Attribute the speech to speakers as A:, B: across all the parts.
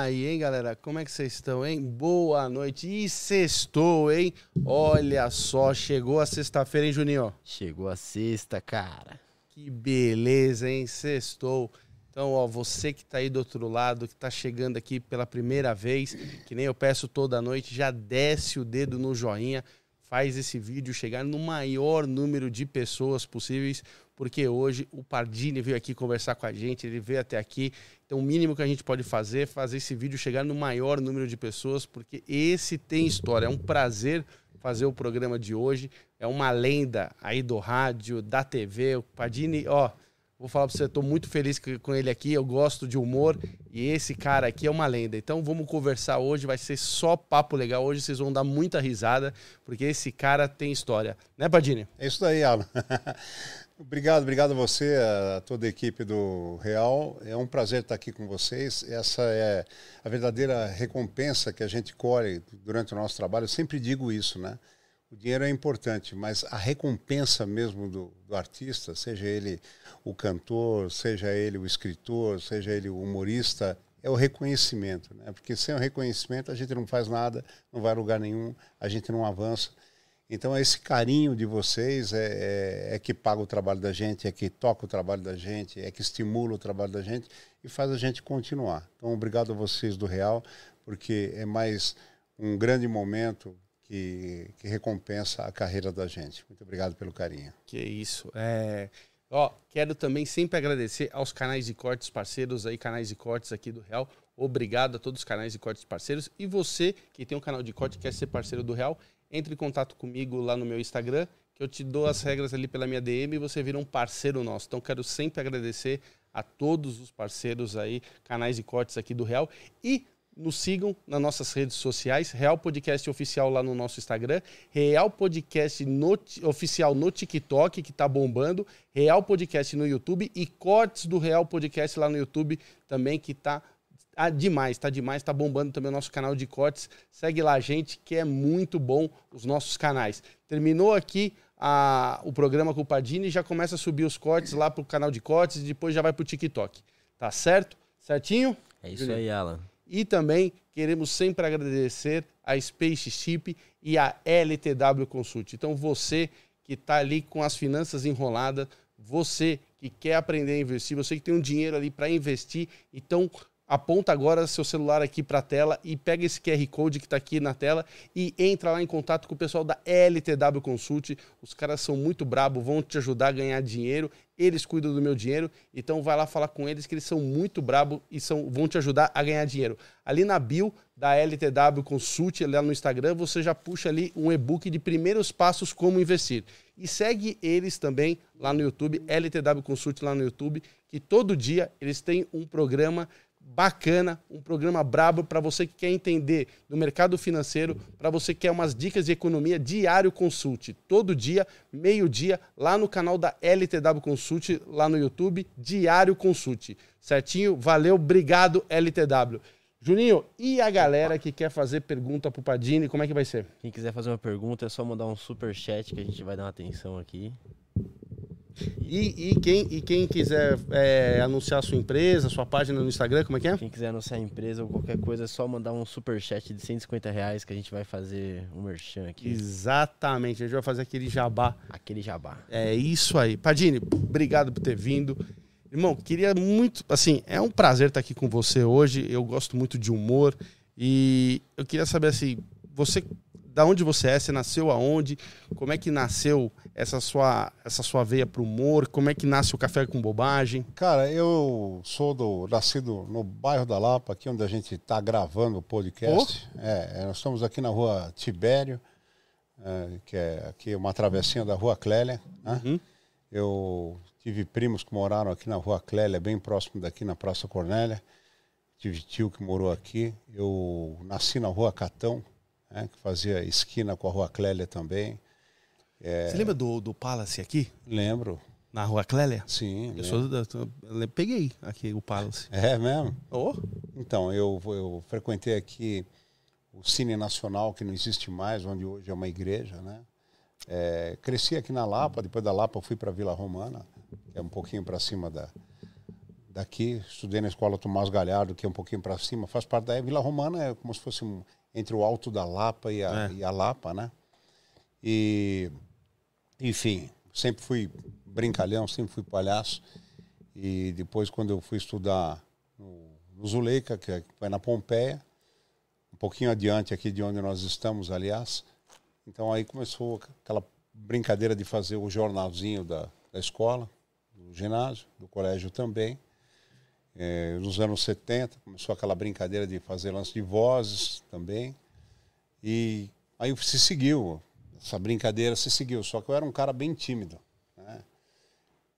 A: aí, hein, galera? Como é que vocês estão, hein? Boa noite. E sextou, hein? Olha só, chegou a sexta-feira, hein, Juninho?
B: Chegou a sexta, cara.
A: Que beleza, hein? Sextou. Então, ó, você que tá aí do outro lado, que tá chegando aqui pela primeira vez, que nem eu peço toda noite, já desce o dedo no joinha, faz esse vídeo chegar no maior número de pessoas possíveis, porque hoje o Pardini veio aqui conversar com a gente, ele veio até aqui. Então, o mínimo que a gente pode fazer é fazer esse vídeo chegar no maior número de pessoas, porque esse tem história. É um prazer fazer o programa de hoje. É uma lenda aí do rádio, da TV. O Pardini, ó, vou falar para você, estou muito feliz com ele aqui. Eu gosto de humor e esse cara aqui é uma lenda. Então, vamos conversar hoje. Vai ser só papo legal. Hoje vocês vão dar muita risada, porque esse cara tem história. Né, Pardini?
C: É isso daí, Alan. Obrigado, obrigado a você, a toda a equipe do Real. É um prazer estar aqui com vocês. Essa é a verdadeira recompensa que a gente colhe durante o nosso trabalho. Eu sempre digo isso, né? O dinheiro é importante, mas a recompensa mesmo do, do artista, seja ele o cantor, seja ele o escritor, seja ele o humorista, é o reconhecimento, né? Porque sem o reconhecimento a gente não faz nada, não vai a lugar nenhum, a gente não avança. Então, esse carinho de vocês é, é, é, que paga o trabalho da gente, é que toca o trabalho da gente, é que estimula o trabalho da gente e faz a gente continuar. Então, obrigado a vocês do Real, porque é mais um grande momento que, que recompensa a carreira da gente. Muito obrigado pelo carinho.
A: Que isso. É... Ó, quero também sempre agradecer aos canais de cortes parceiros aí, canais de cortes aqui do Real. Obrigado a todos os canais de cortes parceiros. E você que tem um canal de corte quer ser parceiro do Real, entre em contato comigo lá no meu Instagram, que eu te dou as regras ali pela minha DM e você vira um parceiro nosso. Então quero sempre agradecer a todos os parceiros aí, canais e cortes aqui do Real e nos sigam nas nossas redes sociais, Real Podcast Oficial lá no nosso Instagram, Real Podcast no, Oficial no TikTok, que está bombando, Real Podcast no YouTube e cortes do Real Podcast lá no YouTube também, que está ah, demais, tá demais, tá bombando também o nosso canal de cortes. Segue lá, gente, que é muito bom os nossos canais. Terminou aqui a, o programa com o Padini, já começa a subir os cortes lá pro canal de cortes e depois já vai pro TikTok. Tá certo? Certinho?
B: É isso aí, Alan.
A: E também queremos sempre agradecer a Spaceship e a LTW Consult. Então, você que está ali com as finanças enroladas, você que quer aprender a investir, você que tem um dinheiro ali para investir, então aponta agora seu celular aqui para a tela e pega esse QR Code que está aqui na tela e entra lá em contato com o pessoal da LTW Consult. Os caras são muito brabo, vão te ajudar a ganhar dinheiro. Eles cuidam do meu dinheiro, então vai lá falar com eles que eles são muito brabo e são, vão te ajudar a ganhar dinheiro. Ali na bio da LTW Consult, lá no Instagram, você já puxa ali um e-book de primeiros passos como investir. E segue eles também lá no YouTube, LTW Consult lá no YouTube, que todo dia eles têm um programa bacana, um programa brabo para você que quer entender do mercado financeiro, para você que quer umas dicas de economia diário consulte, todo dia, meio-dia, lá no canal da LTW Consult, lá no YouTube, diário consulte. Certinho? Valeu, obrigado LTW. Juninho, e a galera que quer fazer pergunta pro Padini, como é que vai ser?
B: Quem quiser fazer uma pergunta é só mandar um super chat que a gente vai dar uma atenção aqui.
A: E, e, quem, e quem quiser é, anunciar sua empresa, sua página no Instagram, como é que é?
B: Quem quiser anunciar a empresa ou qualquer coisa, é só mandar um super chat de 150 reais que a gente vai fazer um merchan aqui.
A: Exatamente, a gente vai fazer aquele jabá.
B: Aquele jabá.
A: É isso aí. Padini, obrigado por ter vindo. Irmão, queria muito. Assim, é um prazer estar aqui com você hoje. Eu gosto muito de humor. E eu queria saber assim, você da onde você é, você nasceu aonde, como é que nasceu essa sua, essa sua veia para o humor, como é que nasce o Café com Bobagem?
C: Cara, eu sou do, nascido no bairro da Lapa, aqui onde a gente está gravando o podcast. Oh. É, nós estamos aqui na rua Tibério, é, que é aqui uma travessinha da rua Clélia. Né? Uhum. Eu tive primos que moraram aqui na rua Clélia, bem próximo daqui na Praça Cornélia. Tive tio que morou aqui. Eu nasci na rua Catão, né, que fazia esquina com a Rua Clélia também.
A: É... Você lembra do, do Palace aqui?
C: Lembro.
A: Na Rua Clélia?
C: Sim.
A: Eu, sou eu peguei aqui o Palace.
C: É mesmo?
A: Oh.
C: Então, eu, eu frequentei aqui o Cine Nacional, que não existe mais, onde hoje é uma igreja, né? É, cresci aqui na Lapa, depois da Lapa fui para Vila Romana, que é um pouquinho para cima da, daqui, estudei na escola Tomás Galhardo, que é um pouquinho para cima, faz parte da Vila Romana, é como se fosse um, entre o Alto da Lapa e a, é. e a Lapa, né? E, enfim, sempre fui brincalhão, sempre fui palhaço. E depois, quando eu fui estudar no, no Zuleika, que foi na Pompeia, um pouquinho adiante aqui de onde nós estamos, aliás, então aí começou aquela brincadeira de fazer o jornalzinho da, da escola, do ginásio, do colégio também. É, nos anos 70, começou aquela brincadeira de fazer lance de vozes também. E aí se seguiu, essa brincadeira se seguiu. Só que eu era um cara bem tímido. Né?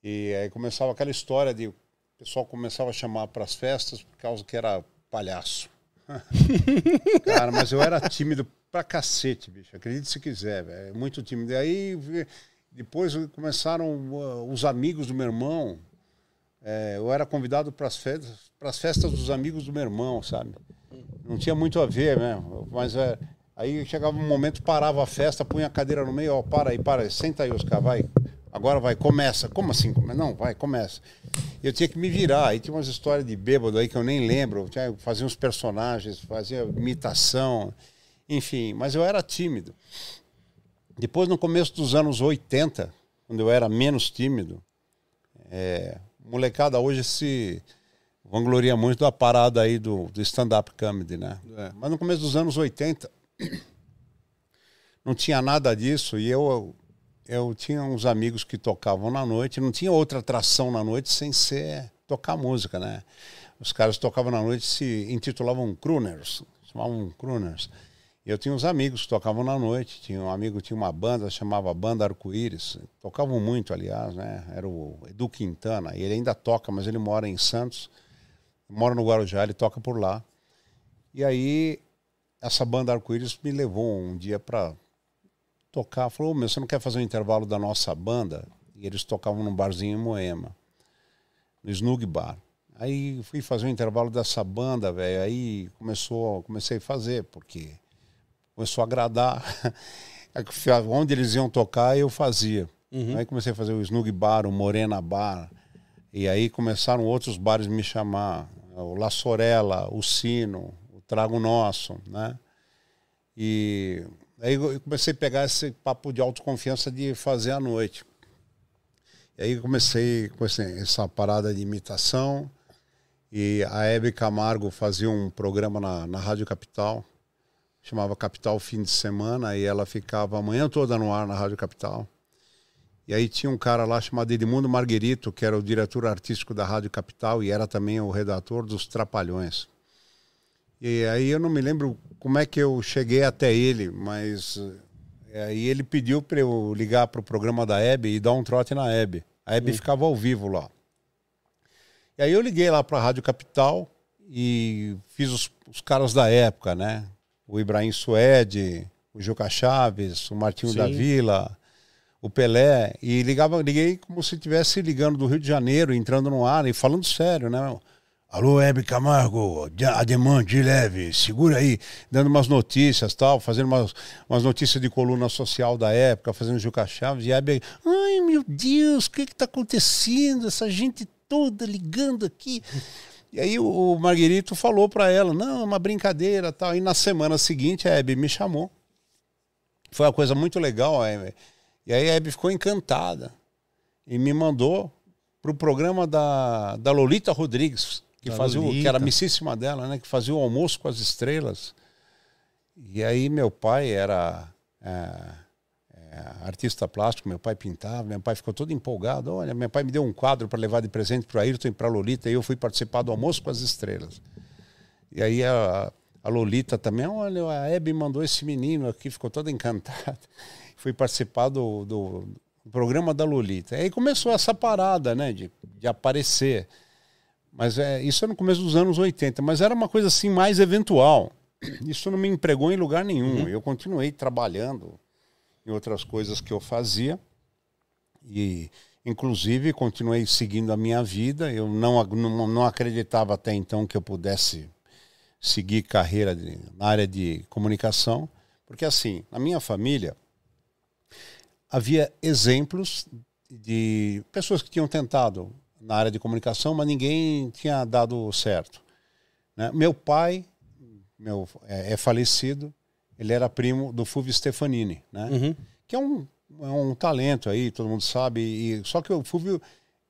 C: E aí começava aquela história de o pessoal começava a chamar para as festas por causa que era palhaço. cara, mas eu era tímido pra cacete, bicho. Acredite se quiser, velho. Muito tímido. E aí depois começaram uh, os amigos do meu irmão. É, eu era convidado para as festas, as festas dos amigos do meu irmão, sabe? Não tinha muito a ver mesmo. Mas é, aí chegava um momento, parava a festa, punha a cadeira no meio, ó, para aí, para aí, senta aí, Oscar, vai. Agora vai, começa. Como assim? Não, vai, começa. Eu tinha que me virar. Aí tinha umas histórias de bêbado aí que eu nem lembro. Fazia uns personagens, fazia imitação, enfim. Mas eu era tímido. Depois, no começo dos anos 80, quando eu era menos tímido, é, molecada hoje se vangloria muito da parada aí do, do stand-up comedy, né? É. Mas no começo dos anos 80, não tinha nada disso e eu, eu tinha uns amigos que tocavam na noite, não tinha outra atração na noite sem ser tocar música, né? Os caras tocavam na noite se intitulavam crooners, chamavam crooners. Eu tinha uns amigos que tocavam na noite. Tinha um amigo tinha uma banda, chamava Banda Arco-Íris. Tocavam muito, aliás, né? Era o Edu Quintana. E ele ainda toca, mas ele mora em Santos. Mora no Guarujá, ele toca por lá. E aí, essa banda Arco-Íris me levou um dia para tocar. Falou: meu, você não quer fazer um intervalo da nossa banda? E eles tocavam num barzinho em Moema, no Snug Bar. Aí fui fazer um intervalo dessa banda, velho. Aí começou, comecei a fazer, porque começou a agradar. Onde eles iam tocar, eu fazia. Uhum. Aí comecei a fazer o Snug Bar, o Morena Bar. E aí começaram outros bares me chamar. O La Sorella, o Sino, o Trago Nosso, né? E aí eu comecei a pegar esse papo de autoconfiança de fazer à noite. E aí comecei com essa parada de imitação. E a Hebe Camargo fazia um programa na, na Rádio Capital chamava Capital Fim de Semana, e ela ficava a manhã toda no ar na Rádio Capital. E aí tinha um cara lá chamado Edmundo Marguerito, que era o diretor artístico da Rádio Capital e era também o redator dos Trapalhões. E aí eu não me lembro como é que eu cheguei até ele, mas eh, aí ele pediu para eu ligar para o programa da Hebe e dar um trote na Hebe. A Hebe ficava ao vivo lá. E aí eu liguei lá para a Rádio Capital e fiz os, os caras da época, né? O Ibrahim Suede, o Juca Chaves, o Martinho Sim. da Vila, o Pelé, e ligava, liguei como se estivesse ligando do Rio de Janeiro, entrando no ar e falando sério, né? Alô, Hebe Camargo, Ademã de leve, segura aí, dando umas notícias tal, fazendo umas, umas notícias de coluna social da época, fazendo Juca Chaves, e a Hebe, ai meu Deus, o que que tá acontecendo? Essa gente toda ligando aqui. E aí o, Marguerito falou para ela, não, é uma brincadeira tal. E na semana seguinte a Hebe me chamou. Foi uma coisa muito legal. E aí a Hebe ficou encantada e me mandou para o programa da, da Lolita Rodrigues, que, fazia o, que era amicíssima dela, né? Que fazia o almoço com as estrelas. E aí meu pai era... É, artista plástico, meu pai pintava, meu pai ficou todo empolgado. Olha, meu pai me deu um quadro para levar de presente para Ayrton e para Lolita, e eu fui participar do almoço com as estrelas. E aí a, a Lolita também, olha, a Hebe mandou esse menino aqui, ficou toda encantada. Fui participar do, do, do, programa da Lolita. E aí começou essa parada, né, de, de aparecer. Mas é, isso é no começo dos anos 80, mas era uma coisa assim mais eventual. Isso não me empregou em lugar nenhum. Uhum. Eu continuei trabalhando em outras coisas que eu fazia. E, inclusive, continuei seguindo a minha vida. Eu não, não, não acreditava até então que eu pudesse seguir carreira de, na área de comunicação, porque, assim, na minha família havia exemplos de pessoas que tinham tentado na área de comunicação, mas ninguém tinha dado certo. Né? Meu pai meu, é, é, falecido, ele era primo do Fulvio Stefanini, né? Uhum. que é um, é um talento aí, todo mundo sabe. E, só que o Fulvio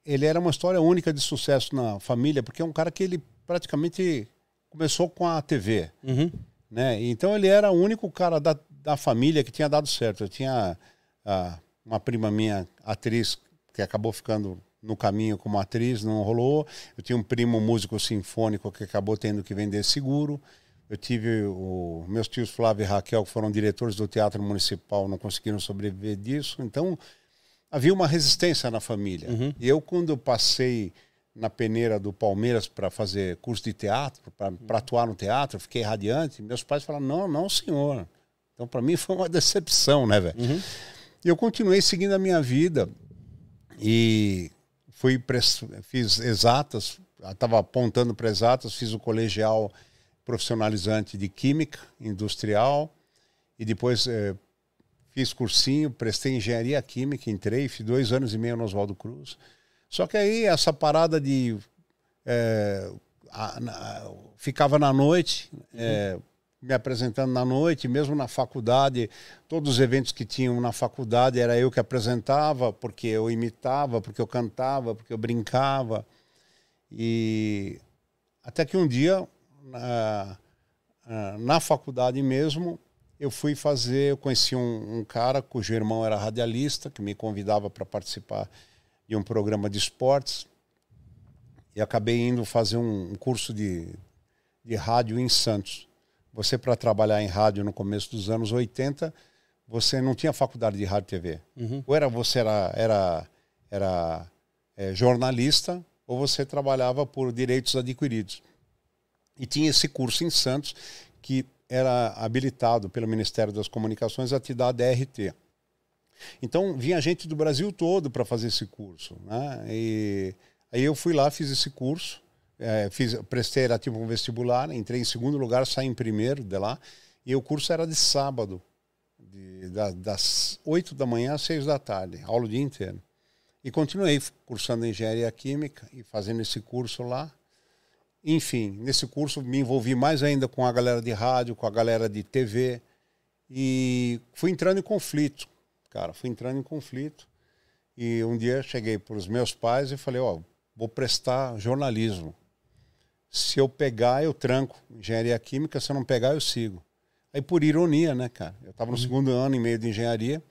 C: ele era uma história única de sucesso na família, porque é um cara que ele praticamente começou com a TV. Uhum. Né? Então ele era o único cara da, da família que tinha dado certo. Eu tinha ah, uma prima minha, atriz, que acabou ficando no caminho como atriz, não rolou. Eu tinha um primo músico sinfônico que acabou tendo que vender seguro. Eu tive o meus tios Flávio e Raquel, que foram diretores do Teatro Municipal, não conseguiram sobreviver disso. Então, havia uma resistência na família. Uhum. E eu, quando passei na peneira do Palmeiras para fazer curso de teatro, para atuar no teatro, fiquei radiante. Meus pais falaram: não, não, senhor. Então, para mim, foi uma decepção, né, velho? Uhum. E eu continuei seguindo a minha vida e fui fiz exatas, estava apontando para exatas, fiz o colegial profissionalizante de química industrial e depois eh, fiz cursinho, prestei engenharia química, entrei, fiz dois anos e meio no Oswaldo Cruz. Só que aí essa parada de. É, a, na, ficava na noite, é, me apresentando na noite, mesmo na faculdade, todos os eventos que tinham na faculdade era eu que apresentava, porque eu imitava, porque eu cantava, porque eu brincava. E até que um dia, na, na faculdade mesmo, eu fui fazer, eu conheci um, um cara cujo irmão era radialista, que me convidava para participar de um programa de esportes. E acabei indo fazer um, um curso de, de rádio em Santos. Você, para trabalhar em rádio no começo dos anos 80, você não tinha faculdade de rádio e TV. Uhum. Ou era você era, era, era é, jornalista, ou você trabalhava por direitos adquiridos. E tinha esse curso em Santos que era habilitado pelo Ministério das Comunicações a te dar a DRT. Então vinha gente do Brasil todo para fazer esse curso. Né? E aí eu fui lá, fiz esse curso, é, fiz, prestei era tipo um vestibular, entrei em segundo lugar, saí em primeiro de lá. E o curso era de sábado, de, da, das 8 da manhã às 6 da tarde, aula o dia inteiro. E continuei cursando engenharia química e fazendo esse curso lá. Enfim, nesse curso me envolvi mais ainda com a galera de rádio, com a galera de TV e fui entrando em conflito, cara, fui entrando em conflito. E um dia cheguei para os meus pais e falei, ó, oh, vou prestar jornalismo. Se eu pegar, eu tranco engenharia química, se eu não pegar, eu sigo. Aí por ironia, né, cara? Eu estava no uhum. segundo ano e meio de engenharia,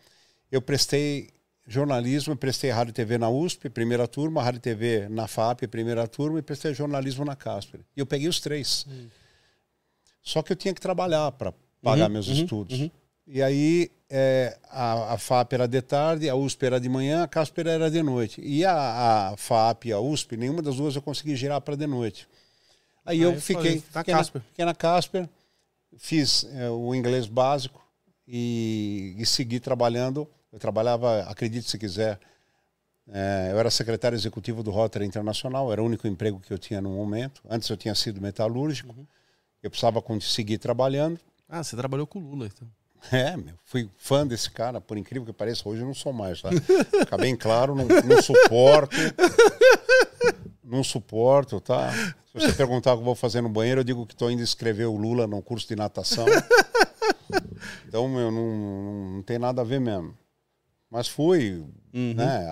C: eu prestei jornalismo, prestei rádio e TV na USP, primeira turma, rádio e TV na FAP, primeira turma, e prestei jornalismo na Casper. E eu peguei os três. Uhum. Só que eu tinha que trabalhar para pagar uhum, meus uhum, estudos. Uhum. E aí é, a, a, FAP era de tarde, a USP era de manhã, a Casper era de noite. E a, a FAP e a USP, nenhuma das duas eu consegui girar para de noite. Aí, eu, fiquei, na fiquei, Casper. Na, fiquei na Casper, fiz é, o inglês básico e, e segui trabalhando eu trabalhava, acredite se quiser, é, eu era secretário executivo do Rotary Internacional, era o único emprego que eu tinha no momento. Antes eu tinha sido metalúrgico, uhum. eu precisava seguir trabalhando.
A: Ah, você trabalhou com o Lula, então.
C: É, meu, fui fã desse cara, por incrível que pareça, hoje eu não sou mais, tá? Fica bem claro, não, não suporto. Não suporto, tá? Se você perguntar o que eu vou fazer no banheiro, eu digo que estou indo escrever o Lula no curso de natação. Então, meu, não, não, não tem nada a ver mesmo. Mas fui, uhum. né?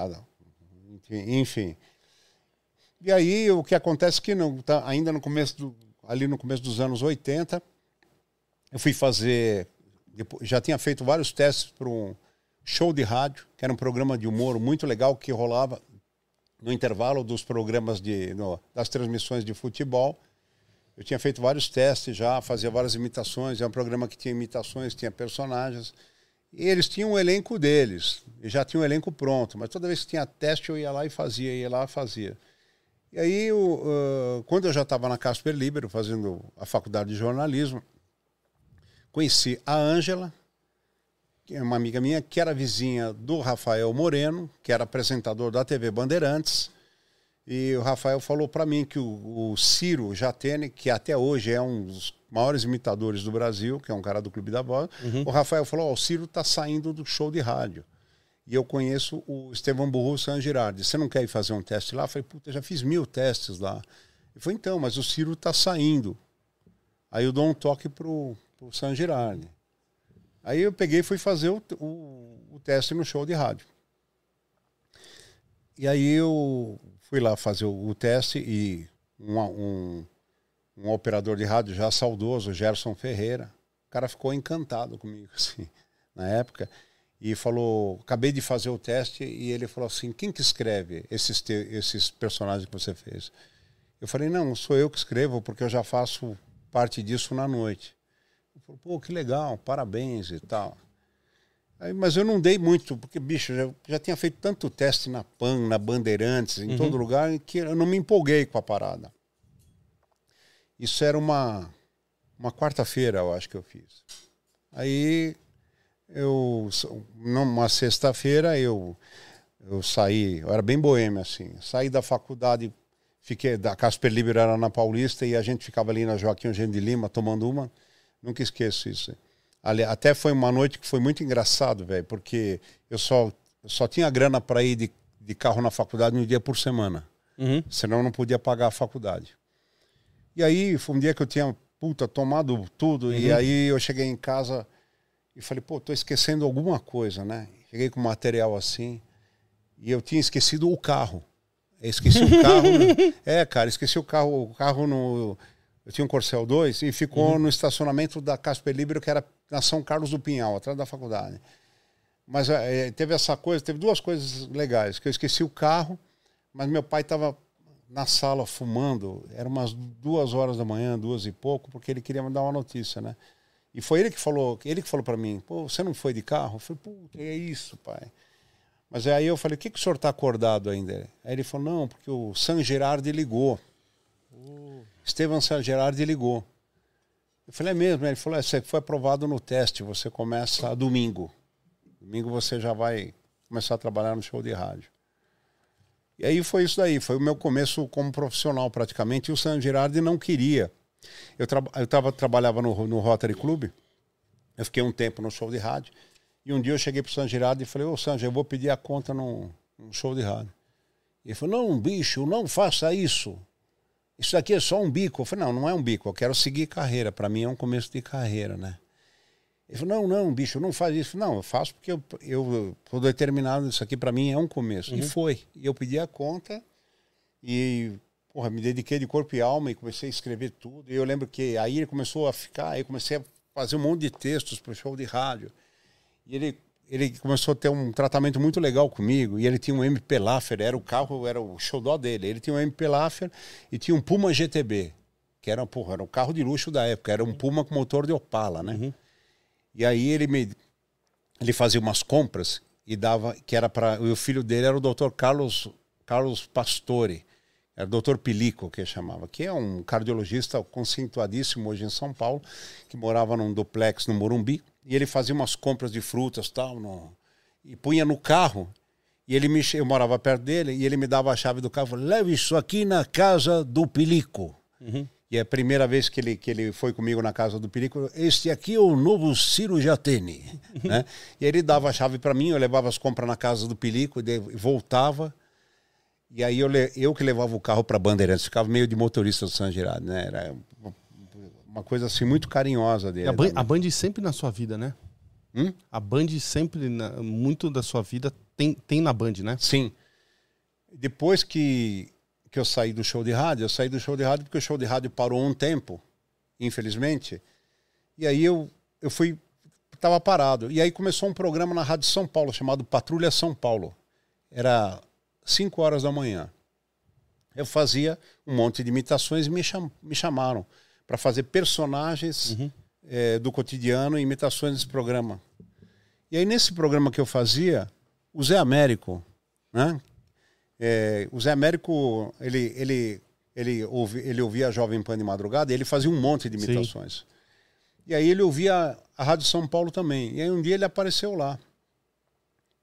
C: Enfim. E aí o que acontece é que não, tá, ainda no começo do, ali no começo dos anos 80, eu fui fazer, já tinha feito vários testes para um show de rádio, que era um programa de humor muito legal que rolava no intervalo dos programas de no, das transmissões de futebol. Eu tinha feito vários testes já, fazia várias imitações, era um programa que tinha imitações, tinha personagens. E eles tinham um elenco deles, e já tinham um elenco pronto, mas toda vez que tinha teste eu ia lá e fazia, ia lá e fazia. E aí, eu, uh, quando eu já estava na Casper Libero, fazendo a faculdade de jornalismo, conheci a Ângela, que é uma amiga minha, que era vizinha do Rafael Moreno, que era apresentador da TV Bandeirantes, e o Rafael falou para mim que o, o Ciro Jatene, que até hoje é um dos maiores imitadores do Brasil, que é um cara do Clube da Voz, uhum. o Rafael falou: oh, o Ciro está saindo do show de rádio. e eu conheço o Estevão Burro San Girardi. Você não quer ir fazer um teste lá? Eu falei, puta, já fiz mil testes lá. Ele falou, então, mas o Ciro está saindo. Aí eu dou um toque pro, pro San Girardi. Aí eu peguei e fui fazer o, o, o teste no show de rádio. E aí eu fui lá fazer o, o teste e um, um, um, operador de rádio já saudoso, Gerson Ferreira, o cara ficou encantado comigo, assim, na época, e falou, acabei de fazer o teste, e ele falou assim, quem que escreve esses, te, esses personagens que você fez? Eu falei, não, sou eu que escrevo, porque eu já faço parte disso na noite. Ele falou, pô, que legal, parabéns e tal. Aí, mas eu não dei muito, porque, bicho, já, já tinha feito tanto teste na PAN, na Bandeirantes, em uhum. todo lugar, que eu não me empolguei com a parada. Isso era uma, uma quarta-feira, eu acho que eu fiz. Aí, eu, numa sexta-feira, eu, eu saí, eu era bem boêmio, assim. Saí da faculdade, fiquei, da Casper Liber era na Paulista, e a gente ficava ali na Joaquim Eugênio de Lima, tomando uma. Nunca esqueço isso. Até foi uma noite que foi muito engraçado, velho, porque eu só, eu só tinha grana para ir de, de carro na faculdade um dia por semana. Uhum. Senão eu não podia pagar a faculdade. E aí foi um dia que eu tinha, puta, tomado tudo. Uhum. E aí eu cheguei em casa e falei, pô, tô esquecendo alguma coisa, né? Cheguei com material assim. E eu tinha esquecido o carro. Eu esqueci o carro. no... É, cara, esqueci o carro, o carro no. Eu tinha um Corcel 2 e ficou uhum. no estacionamento da Casper Libero, que era na São Carlos do Pinhal, atrás da faculdade. Mas é, teve essa coisa, teve duas coisas legais, que eu esqueci o carro, mas meu pai estava na sala fumando, era umas duas horas da manhã, duas e pouco, porque ele queria me dar uma notícia, né? E foi ele que falou, ele que falou para mim, pô, você não foi de carro? Eu falei, puta, é isso, pai. Mas aí eu falei, o que, que o senhor está acordado ainda? Aí ele falou, não, porque o San Gerardi ligou. Uh. Estevam San Gerardi ligou. Eu falei, é mesmo? Ele falou, é, você foi aprovado no teste, você começa domingo. Domingo você já vai começar a trabalhar no show de rádio. E aí foi isso daí, foi o meu começo como profissional praticamente, e o San Girardi não queria. Eu, tra eu tava, trabalhava no, no Rotary Club, eu fiquei um tempo no show de rádio, e um dia eu cheguei pro San Girardi e falei, ô Sanji, eu vou pedir a conta num, num show de rádio. Ele falou, não, bicho, não faça isso isso aqui é só um bico. Eu falei, não, não é um bico, eu quero seguir carreira. Para mim é um começo de carreira, né? Ele falou, não, não, bicho, não faz isso. Não, eu faço porque eu, eu tô determinado, isso aqui para mim é um começo. Uhum. E foi. E eu pedi a conta e, porra, me dediquei de corpo e alma e comecei a escrever tudo. E eu lembro que aí ele começou a ficar, aí comecei a fazer um monte de textos para o show de rádio. E ele ele começou a ter um tratamento muito legal comigo e ele tinha um MP Laffer, era o carro, era o xodó dele. Ele tinha um MP Laffer e tinha um Puma GTB, que era, porra, era um carro de luxo da época, era um Puma com motor de Opala, né? Uhum. E aí ele me ele fazia umas compras e dava que era para o filho dele era o Dr. Carlos Carlos Pastore. Era o Dr. Pilico, que chamava, que é um cardiologista conceituadíssimo hoje em São Paulo, que morava num duplex no Morumbi e ele fazia umas compras de frutas tal, no, e punha no carro. E ele me, eu morava perto dele e ele me dava a chave do carro. Leve isso aqui na casa do Pilico. Uhum. E é a primeira vez que ele, que ele foi comigo na casa do Pilico, este aqui é o novo Ciro Jatene. Né? E ele dava a chave para mim, eu levava as compras na casa do Pilico, e voltava. E aí eu, eu que levava o carro para Bandeirantes, ficava meio de motorista do San Gerardo, né? Era uma coisa assim muito carinhosa dele.
A: A, Band, a Band sempre na sua vida, né? Hum? A Band sempre, na, muito da sua vida tem, tem na Band, né?
C: Sim. Depois que, que eu saí do show de rádio, eu saí do show de rádio porque o show de rádio parou um tempo, infelizmente. E aí eu, eu fui, estava parado. E aí começou um programa na Rádio São Paulo chamado Patrulha São Paulo. Era 5 horas da manhã. Eu fazia um monte de imitações e me, cham, me chamaram para fazer personagens uhum. é, do cotidiano e imitações desse programa. E aí, nesse programa que eu fazia, o Zé Américo, né? É, o Zé Américo, ele, ele, ele, ouvi, ele ouvia a Jovem Pan de madrugada e ele fazia um monte de imitações. Sim. E aí ele ouvia a Rádio São Paulo também. E aí um dia ele apareceu lá.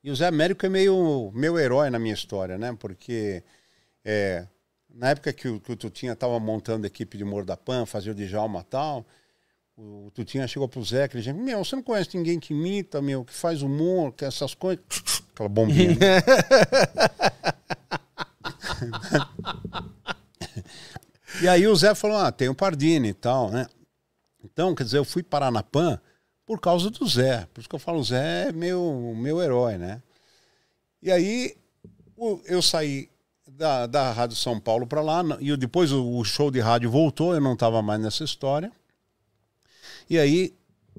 C: E o Zé Américo é meio meu herói na minha história, né? Porque é, na época que o, que o Tutinha estava montando a equipe de Mordapan, fazia o Djalma e tal, o, o Tutinha chegou pro Zé, ele disse, meu, você não conhece ninguém que imita, meu, que faz humor, que essas coisas. aquela bombinha. né? e aí o Zé falou: ah, tem o Pardini e tal, né? Então, quer dizer, eu fui parar na PAN por causa do Zé. Por isso que eu falo, o Zé é meu, meu herói, né? E aí eu saí da, da Rádio São Paulo para lá, e depois o, o show de rádio voltou, eu não estava mais nessa história. E aí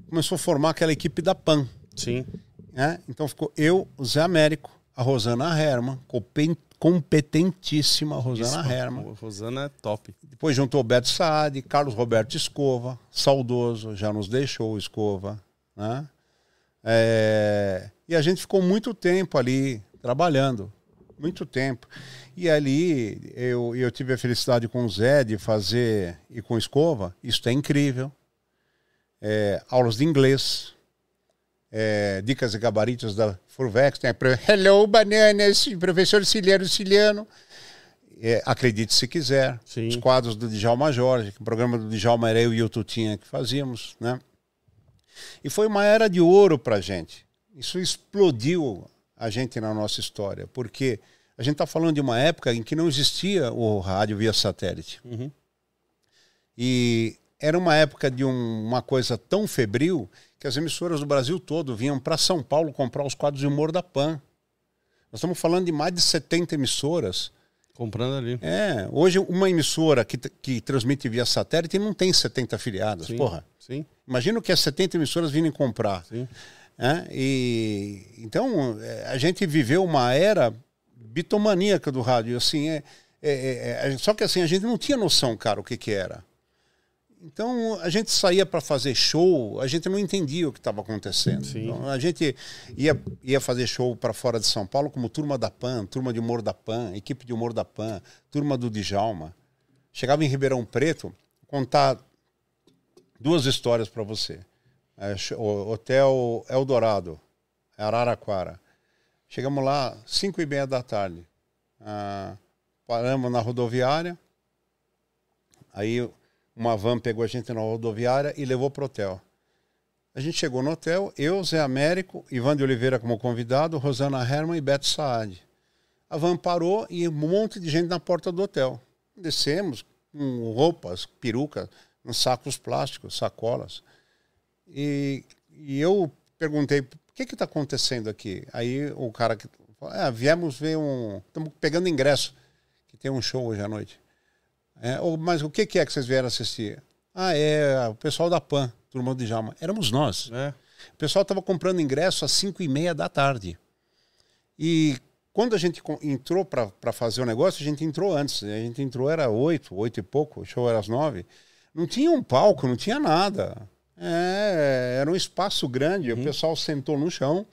C: começou a formar aquela equipe da PAN.
A: Sim.
C: né? Então ficou eu, o Zé Américo, a Rosana Herman, competentíssima Rosana
A: Isso,
C: Herman.
A: Rosana é top.
C: Depois juntou o Beto Saad, Carlos Roberto Escova, saudoso, já nos deixou o Escova. Né? É, E a gente ficou muito tempo ali trabalhando, muito tempo. E ali eu, eu tive a felicidade com o Zé de fazer, e com Escova, isso é incrível. É, aulas de inglês, é, dicas e gabaritos da Furvex, né? Pro- Hello, bananas, professor Ciliano Ciliano. É, acredite se quiser.
A: Sim.
C: Os quadros do Djalma Jorge, que o programa do Djalma era eu e o Tutinha que fazíamos, né? E foi uma era de ouro pra gente. Isso explodiu a gente na nossa história, porque a gente está falando de uma época em que não existia o rádio via satélite.
A: Uhum.
C: E era uma época de um- uma coisa tão febril que as emissoras do Brasil todo vinham para São Paulo comprar os quadros de humor da PAN. Nós estamos falando de mais de 70 emissoras.
A: Comprando ali.
C: É, hoje uma emissora que, que transmite via satélite não tem 70 afiliados.
A: Sim.
C: Porra,
A: Sim,
C: imagina o que as 70 emissoras virem comprar.
A: sim.
C: Né? E, então, é, a gente viveu uma era bitomaníaca do rádio. Assim, é, é, é, é, só que assim, a gente não tinha noção, cara, o que, que era. Então, a gente saía para fazer show, a gente não entendia o que estava acontecendo. Então, a gente ia, ia fazer show para fora de São Paulo como Turma da PAN, Turma de Humor da PAN, Equipe de Humor da PAN, Turma do Djalma. Chegava em Ribeirão Preto, contar duas histórias para você. É, Hotel Eldorado, Araraquara. Chegamos lá, 5 e meia da tarde. Ah, paramos na rodoviária. Aí uma van pegou a gente na rodoviária e levou para o hotel. A gente chegou no hotel, eu, Zé Américo, Ivan de Oliveira como convidado, Rosana Herman e Beto Saad. A van parou e um monte de gente na porta do hotel. Descemos com roupas, perucas, sacos plásticos, sacolas. E, e eu perguntei, o que está acontecendo aqui? Aí o cara que falou, ah, viemos ver um. Estamos pegando ingresso, que tem um show hoje à noite. É, "Ô, mas o que, que é que vocês vieram assistir? Ah, é o pessoal da PAN, turma do Djalma. Éramos nós.
A: É.
C: O pessoal estava comprando ingresso às 5 e meia da tarde. E quando a gente entrou para fazer o negócio, a gente entrou antes. A gente entrou, era 8, 8 e pouco, o show era às 9. Não tinha um palco, não tinha nada. É, era um espaço grande, o pessoal sentou no chão.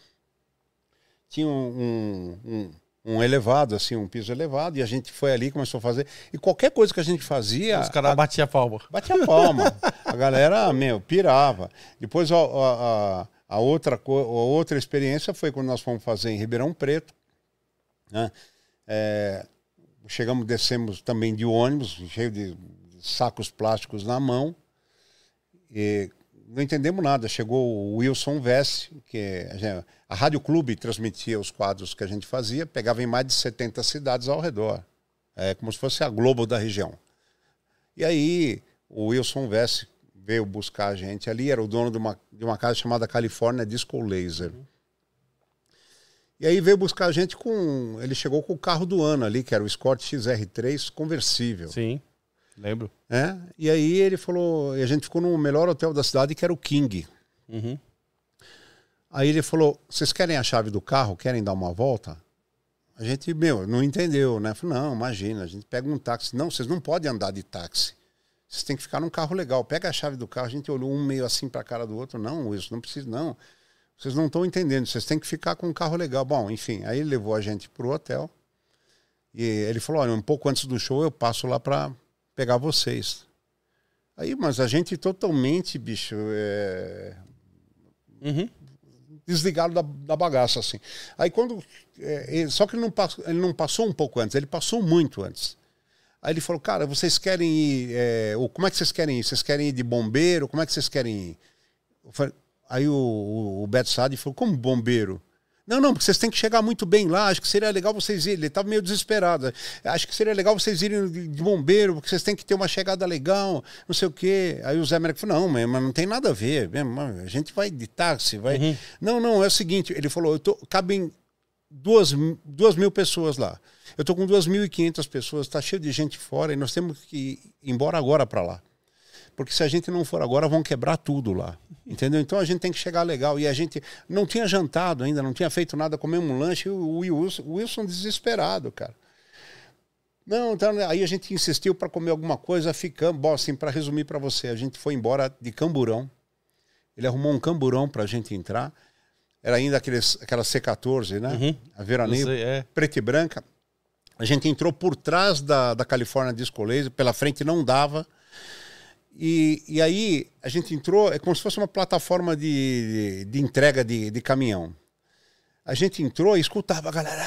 C: Tinha um, um, um- um elevado, assim, um piso elevado, e a gente foi ali, começou a fazer. E qualquer coisa que a gente fazia.
A: Os caras batiam a palma.
C: Batia palma. a galera, meu, pirava. Depois a, a- a- outra, a outra experiência foi quando nós fomos fazer em Ribeirão Preto. né? É, chegamos, descemos também de ônibus, cheio de sacos plásticos na mão. E não entendemos nada. Chegou o Wilson Vesse, que a, Rádio Clube transmitia os quadros que a gente fazia, pegava em mais de 70 cidades ao redor. É como se fosse a Globo da região. E aí o Wilson Vesse veio buscar a gente ali, era o dono de uma, de uma casa chamada California Disco Laser. E aí veio buscar a gente com. Ele chegou com o carro do ano ali, que era o Escort XR3 conversível.
A: Sim, lembro.
C: né? E aí ele falou. E a gente ficou no melhor hotel da cidade, que era o King.
A: Uhum.
C: Aí ele falou: Vocês querem a chave do carro? Querem dar uma volta? A gente, meu, não entendeu, né? Falei, não, imagina, a gente pega um táxi. Não, vocês não podem andar de táxi. Vocês têm que ficar num carro legal. Pega a chave do carro. A gente olhou um meio assim para a cara do outro. Não, isso não precisa, não. Vocês não estão entendendo. Vocês têm que ficar com um carro legal. Bom, enfim, aí ele levou a gente pro hotel. E ele falou: olha, um pouco antes do show eu passo lá para pegar vocês. Aí, mas a gente totalmente, bicho, é,
A: Uhum.
C: desligado da, da bagaça, assim. Aí quando. é, ele- só que ele não, passou, ele não passou um pouco antes, ele passou muito antes. Aí ele falou, cara, vocês querem ir. é, o- como é que vocês querem ir? Vocês querem ir de bombeiro? Como é que vocês querem ir? Falei- aí o, o, o Beto Sade falou, como bombeiro? Não, não, porque vocês têm que chegar muito bem lá. Acho que seria legal vocês irem. Ele estava meio desesperado. Acho que seria legal vocês irem de bombeiro, porque vocês têm que ter uma chegada legal, não sei o quê. Aí o Zé Américo falou: não, mas não tem nada a ver. A gente vai de táxi, vai. Uhum. Não, não, é o seguinte: ele falou, eu tô, cabem duas, duas mil pessoas lá. Eu estou com duas mil e quinhentas pessoas, está cheio de gente fora e nós temos que ir embora agora para lá. Porque se a gente não for agora, vão quebrar tudo lá. Entendeu? Então a gente tem que chegar legal. E a gente não tinha jantado ainda, não tinha feito nada, comemos um lanche. E o Wilson, o Wilson desesperado, cara. Não, então, aí a gente insistiu para comer alguma coisa, ficamos. Bom, assim, para resumir para você, a gente foi embora de camburão. Ele arrumou um camburão para a gente entrar. Era ainda aqueles, aquela C14, né? Uhum. A veraneio, sei, é. preta e branca. A gente entrou por trás da, da Califórnia Disco Laser, pela frente não dava. E, e aí a gente entrou, é como se fosse uma plataforma de, de, de entrega de, de caminhão. A gente entrou e escutava a galera.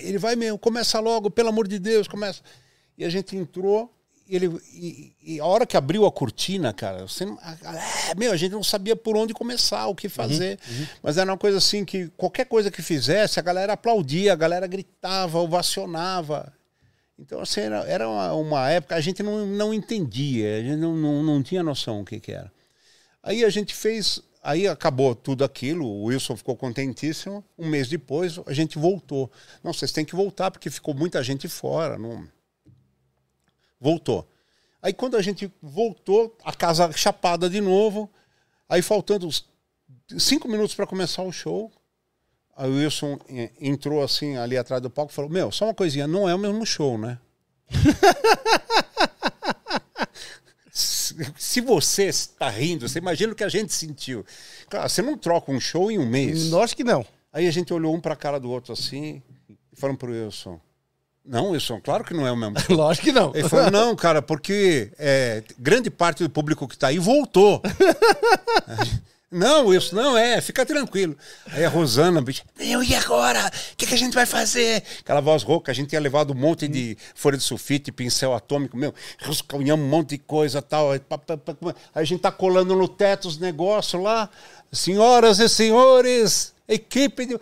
C: Ele vai mesmo, começa logo, pelo amor de Deus, começa. E a gente entrou, e, ele, e, e a hora que abriu a cortina, cara, você, a, meu, a gente não sabia por onde começar, o que fazer. Uhum, uhum. Mas era uma coisa assim que qualquer coisa que fizesse, a galera aplaudia, a galera gritava, ovacionava. Então, assim, era, era uma, uma, época, a gente não, não entendia, a gente não, não, não tinha noção o que, que era. Aí a gente fez, aí acabou tudo aquilo, o Wilson ficou contentíssimo. Um mês depois, a gente voltou. Não, vocês têm que voltar, porque ficou muita gente fora. Não... Voltou. Aí quando a gente voltou, a casa chapada de novo, aí faltando cinco minutos para começar o show, Aí o Wilson entrou assim ali atrás do palco e falou: Meu, só uma coisinha, não é o mesmo show, né? Se você está rindo, você imagina o que a gente sentiu. Claro, você não troca um show em um mês.
A: Lógico que não.
C: Aí a gente olhou um para a cara do outro assim e falamos pro Wilson: Não, Wilson, claro que não é o mesmo.
A: Lógico que não.
C: Ele falou: Não, cara, porque é, grande parte do público que está aí voltou. Não, isso não é, fica tranquilo. Aí a Rosana, bicho, e agora? O que, que, a gente vai fazer? Aquela voz rouca, a gente tinha levado um monte de folha de sulfite, pincel atômico, meu, rascunhamos um monte de coisa tal. Aí a gente tá colando no teto os negócios lá. Senhoras e senhores, equipe de.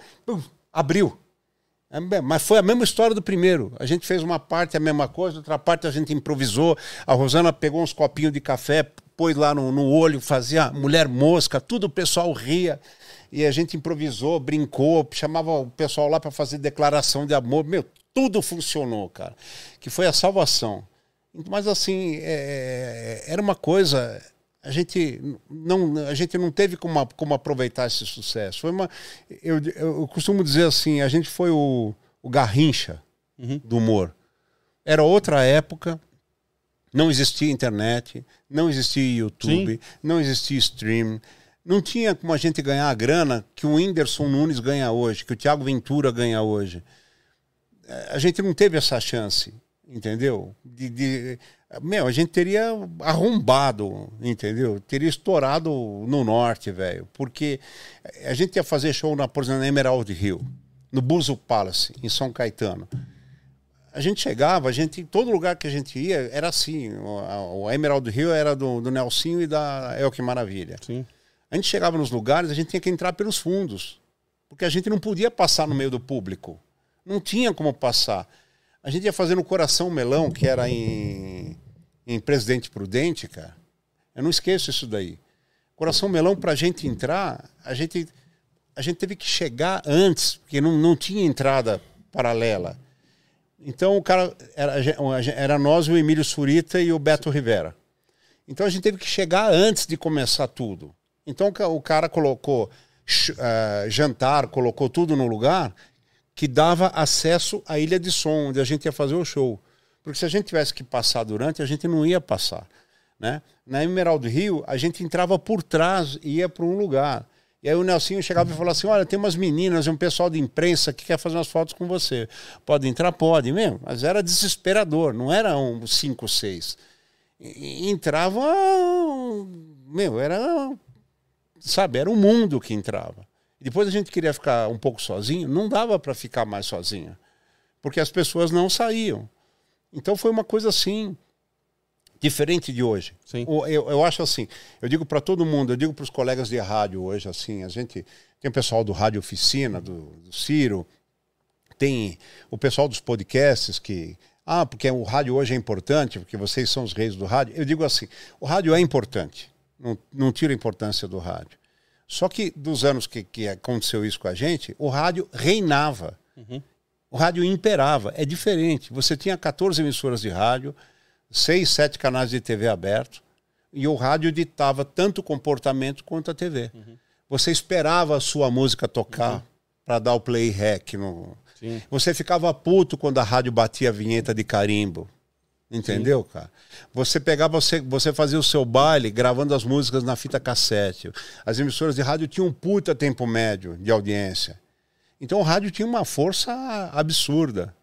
C: abriu. É, mas foi a mesma história do primeiro. A gente fez uma parte a mesma coisa, outra parte a gente improvisou. A Rosana pegou uns copinhos de café, pôs lá no, no olho, fazia mulher mosca, tudo o pessoal ria. E a gente improvisou, brincou, chamava o pessoal lá para fazer declaração de amor. Meu, tudo funcionou, cara. Que foi a salvação. Mas assim, é, era uma coisa. A gente não, a gente não teve como, como aproveitar esse sucesso. Foi uma, eu, eu costumo dizer assim, a gente foi o, o garrincha uhum. do humor. Era outra época, não existia internet, não existia YouTube, Sim. não existia stream. Não tinha como a gente ganhar a grana que o Whindersson Nunes ganha hoje, que o Thiago Ventura ganha hoje. A gente não teve essa chance, entendeu? De, de, meu, a gente teria arrombado, entendeu? Teria estourado no norte, velho. Porque a gente ia fazer show, na, por exemplo, na Emerald Hill, no Buzo Palace, em São Caetano a gente chegava, a gente, em todo lugar que a gente ia, era assim. O, o Emerald Rio era do, do Nelsinho e da El Que Maravilha.
A: Sim.
C: A gente chegava nos lugares, a gente tinha que entrar pelos fundos. Porque a gente não podia passar no meio do público. Não tinha como passar. A gente ia fazer no Coração Melão, que era em, em Presidente Prudente, cara. Eu não esqueço isso daí. Coração Melão, para a gente entrar, a gente, a gente teve que chegar antes, porque não, não tinha entrada paralela. Então o cara era, era nós, o Emílio Surita e o Beto Rivera. Então a gente teve que chegar antes de começar tudo. Então o cara colocou uh, jantar, colocou tudo no lugar que dava acesso à ilha de som, onde a gente ia fazer o show. Porque se a gente tivesse que passar durante, a gente não ia passar. Né? Na Emerald Rio, a gente entrava por trás e ia para um lugar. E aí o Nelsinho chegava e falava assim: Olha, tem umas meninas um pessoal de imprensa que quer fazer umas fotos com você. Pode entrar? Pode, mesmo. Mas era desesperador, não era um cinco, seis. Entrava. Meu, era. Sabe, era o um mundo que entrava. Depois a gente queria ficar um pouco sozinho, não dava para ficar mais sozinho. Porque as pessoas não saíam. Então foi uma coisa assim Diferente de hoje.
A: Sim.
C: Eu, eu acho assim, eu digo para todo mundo, eu digo para os colegas de rádio hoje, assim, a gente tem o pessoal do Rádio Oficina, do, do Ciro, tem o pessoal dos podcasts que. Ah, porque o rádio hoje é importante, porque vocês são os reis do rádio. Eu digo assim: o rádio é importante, não, não tira a importância do rádio. Só que dos anos que, que aconteceu isso com a gente, o rádio reinava. O rádio imperava. É diferente. Você tinha 14 emissoras de rádio, seis, sete canais de TV abertos, e o rádio ditava tanto o comportamento quanto a TV. Você esperava a sua música tocar para dar o play rec. No...
A: Sim.
C: Você ficava puto quando a rádio batia a vinheta de carimbo. Entendeu, cara? Você pegava, você, você fazia o seu baile gravando as músicas na fita cassete. As emissoras de rádio tinham um puta tempo médio de audiência. Então o rádio tinha uma força absurda.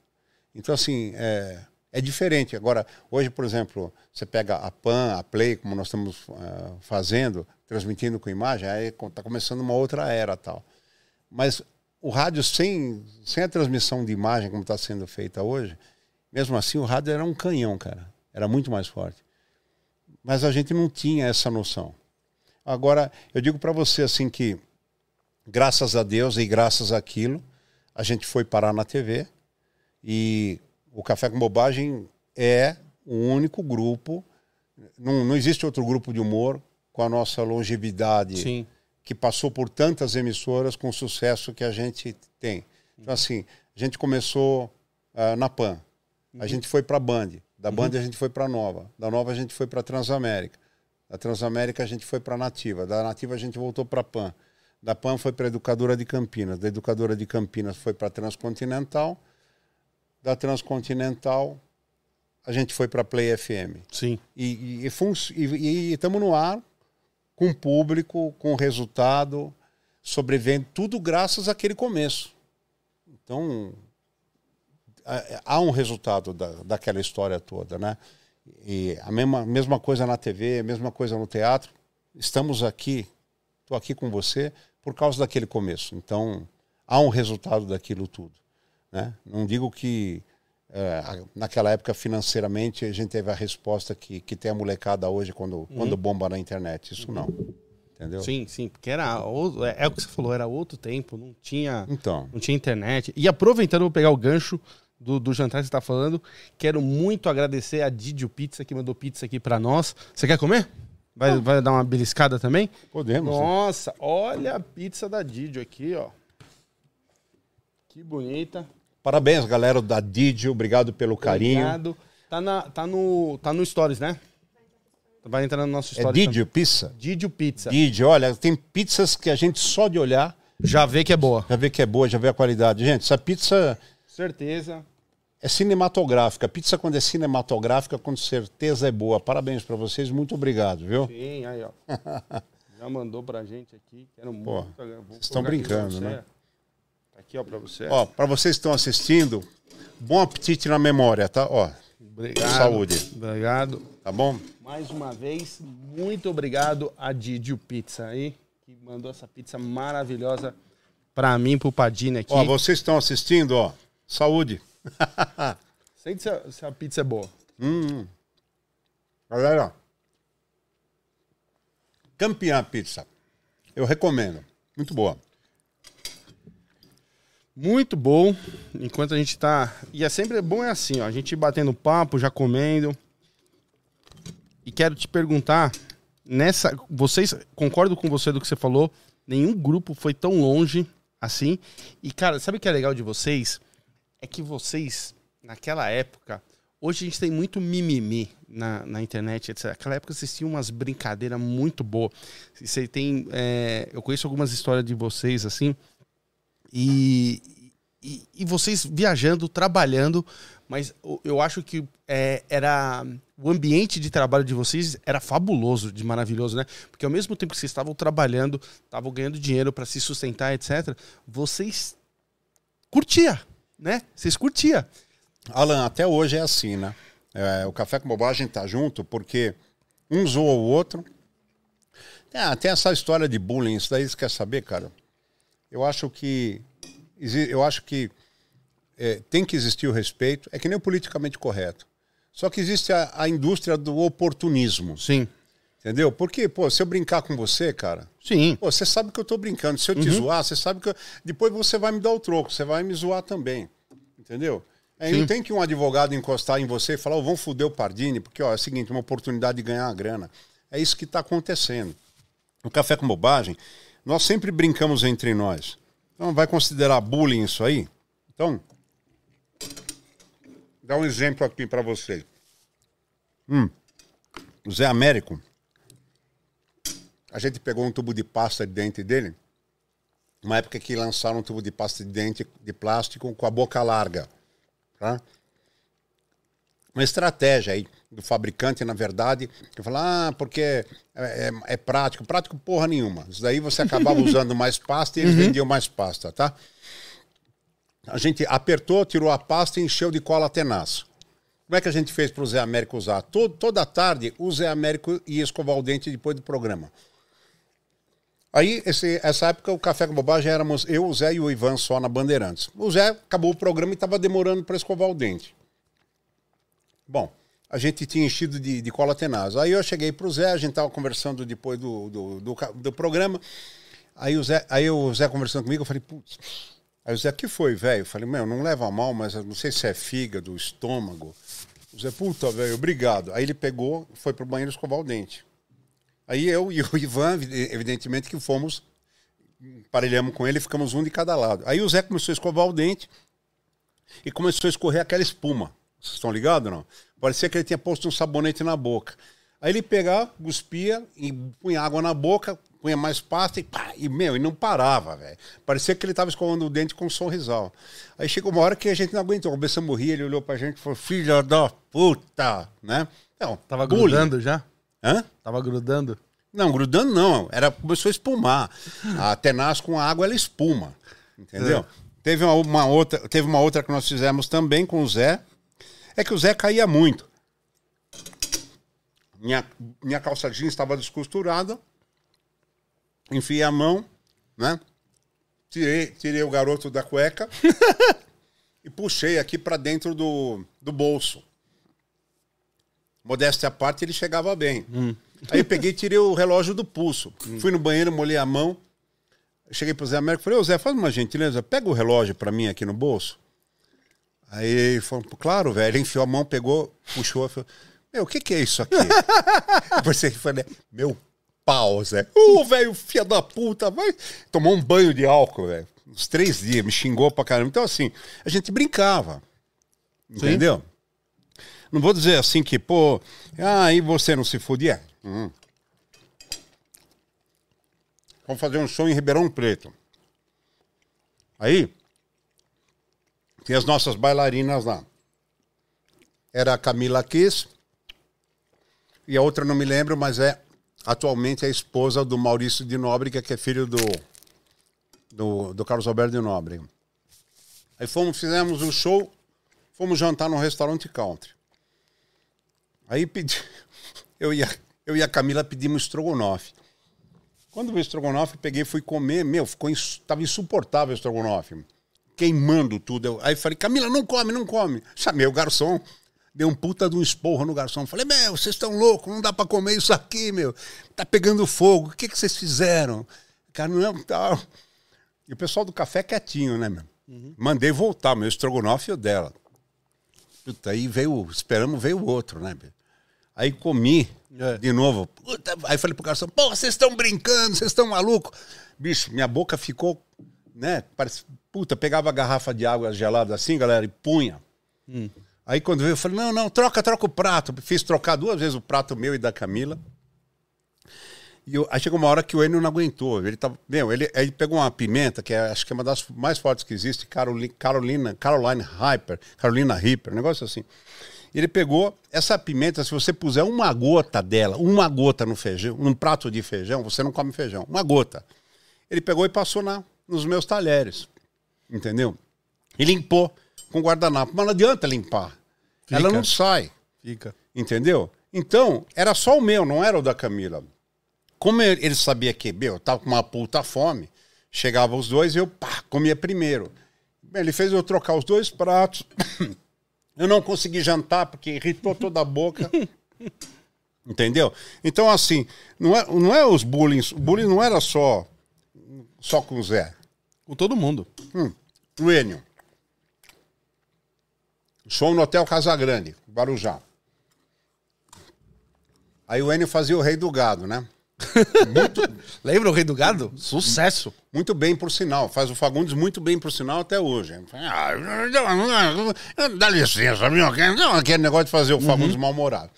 C: Então, assim, é, é diferente. Agora, hoje, por exemplo, você pega a PAN, a Play, como nós estamos eh, fazendo, transmitindo com imagem, aí está começando uma outra era tal. Mas o rádio sem, sem a transmissão de imagem, como está sendo feita hoje, mesmo assim, o rádio era um canhão, cara. Era muito mais forte. Mas a gente não tinha essa noção. Agora, eu digo para você assim que, graças a Deus e graças àquilo, a gente foi parar na TV e o Café com Bobagem é o único grupo, não, não existe outro grupo de humor com a nossa longevidade
A: Sim.
C: que passou por tantas emissoras com o sucesso que a gente tem. Então, assim, a gente começou ah, na PAN, a gente foi para a Band, da Band a gente foi para a Nova, da Nova a gente foi para a Transamérica, da Transamérica a gente foi para a Nativa, da Nativa a gente voltou para a PAN, da PAN foi para a Educadora de Campinas, da Educadora de Campinas foi para a Transcontinental, da Transcontinental a gente foi para Play FM.
A: Sim.
C: E estamos no ar com público, com resultado, sobrevivendo, tudo graças àquele começo. Então, há- há um resultado da, daquela história toda, né? E a mesma, mesma coisa na TV, a mesma coisa no teatro. Estamos aqui, estou aqui com você por causa daquele começo. Então, há um resultado daquilo tudo. Né? Não digo que é, naquela época financeiramente a gente teve a resposta que, que tem a molecada hoje quando, quando bomba na internet. Isso não. Entendeu?
A: Sim, sim, porque era outro, é, é o que você falou, era outro tempo, não tinha,
C: Então,
A: não tinha internet. E aproveitando, vou pegar o gancho do, do jantar que você está falando, quero muito agradecer a Didio Pizza que mandou pizza aqui para nós. Você quer comer? Vai, vai dar uma beliscada também?
C: podemos. né?
A: Nossa, olha a pizza da Didio aqui, ó. Que bonita.
C: Parabéns, galera da Didio. Obrigado pelo carinho.
A: Obrigado. Tá, na, tá, no, tá no Stories, né? Vai entrar no nosso
C: É
A: Stories.
C: Didio Pizza?
A: Didio Pizza.
C: Didio, olha, tem pizzas que a gente só de olhar
A: Já vê que é boa.
C: já vê que é boa, já vê a qualidade. Gente, essa pizza
A: Certeza.
C: é cinematográfica. Pizza, quando é cinematográfica, com certeza é boa. Parabéns para vocês, muito obrigado, viu?
A: Sim, aí, ó. Já mandou pra gente aqui. Quero
C: Pô,
A: muito.
C: Vocês estão brincando,
A: você.
C: né?
A: Aqui, ó, pra você.
C: Ó, para vocês que estão assistindo, bom apetite na memória, tá? Ó,
A: obrigado.
C: saúde.
A: Obrigado.
C: tá bom?
A: Mais uma vez, muito obrigado a Didio Pizza aí, que mandou essa pizza maravilhosa pra mim, pro Padini aqui.
C: Ó, vocês estão assistindo, ó, saúde.
A: Sente se a, se a pizza é boa.
C: Hum. Galera, Campeã Pizza. Eu recomendo. Muito boa.
A: Muito bom. Enquanto a gente tá. E é sempre bom é assim, ó. A gente batendo papo, já comendo. E quero te perguntar, nessa. Vocês. Concordo com você do que você falou. Nenhum grupo foi tão longe assim. E, cara, sabe o que é legal de vocês? É que vocês, naquela época. Hoje a gente tem muito mimimi na, na internet, etc. Naquela época vocês tinham umas brincadeiras muito boas. Você tem. é, eu conheço algumas histórias de vocês, assim. E, e, e vocês viajando, trabalhando, mas eu acho que é, era o ambiente de trabalho de vocês era fabuloso, de maravilhoso, né? Porque ao mesmo tempo que vocês estavam trabalhando, estavam ganhando dinheiro para se sustentar, etc., vocês curtia, né? Vocês curtia.
C: Alan, até hoje é assim, né? É, o Café com Bobagem tá junto porque um zoa o outro. Ah, tem essa história de bullying, isso daí você quer saber, cara? Eu acho que eu acho que é, tem que existir o respeito. É que nem o politicamente correto. Só que existe a, a indústria do oportunismo.
A: Sim.
C: Entendeu? Porque, pô, se eu brincar com você, cara,
A: Sim.
C: pô, você sabe que eu tô brincando. Se eu te zoar, você sabe que eu... depois você vai me dar o troco, você vai me zoar também. Entendeu? Aí não tem que um advogado encostar em você e falar, oh, vamos foder o Pardini, porque ó, é o seguinte, uma oportunidade de ganhar uma grana. É isso que está acontecendo. No Café com Bobagem, nós sempre brincamos entre nós. Então, vai considerar bullying isso aí? Então, dá um exemplo aqui para vocês. Hum, o Zé Américo, a gente pegou um tubo de pasta de dente dele, uma época que lançaram um tubo de pasta de dente de plástico com a boca larga. Tá? Uma estratégia aí do fabricante, na verdade, que fala, ah, porque é, é, é prático. Prático porra nenhuma. Isso daí você acabava usando mais pasta e eles vendiam mais pasta, tá? A gente apertou, tirou a pasta e encheu de cola tenaz. Como é que a gente fez para o Zé Américo usar? Todo, toda tarde, o Zé Américo ia escovar o dente depois do programa. Aí, esse, essa época, o Café com Bobagem éramos eu, o Zé e o Ivan só na Bandeirantes. O Zé acabou o programa e estava demorando para escovar o dente. Bom, a gente tinha enchido de, de cola tenaz. Aí eu cheguei pro Zé, a gente tava conversando depois do, do, do, do programa. Aí o, Zé, aí o Zé conversando comigo, eu falei, putz. Aí o Zé, que foi, velho? Eu falei, meu, não leva mal, mas não sei se é fígado, estômago. O Zé, puta, velho, obrigado. Aí ele pegou, foi pro banheiro escovar o dente. Aí eu e o Ivan, evidentemente que fomos, parelhamos com ele, ficamos um de cada lado. Aí o Zé começou a escovar o dente e começou a escorrer aquela espuma. Vocês estão ligados não? Parecia que ele tinha posto um sabonete na boca. Aí ele pegava, cuspia e punha água na boca, punha mais pasta e pá, e meu, e não parava, velho. Parecia que ele tava escovando o dente com um sorrisal. Aí chegou uma hora que a gente não aguentou, começamos a rir, ele olhou pra gente e falou: "Filha da puta", né? Não,
A: Tava
C: bullying.
A: grudando já?
C: Hã?
A: Tava grudando?
C: Não, grudando não. Era, começou a espumar. A tenaz com água, ela espuma. Entendeu? Teve uma, uma outra, teve uma outra que nós fizemos também com o Zé. É que o Zé caía muito. Minha, minha calça jeans estava descosturada. Enfiei a mão, né? Tirei, tirei o garoto da cueca e puxei aqui para dentro do, do bolso. Modéstia à parte, ele chegava bem. Aí eu peguei e tirei o relógio do pulso. Fui no banheiro, molhei a mão. Cheguei pro Zé Américo e falei, ô Zé, faz uma gentileza, pega o relógio para mim aqui no bolso. Aí falou, claro, velho. Ele enfiou a mão, pegou, puxou falou, meu, o que que é isso aqui? pensei que falei, meu pau, Zé. Ô, velho, filha da puta, vai. Tomou um banho de álcool, velho. Uns três dias, me xingou pra caramba. Então, assim, a gente brincava. Entendeu? Não vou dizer assim que, pô, ah, e você não se fudia? Hum. Vamos fazer um show em Ribeirão Preto. Aí, tem as nossas bailarinas lá. Era a Camila Kiss. E a outra não me lembro, mas é atualmente a esposa do Maurício de Nóbrega, que é filho do, do, do Carlos Alberto de Nóbrega. Aí fomos, fizemos o show, fomos jantar num restaurante country. Aí pedi, eu e a, eu e a Camila pedimos estrogonofe. Quando o estrogonofe, peguei fui comer, meu, ficou ins, tava insuportável o estrogonofe. Queimando tudo. Eu, aí falei, Camila, não come, não come. Chamei o garçom, dei um puta de um esporro no garçom. Falei, meu, vocês estão loucos, não dá pra comer isso aqui, meu. Tá pegando fogo, o que, que vocês fizeram? Cara, não, tal. E o pessoal do café quietinho, né, meu? Mandei voltar, meu estrogonofe e o dela. Puta, aí veio, esperamos, veio o outro, né, meu? Aí comi
A: É.
C: de novo. Puta, aí falei pro garçom, pô, vocês estão brincando, vocês estão malucos. Bicho, minha boca ficou, né? Parece, puta, pegava a garrafa de água gelada assim, galera, e punha. Aí quando veio, eu falei, não, não, troca, troca o prato. Fiz trocar duas vezes o prato meu e da Camila. E eu, aí chegou uma hora que o Enio não aguentou. Ele tava, meu, ele, ele pegou uma pimenta, que é, acho que é uma das mais fortes que existe, Carolina, Carolina, Caroline Hyper, Carolina Reaper, um negócio assim. Ele pegou essa pimenta, se você puser uma gota dela, uma gota no feijão, num prato de feijão, você não come feijão, uma gota. Ele pegou e passou na, nos meus talheres, entendeu? E limpou com guardanapo. Mas não adianta limpar. Ela
A: Fica.
C: não sai.
A: Fica.
C: Entendeu? Então, era só o meu, não era o da Camila. Como ele ele sabia que, meu, eu tava com uma puta fome, chegava os dois e eu, pá, comia primeiro. Ele fez eu trocar os dois pratos. Eu não consegui jantar porque irritou toda a boca. Entendeu? Então, assim, não é, não é os bullying. O bullying não era só, só com o Zé.
A: Com todo mundo.
C: Hum, o Enio. Show no Hotel Casagrande, Guarujá. Aí o Enio fazia o Rei do Gado, né?
A: Lembra o Rei do Gado? Sucesso.
C: Muito bem, por sinal. Faz o Fagundes muito bem, por sinal, até hoje. Ah, dá licença, viu? Aquele negócio de fazer o Fagundes mal-humorado.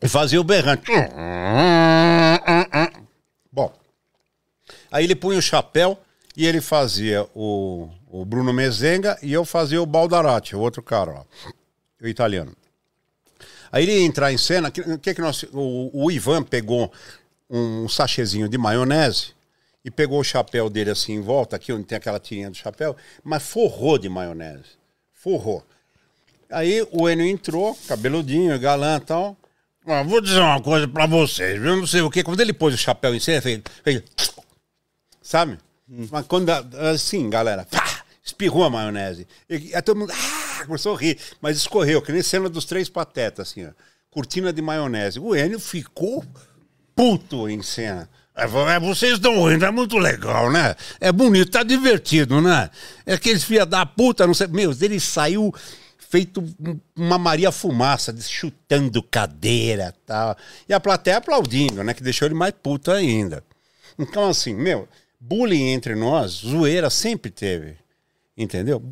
C: E fazia o berrante. Bom, aí ele punha o chapéu e ele fazia o, o Bruno Mezenga e eu fazia o Baldarati, o outro cara, ó, o italiano. Aí ele ia entrar em cena, o que, que, que nós, o, o Ivan pegou um sachêzinho de maionese e pegou o chapéu dele assim em volta, aqui onde tem aquela tirinha do chapéu, mas forrou de maionese. Forrou. Aí o Enio entrou, cabeludinho, galã e tal. Ah, vou dizer uma coisa pra vocês, eu não sei o que. Quando ele pôs o chapéu em cena, fez. fez sabe? Hum. Mas quando. Assim, galera, pá, espirrou a maionese. E, aí todo mundo ah, começou a rir, mas escorreu, que nem cena dos três patetas, assim, ó. Cortina de maionese. O Enio ficou puto em cena. É, é, vocês estão rindo, é muito legal, né? É bonito, tá divertido, né? É aqueles filha da puta, não sei. Meu, ele saiu feito uma Maria Fumaça, chutando cadeira tal. E a plateia aplaudindo, né? Que deixou ele mais puto ainda. Então, assim, meu, bullying entre nós, zoeira sempre teve. Entendeu?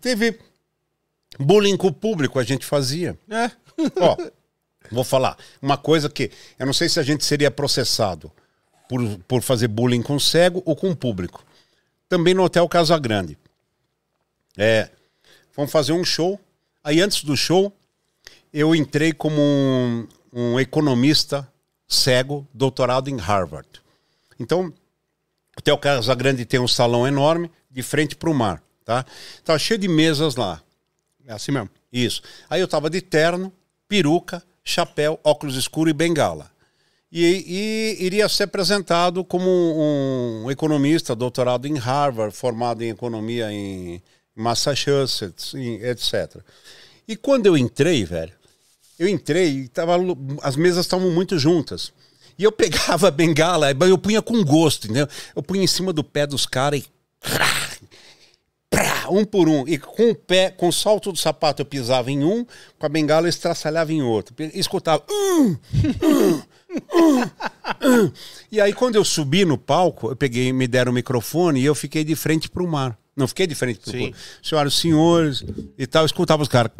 C: Teve bullying com o público, a gente fazia. É. Ó, Vou falar. Uma coisa que eu não sei se a gente seria processado por, por fazer bullying com cego ou com público. Também no Hotel Casa Grande. É, vamos fazer um show. Aí antes do show, eu entrei como um, um economista cego, doutorado em Harvard. Então, o Hotel Casa Grande tem um salão enorme, de frente para o mar. Tá? Tava cheio de mesas lá.
A: É assim mesmo.
C: Isso. Aí eu tava de terno, peruca, chapéu, óculos escuros e bengala. E, e, iria ser apresentado como um, um, economista, doutorado em Harvard, formado em economia em Massachusetts, etc. E quando eu entrei, velho, eu entrei e tava, as mesas estavam muito juntas. E eu pegava a bengala, eu punha com gosto, entendeu? Eu punha em cima do pé dos caras e prá, um por um. E com o pé, com o salto do sapato eu pisava em um, com a bengala eu estraçalhava em outro. E escutava. Hum, hum, hum, e aí, quando eu subi no palco, eu peguei, me deram o microfone e eu fiquei de frente para o mar. Não fiquei de frente para o mar. Senhoras e senhores e tal, eu escutava os caras.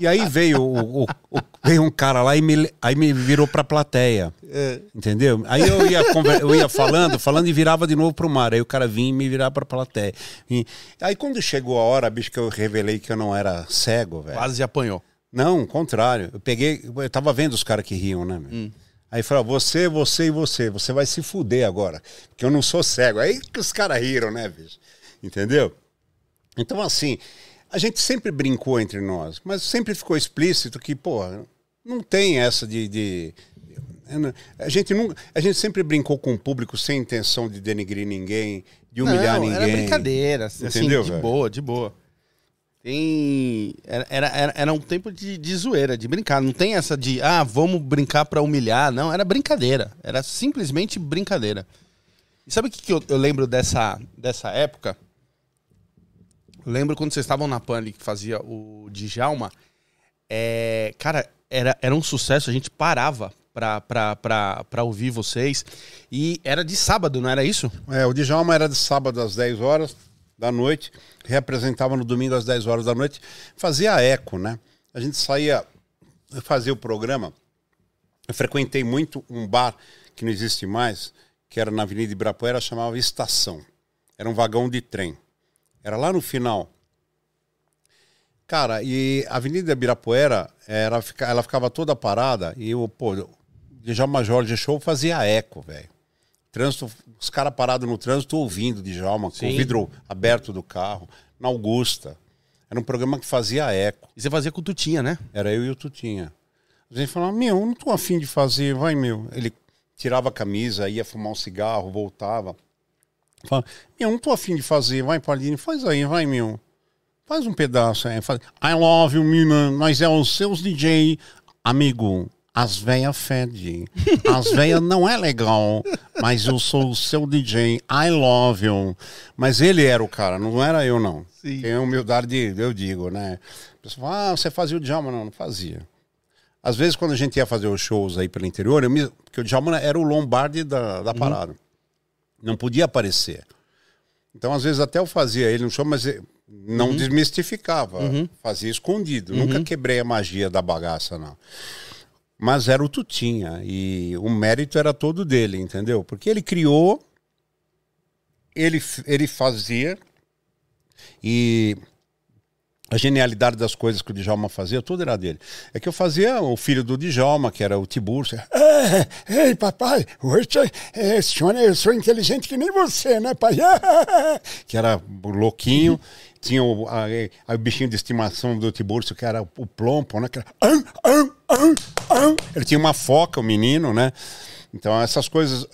C: E aí veio, o, o, o, veio um cara lá e me, aí me virou pra plateia. É. Entendeu? Aí eu ia, eu ia falando, falando e virava de novo pro mar. Aí o cara vinha e me virava pra plateia. E, aí quando chegou a hora, bicho, que eu revelei que eu não era cego, velho.
A: Quase apanhou.
C: Não, contrário. Eu peguei, eu tava vendo os caras que riam, né, meu? Hum. Aí falou, você, você e você, você vai se fuder agora, porque eu não sou cego. Aí que os caras riram, né, bicho? Entendeu? Então, assim, a gente sempre brincou entre nós, mas sempre ficou explícito que, pô, não tem essa de. de a gente, não, a gente sempre brincou com o público sem intenção de denegrir ninguém, de humilhar não, ninguém. Era
A: brincadeira, assim, Entendeu, de velho? boa, de boa. Tem. Era, era, era um tempo de, de zoeira, de brincar. Não tem essa de, ah, vamos brincar para humilhar. Não, era brincadeira. Era simplesmente brincadeira. E sabe o que, que eu, eu lembro dessa, dessa época? lembro quando vocês estavam na Pan que fazia o Djalma. É, cara, era, era um sucesso, a gente parava pra, pra, pra, pra ouvir vocês. E era de sábado, não era isso?
C: É, o Djalma era de sábado às 10 horas da noite, representava no domingo às 10 horas da noite, fazia eco, né? A gente saía, fazia o programa. Eu frequentei muito um bar que não existe mais, que era na Avenida Ibirapuera, chamava Estação. Era um vagão de trem. Era lá no final. Cara, e a Avenida Ibirapuera, era, ela ficava toda parada e o, pô, Djalma Jorge Show fazia eco, velho. Trânsito, os caras parados no trânsito ouvindo Djalma, com o vidro aberto do carro, na Augusta. Era um programa que fazia eco.
A: E você fazia com o Tutinha, né?
C: Era eu e o Tutinha. A gente falava, meu, não tô afim de fazer, vai, meu. Ele tirava a camisa, ia fumar um cigarro, voltava. Fala, meu, não tô afim de fazer, vai, Paulino, faz aí, vai, meu. faz um pedaço aí. Faz, I love you, mina. Nós é os seus DJ. Amigo, as velhas fede. As velhas não é legal, mas eu sou o seu DJ. I love you. Mas ele era o cara, não era eu, não.
A: Sim.
C: Tem humildade, eu digo, né? A pessoa fala, ah, você fazia o Djalma? Não, não fazia. Às vezes, quando a gente ia fazer os shows aí pelo interior, eu me... porque o Djalma era o Lombardi da, da parada. Não podia aparecer. Então, às vezes, até eu fazia ele no show, mas não desmistificava. Fazia escondido. Nunca quebrei a magia da bagaça, não. Mas era o Tutinha. E o mérito era todo dele, entendeu? Porque ele criou, ele, ele fazia. E a genialidade das coisas que o Djalma fazia, tudo era dele. É que eu fazia o filho do Djalma, que era o Tiburcio.
D: É, ei, papai, hoje é, senhor, eu sou inteligente que nem você, né, pai?
C: que era louquinho. Tinha o, a- a- o bichinho de estimação do Tiburcio, que era o plompo, né? Que era. Ele tinha uma foca, o menino, né? Então, essas coisas.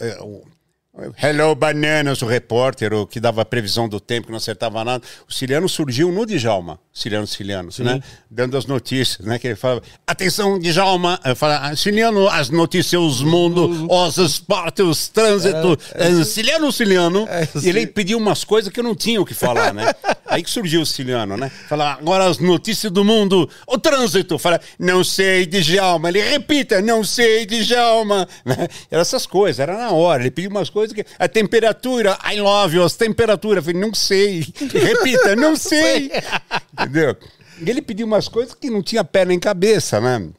C: É, Hello Bananas, o repórter, o que dava previsão do tempo, que não acertava nada. O Ciliano surgiu no Djalma, Ciliano Ciliano, né? Dando as notícias, né? Que ele falava, atenção, Djalma, eu falava, "Ah, Ciliano, as notícias, os mundos, os esportes, trânsito, eh, Ciliano Ciliano.
A: É,
C: ele pediu umas coisas que eu não tinha o que falar, né? Aí que surgiu o Ciliano, né? Falar, agora as notícias do mundo, o trânsito. Fala, não sei, Djalma. Ele repita, não sei, Djalma. Né? Era essas coisas, era na hora. Ele pediu umas coisas que. A temperatura, I love you, as temperaturas. Eu falei, não sei. Repita, não sei. Entendeu? E ele pediu umas coisas que não tinha pé nem cabeça, né?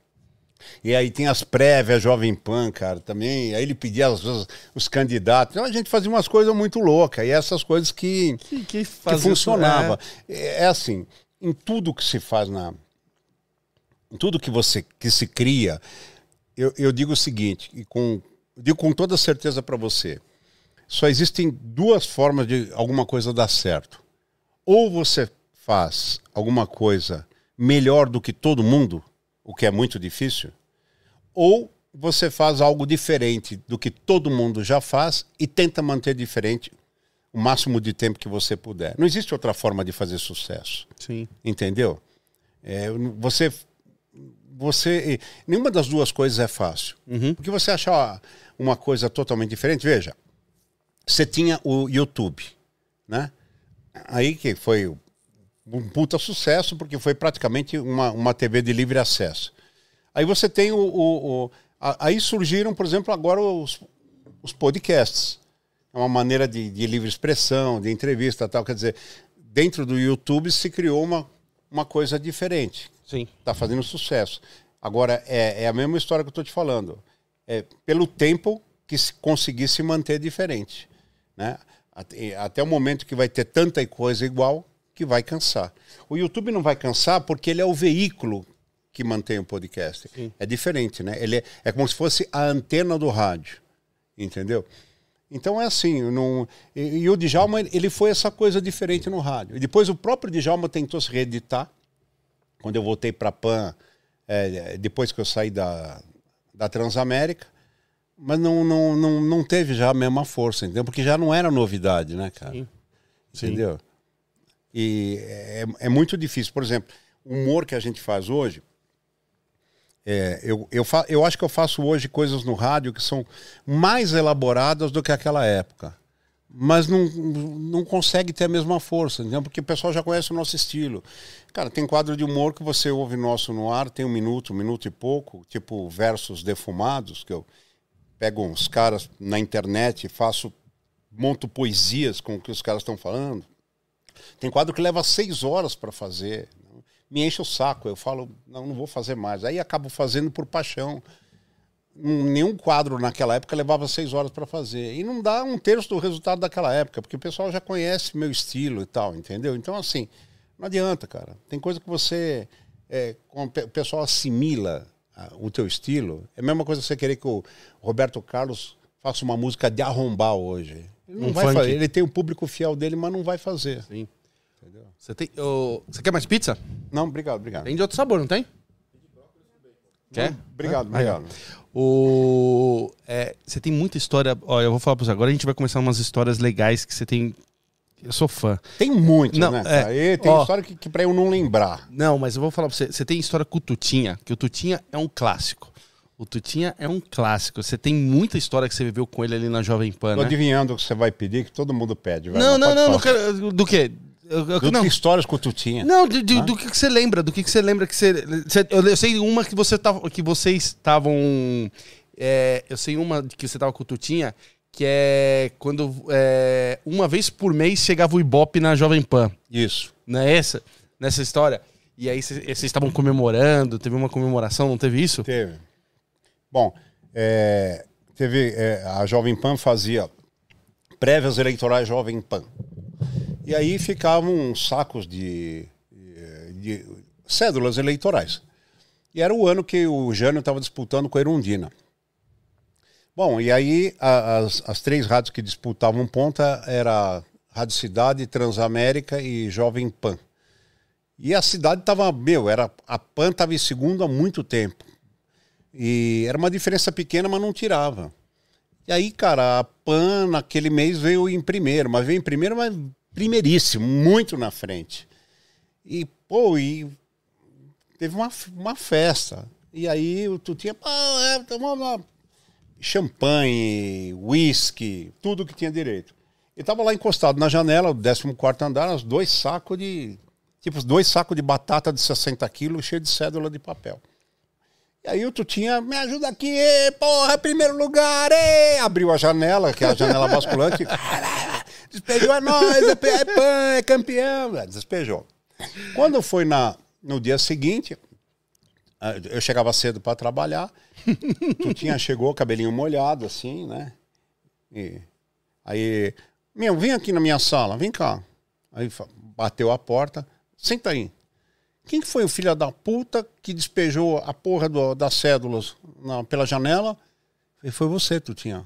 C: E aí tem as prévias, Jovem Pan, cara, também. Aí ele pedia as- os, os candidatos. Então a gente fazia umas coisas muito loucas. E essas coisas que,
A: Que, que,
C: que funcionava. É. é assim, em tudo que se faz na. Em tudo que você que se cria, eu, eu digo o seguinte, e com, digo com toda certeza para você: só existem duas formas de alguma coisa dar certo. Ou você faz alguma coisa melhor do que todo mundo, o que é muito difícil, ou você faz algo diferente do que todo mundo já faz e tenta manter diferente o máximo de tempo que você puder. Não existe outra forma de fazer sucesso,
A: Sim.
C: entendeu? É, você, você, nenhuma das duas coisas é fácil, porque você achar uma coisa totalmente diferente. Veja, você tinha o YouTube, né? Aí que foi um puta sucesso, porque foi praticamente uma, uma TV de livre acesso. Aí você tem o. o- o- a- aí surgiram, por exemplo, agora os, os podcasts. É uma maneira de, de livre expressão, de entrevista tal. Quer dizer, dentro do YouTube se criou uma, uma coisa diferente.
A: Sim.
C: Está fazendo sucesso. Agora, é, é a mesma história que eu estou te falando. É pelo tempo que se conseguir se manter diferente. Né? Até, até o momento que vai ter tanta coisa igual que vai cansar. O YouTube não vai cansar porque ele é o veículo que mantém o podcast. É diferente, né? Ele é, é como se fosse a antena do rádio. Entendeu? Então é assim, não, e, e o Djalma ele foi essa coisa diferente no rádio. E depois o próprio Djalma tentou se reeditar. Quando eu voltei para a PAN, é, depois que eu saí da, da Transamérica, mas não, não, não, não teve já a mesma força, entendeu? Porque já não era novidade, né, cara?
A: Sim. Sim.
C: Entendeu? E é, é muito difícil. Por exemplo, o humor que a gente faz hoje, é, eu, eu, fa eu acho que eu faço hoje coisas no rádio que são mais elaboradas do que aquela época. Mas não, não consegue ter a mesma força, entendeu? porque o pessoal já conhece o nosso estilo. Cara, tem quadro de humor que você ouve nosso no ar, tem um minuto, um minuto e pouco, tipo versos defumados, que eu pego uns caras na internet faço, monto poesias com o que os caras estão falando. Tem quadro que leva seis horas para fazer. Me enche o saco. Eu falo, não, não vou fazer mais. Aí acabo fazendo por paixão. Hum, Nenhum quadro naquela época levava seis horas para fazer. E não dá um terço do resultado daquela época, porque o pessoal já conhece meu estilo e tal, entendeu? Então, assim, não adianta, cara. Tem coisa que você. É, o pe- o pessoal assimila o teu estilo. É a mesma coisa você querer que o Roberto Carlos faça uma música de arrombar hoje. Ele não
A: Um
C: vai
A: funk.
C: fazer. Ele tem o público fiel dele, mas não vai fazer.
A: Sim. Você, tem, ô, você quer mais pizza?
C: Não, obrigado, obrigado.
A: Tem de outro sabor, não tem? Quer?
C: Obrigado,
A: ó.
C: obrigado.
A: O, é, você tem muita história. Olha, eu vou falar pra você agora. A gente vai começar umas histórias legais que você tem. Eu sou fã.
C: Tem muito,
A: Não,
C: né?
A: é.
C: tem
A: Ó.
C: história que, que pra eu não lembrar.
A: Não, mas eu vou falar pra você. Você tem história com o Tutinha, que o Tutinha é um clássico. O Tutinha é um clássico. Você tem muita história que você viveu com ele ali na Jovem Pan,
C: Tô
A: né?
C: adivinhando o que você vai pedir, que todo mundo pede. vai,
A: Não, não, não, não quero. Do quê? Eu- eu-
C: Do
A: não,
C: que histórias com o Tutinha.
A: não de- de- do que, que você lembra? Do que, que você lembra que você. você- eu, eu sei uma que você tava, que vocês estavam. é, eu sei uma que você tava com o Tutinha, que é quando é, uma vez por mês chegava o Ibope na Jovem Pan.
C: Isso.
A: Não é essa? Nessa história? E aí cê- vocês estavam comemorando, teve uma comemoração, não teve isso?
C: Teve. Bom, é, teve, é, a Jovem Pan fazia prévias eleitorais Jovem Pan. E aí ficavam sacos de, de cédulas eleitorais. E era o ano que o Jânio estava disputando com a Erundina. Bom, e aí a- as, as três rádios que disputavam ponta era Rádio Cidade, Transamérica e Jovem Pan. E a cidade estava, meu, era, a PAN estava em segundo há muito tempo. E era uma diferença pequena, mas não tirava. E aí, cara, a PAN naquele mês veio em primeiro, mas veio em primeiro, mas primeiríssimo, muito na frente. E, pô, e teve uma, uma festa. E aí o Tutinha, pô, é, champanhe, uísque, tudo que tinha direito. E tava lá encostado na janela, o 14 andar, os dois sacos de. Tipo, dois sacos de batata de 60 quilos, cheio de cédula de papel. E aí o Tutinha, me ajuda aqui, porra, primeiro lugar, ê! abriu a janela, que é a janela basculante, despejou, é nóis, é, é pan, é campeão, É, despejou. Quando foi na, no dia seguinte, eu chegava cedo para trabalhar, Tutinha chegou, cabelinho molhado, assim, né? E aí, meu, vem aqui na minha sala, vem cá. Aí bateu a porta, senta aí. Quem que foi o filho da puta que despejou a porra do- das cédulas na- pela janela? Falei, foi você, Tutinha.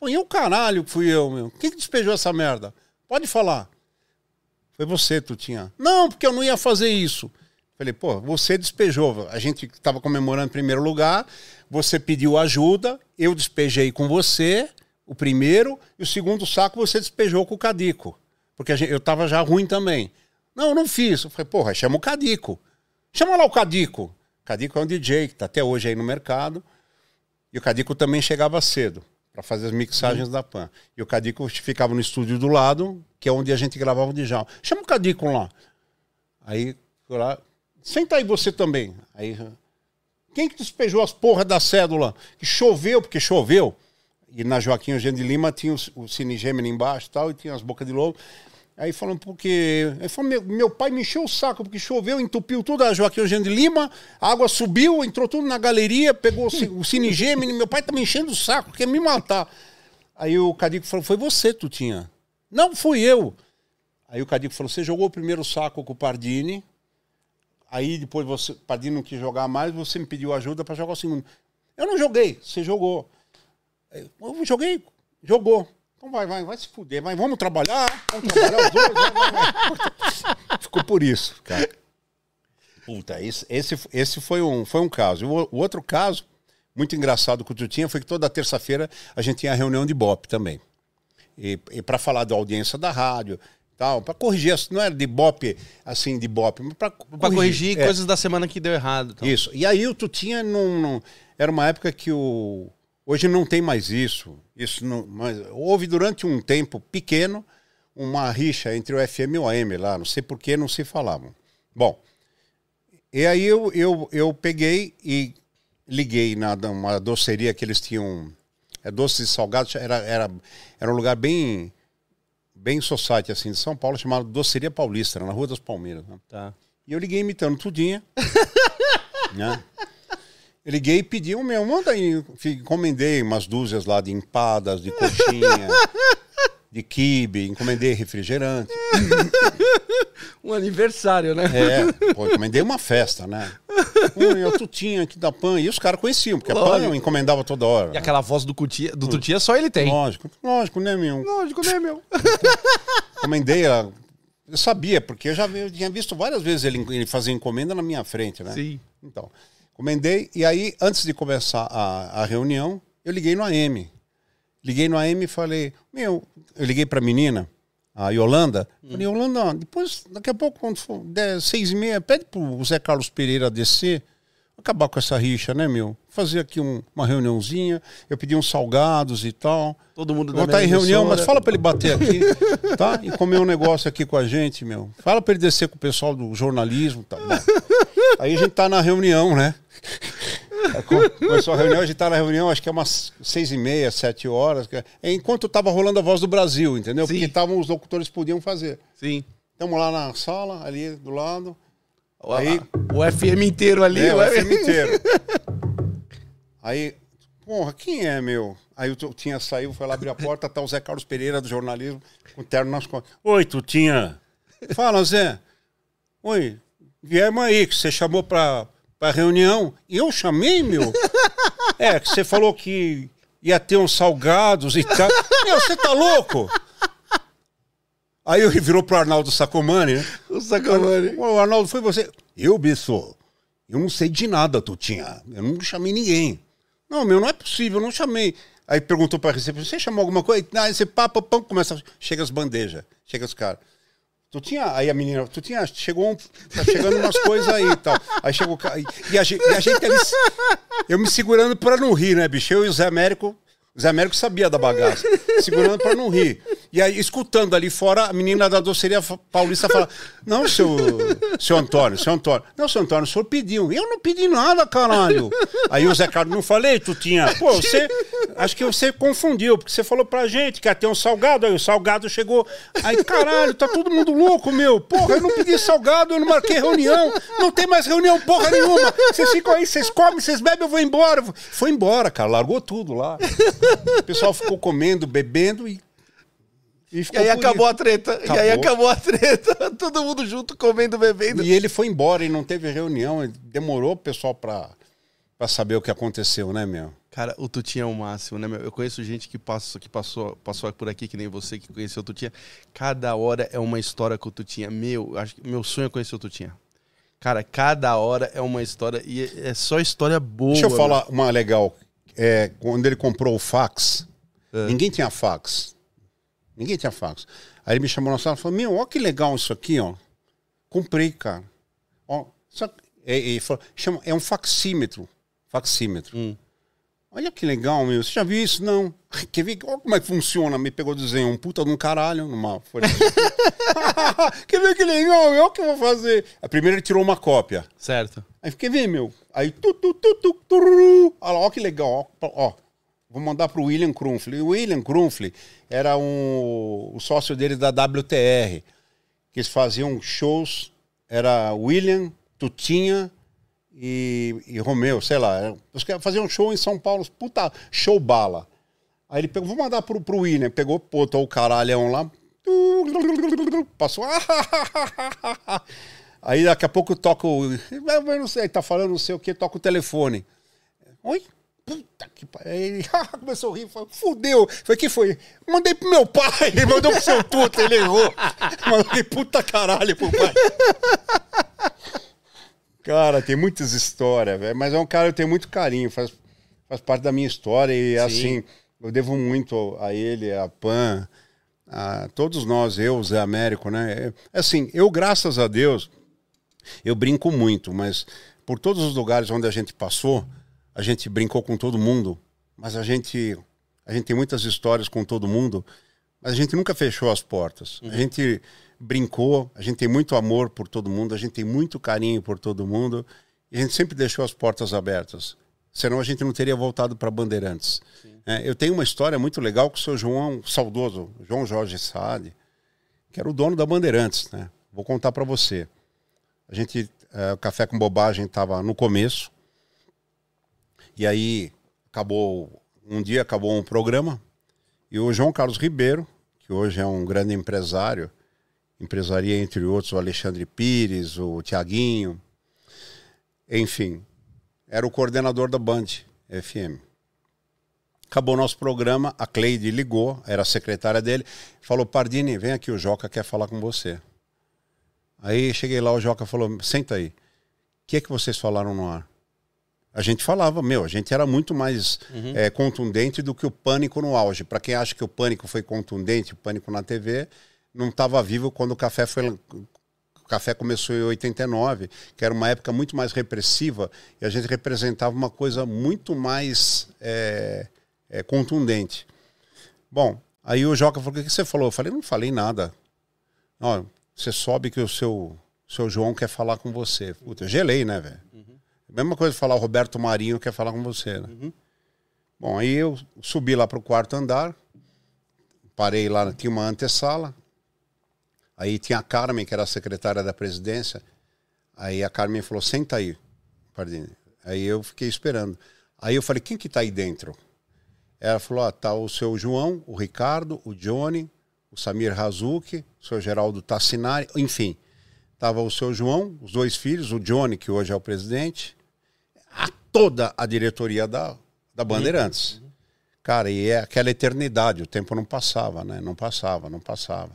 C: Pô, e o caralho que fui eu, meu? Quem que despejou essa merda? Pode falar. Foi você, Tutinha. Não, porque eu não ia fazer isso. Falei, pô, você despejou. A gente estava comemorando em primeiro lugar, você pediu ajuda, eu despejei com você, o primeiro, e o segundo saco você despejou com o Cadico. Porque gente- eu estava já ruim também. Não, não fiz. Eu falei, porra, chama o Cadico. Chama lá o Cadico. Cadico é um DJ que está até hoje aí no mercado. E o Cadico também chegava cedo para fazer as mixagens da PAN. E o Cadico ficava no estúdio do lado, que é onde a gente gravava o Djalma. Chama o Cadico lá. Aí, lá, senta aí você também. Aí, quem que despejou as porras da cédula? Que choveu, porque choveu. E na Joaquim Eugênio de Lima tinha o, o Cine Gemini embaixo tal, e tinha as bocas de lobo. Aí falando, porque. Aí falou, meu, meu pai me encheu o saco, porque choveu, entupiu tudo a Joaquim Eugênio de Lima, a água subiu, entrou tudo na galeria, pegou o, o Cine meu pai tá me enchendo o saco, quer me matar. Aí o Cadico falou, foi você, Tutinha. Não, fui eu. Aí o Cadico falou, você jogou o primeiro saco com o Pardini, aí depois você, o Pardini não quis jogar mais, você me pediu ajuda para jogar o segundo. Eu não joguei, você jogou. Eu joguei, jogou. Então vai, vai, vai se fuder, vai, vamos trabalhar, vamos trabalhar os dois. vai, vai. Ficou por isso, cara. Puta, esse, esse, esse foi, um, foi um caso. O, o outro caso, muito engraçado que tu tinha, foi que toda terça-feira a gente tinha reunião de BOP também. E, e para falar da audiência da rádio, tal, para corrigir, não era de BOP, assim, de BOP, mas para
A: Pra corrigir
C: é.
A: coisas da semana que deu errado. então.
C: Isso. E aí o Tutinha não, não- era uma época que o hoje não tem mais isso. Isso não, mas houve durante um tempo pequeno uma rixa entre o FM e o AM lá, não sei por que não se falavam. Bom, e aí eu, eu, eu peguei e liguei na uma doceria que eles tinham, é doces e salgados, era, era, era um lugar bem bem society assim de São Paulo chamado Doceria Paulista, na Rua das Palmeiras. né?
A: Tá.
C: E eu liguei imitando tudinha. né? Eu liguei e pedi o meu, manda aí. Encomendei umas dúzias lá de empadas, de coxinha, de quibe, encomendei refrigerante.
A: Um aniversário, né?
C: É, pô, encomendei uma festa, né? Ui, eu tutinha aqui da PAN. E os caras conheciam, porque a PAN
A: Lógico.
C: eu encomendava toda hora.
A: E aquela voz do, Cutia, do Tutia só ele tem.
C: Lógico, lógico, né, meu?
A: Lógico, né, meu?
C: Encomendei a... Eu sabia, porque eu já vi- eu tinha visto várias vezes ele, ele fazer encomenda na minha frente, né?
A: Sim.
C: Então, encomendei e aí, antes de começar a, a reunião, eu liguei no AM. Liguei no AM e falei, meu, eu liguei pra menina, a Yolanda. Falei, Yolanda, depois, daqui a pouco, quando for der seis e meia, pede pro Zé Carlos Pereira descer, acabar com essa rixa, né, meu? Fazer aqui um- uma reuniãozinha, eu pedi uns salgados e tal.
A: Todo mundo
C: Vou estar em reunião, mas fala pra ele bater aqui, tá? E comer um negócio aqui com a gente, meu. Fala pra ele descer com o pessoal do jornalismo, tá bom. Aí a gente tá na reunião, né? Co- Começou a reunião, a gente tá na reunião, acho que é umas seis e meia, sete horas. é- É enquanto tava rolando a voz do Brasil, entendeu?
A: Sim.
C: Porque tavam, os locutores podiam fazer.
A: Sim.
C: Estamos lá na sala, ali do lado.
A: Aí,
C: Aí-
A: o FM inteiro ali.
C: É, o. FM inteiro. Aí, porra, quem é, meu? Aí o Tutinha saiu, foi lá abrir a porta, tá o Zé Carlos Pereira do jornalismo, com o terno nas costas. Oi, Tutinha. Fala, Zé. Oi, viemos aí, que você chamou pra, pra reunião. E eu chamei, meu? É, que você falou que ia ter uns salgados e tal. Meu, você tá louco? Aí ele virou pro Arnaldo Sacomani, né?
A: O Sacomani.
C: Ô, Arnaldo, foi você? Eu, Bisso, eu não sei de nada, Tutinha. Eu não chamei ninguém. Não, meu, não é possível, eu não chamei. Aí perguntou pra recepção, você chamou alguma coisa? Ah, esse papo, pão, começa, chega as bandejas, chega os caras. Tu tinha, aí a menina, tu tinha, chegou, um- tá chegando umas coisas aí e tal. Aí chegou, o ca- e a gente, e a gente eu me segurando pra não rir, né, bicho? Eu e o Zé Américo, o Zé Américo sabia da bagaça, segurando pra não rir. E aí, escutando ali fora, a menina da doceria paulista fala, não, seu, seu Antônio, seu Antônio, não, seu Antônio, o senhor pediu. Eu não pedi nada, caralho. Aí o Zé Carlos, não falei, tu tinha, pô, você, acho que você confundiu, porque você falou pra gente que ia ter um salgado, aí o salgado chegou, aí, caralho, tá todo mundo louco, meu, porra, eu não pedi salgado, eu não marquei reunião, não tem mais reunião porra nenhuma, vocês ficam aí, vocês comem, vocês bebem, eu vou embora. Foi embora, cara, largou tudo lá. O pessoal ficou comendo, bebendo e. E,
A: E aí acabou
C: isso.
A: a treta. E aí
C: Acabou.
A: acabou a treta. Todo mundo junto comendo, bebendo.
C: E ele foi embora e não teve reunião. e Demorou o pessoal pra, pra saber o que aconteceu, né, meu?
A: Cara, o Tutinha é o máximo, né, meu? Eu conheço gente que, passou, que passou, passou por aqui, que nem você que conheceu o Tutinha. Cada hora é uma história com o Tutinha. Meu, acho que meu sonho é conhecer o Tutinha. Cara, cada hora é uma história e é é só história boa.
C: Deixa eu
A: meu.
C: falar uma legal. É, quando ele comprou o fax, ninguém tinha fax. Ninguém tinha fax. Aí ele me chamou na sala e falou: Meu, olha que legal isso aqui, ó. Comprei, cara. Ó, só... Ele falou: chama... É um faxímetro. Faxímetro.
A: Hum.
C: Olha que legal, meu. Você já viu isso? Não. Quer ver? Olha como é que funciona. Me pegou o desenho. Um puta de um caralho numa folha. Quer ver que legal? Eu que vou fazer. A primeira ele tirou uma cópia.
A: Certo.
C: Aí fiquei vendo, meu. Aí tu, tu, tu, tu, tururu. Olha lá, ó que legal. Ó, ó. Vou mandar pro William Krumfle. O William Krumfle era um, o sócio dele da WTR. Que eles faziam shows. Era William, Tutinha e, e Romeu, sei lá. Os caras faziam um show em São Paulo. Puta, show bala. Aí ele pegou, vou mandar pro, pro William. Pegou, botou o caralhão lá. Passou. Aí daqui a pouco toca o. Eu não sei, tá falando não sei o que, toca o telefone. Oi? Puta que pariu. Aí ele começou a rir, falou, fudeu. Falei, que foi? Mandei pro meu pai, ele mandou pro seu puta, ele errou. Mandei puta caralho pro pai. Cara, tem muitas histórias, velho. Mas é um cara que eu tenho muito carinho, faz, faz parte da minha história e assim, eu devo muito a ele, a Pan, a todos nós, eu, Zé Américo, né? É, assim, eu, graças a Deus, eu brinco muito, mas por todos os lugares onde a gente passou, a gente brincou com todo mundo, mas a gente, a gente tem muitas histórias com todo mundo, mas a gente nunca fechou as portas. A gente brincou, a gente tem muito amor por todo mundo, a gente tem muito carinho por todo mundo, e a gente sempre deixou as portas abertas. Senão a gente não teria voltado para Bandeirantes. É, eu tenho uma história muito legal com o seu João, saudoso, João Jorge Saad, que era o dono da Bandeirantes. Né? Vou contar para você. A gente, é, o Café com Bobagem estava no começo, e aí acabou, um dia acabou um programa, e o João Carlos Ribeiro, que hoje é um grande empresário, empresaria entre outros o Alexandre Pires, o Tiaguinho, enfim, era o coordenador da Band FM. Acabou nosso programa, a Cleide ligou, era a secretária dele, falou: Pardini, vem aqui, o Joca quer falar com você. Aí cheguei lá, o Joca falou: senta aí. O que é que vocês falaram no ar? A gente falava, meu, a gente era muito mais eh, contundente do que o pânico no auge. Para quem acha que o pânico foi contundente, o pânico na TV, não estava vivo quando o café foi. O café começou em 89, que era uma época muito mais repressiva, e a gente representava uma coisa muito mais é, é, contundente. Bom, aí o Joca falou: o que você falou? Eu falei: não falei nada. Ó, você sobe que o seu, seu João quer falar com você. Puta, eu gelei, né, velho? Mesma coisa falar o Roberto Marinho quer falar com você, né? Uhum. Bom, aí eu subi lá para o quarto andar, parei lá, tinha uma antessala. Aí tinha a Carmen, que era a secretária da presidência. Aí a Carmen falou: senta aí, Pardini. Aí eu fiquei esperando. Aí eu falei: quem que tá aí dentro? Ela falou: ah, tá o seu João, o Ricardo, o Johnny, o Samir Razuki, o seu Geraldo Tassinari, enfim. Tava o seu João, os dois filhos, o Johnny, que hoje é o presidente, toda a diretoria da, da Bandeirantes. Uhum. Cara, e é aquela eternidade, o tempo não passava, né? Não passava, não passava.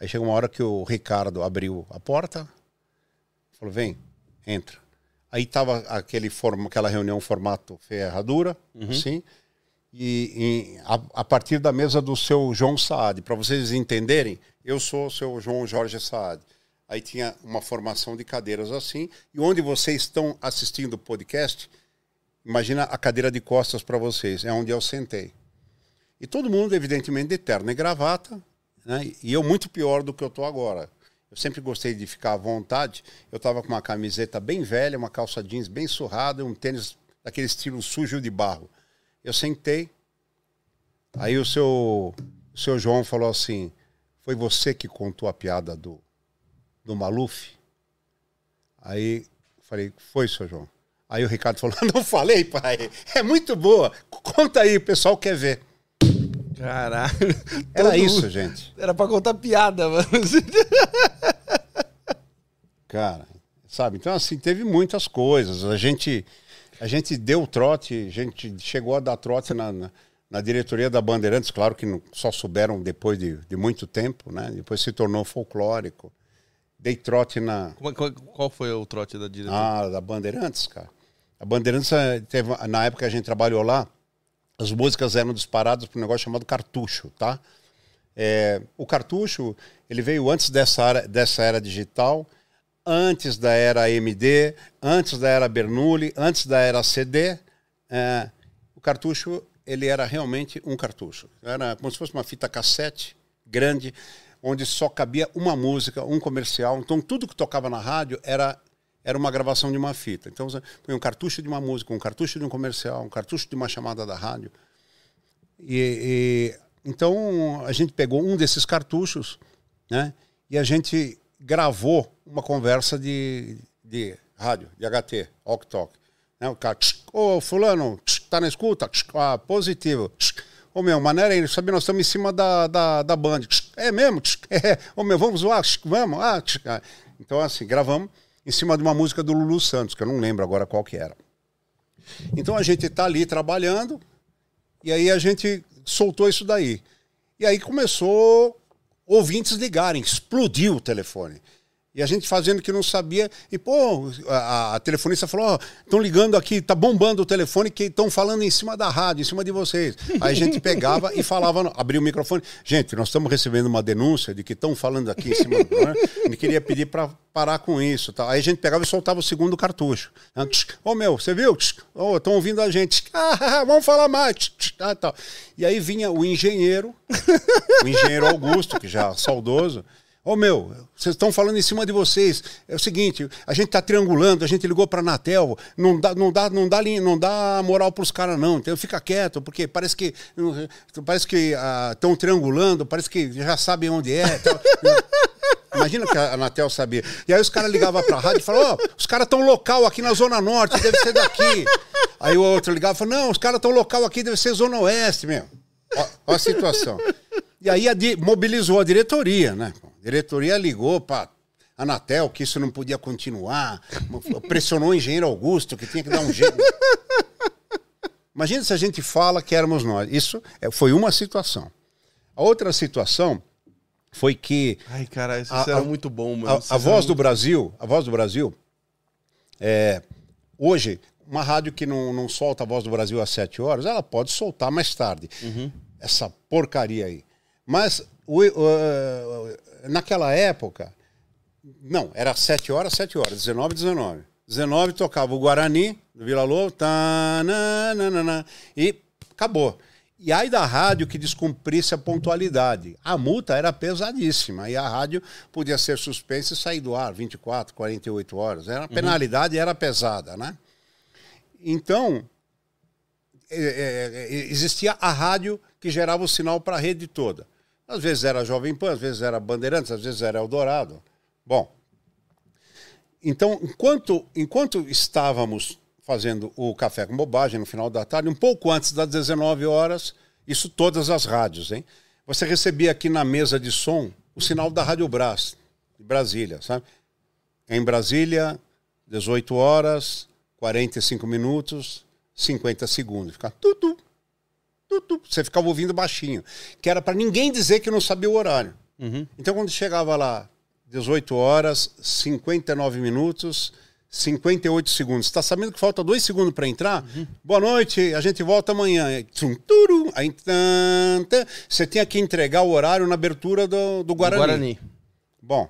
C: Aí chegou uma hora que o Ricardo abriu a porta, falou: vem, entra. Aí tava aquele forma, aquela reunião formato ferradura, uhum. assim, e, e a, a, partir da mesa do seu João Saad. Para vocês entenderem, eu sou o seu João Jorge Saad. Aí tinha uma formação de cadeiras assim, e onde vocês estão assistindo o podcast, Imagina a cadeira de costas para vocês, é onde eu sentei. E todo mundo, evidentemente, de terno e gravata, né? e eu muito pior do que eu estou agora. Eu sempre gostei de ficar à vontade. Eu estava com uma camiseta bem velha, uma calça jeans bem surrada, um tênis daquele estilo sujo de barro. Eu sentei, aí o seu, o seu João falou assim: Foi você que contou a piada do, do Maluf? Aí falei: Foi, seu João. Aí o Ricardo falou: Não falei, pai. É muito boa. Conta aí, o pessoal quer ver.
A: Caralho.
C: Era Todo... isso, gente.
A: Era pra contar piada, mano.
C: Cara, sabe? Então, assim, teve muitas coisas. A gente, a gente deu trote, a gente chegou a dar trote na, na, na diretoria da Bandeirantes, claro que não, só souberam depois de, de muito tempo, né? Depois se tornou folclórico. Dei trote na.
A: Qual, qual foi o trote da diretoria?
C: Ah, da Bandeirantes, cara. A Bandeirantes, eh, teve, na época que a gente trabalhou lá, as músicas eram disparadas para um negócio chamado cartucho, tá? É, o cartucho, ele veio antes dessa era, dessa era digital, antes da era AMD, antes da era Bernoulli, antes da era CD. É, o cartucho, ele era realmente um cartucho. Era como se fosse uma fita cassete grande, onde só cabia uma música, um comercial. Então, tudo que tocava na rádio era era uma gravação de uma fita. Então, você põe um cartucho de uma música, um cartucho de um comercial, um cartucho de uma chamada da rádio. E, e então, a gente pegou um desses cartuchos né, e a gente gravou uma conversa de, de rádio, de HT, ok talk. Né, o cara, ô, fulano, tá na escuta? Ah, positivo. Ô, meu, maneira aí, sabe, nós estamos em cima da, da, da Band. É mesmo? É. Ô, meu, vamos zoar? Vamos? Ah, então, assim, gravamos em cima de uma música do Lulu Santos, que eu não lembro agora qual que era. Então a gente está ali trabalhando, e aí a gente soltou isso daí. E aí começou ouvintes ligarem, explodiu o telefone. E a gente fazendo que não sabia. E, pô, a, a telefonista falou: estão oh, ligando aqui, tá bombando o telefone que estão falando em cima da rádio, em cima de vocês. Aí a gente pegava e falava, abria o microfone. Gente, nós estamos recebendo uma denúncia de que estão falando aqui em cima. Né? Ele queria pedir para parar com isso. Tá? Aí a gente pegava e soltava o segundo cartucho. Ô, oh, meu, você viu? Estão oh, ouvindo a gente. Ah, vamos falar mais. Ah, tá. E aí vinha o engenheiro, o engenheiro Augusto, que já é saudoso. Ô oh, meu, vocês estão falando em cima de vocês. É o seguinte, a gente está triangulando, a gente ligou para a Anatel, não dá, não dá, não dá, não dá moral para os caras não. Então fica quieto, porque parece que parece que estão ah, triangulando, parece que já sabem onde é. Imagina que a Anatel sabia. E aí os caras ligavam para a rádio e falavam, oh, os caras estão local aqui na Zona Norte, deve ser daqui. Aí o outro ligava e falava, não, os caras estão local aqui, deve ser Zona Oeste. Ó, ó a situação. E aí a mobilizou a diretoria, né? diretoria ligou para Anatel que isso não podia continuar, pressionou o engenheiro Augusto que tinha que dar um jeito. Imagina se a gente fala que éramos nós. Isso é, foi uma situação. A outra situação foi que.
A: Ai, cara, isso a, era muito bom,
C: mano. A, a voz do Brasil, a voz do Brasil, é, hoje, uma rádio que não, não solta a voz do Brasil às 7 horas, ela pode soltar mais tarde. Uhum. Essa porcaria aí. Mas o, o, naquela época, não, era 7 horas, 7 horas, 19, 19. 19 tocava o Guarani, do Vila Lobo, tá, na, na, na, na, e acabou. E aí da rádio que descumprisse a pontualidade. A multa era pesadíssima e a rádio podia ser suspensa e sair do ar 24, 48 horas. Era, a penalidade era pesada, né? Então, é, é, é, existia a rádio que gerava o sinal para a rede toda. Às vezes era Jovem Pan, às vezes era Bandeirantes, às vezes era Eldorado. Bom, então, enquanto, enquanto estávamos fazendo o Café com Bobagem no final da tarde, um pouco antes das 19 horas, isso todas as rádios, hein? Você recebia aqui na mesa de som o sinal da Rádio Brás, de Brasília, sabe? Em Brasília, 18 horas, 45 minutos, 50 segundos. Tudo, tudo. Você ficava ouvindo baixinho, que era para ninguém dizer que não sabia o horário.
A: Uhum.
C: Então, quando chegava lá, 18 horas, 59 minutos, 58 segundos. Está sabendo que falta dois segundos para entrar?
A: Uhum.
C: Boa noite, a gente volta amanhã. Tum, turu, aí, tan, tan. você tinha que entregar o horário na abertura do, do Guarani.
A: Guarani.
C: Bom,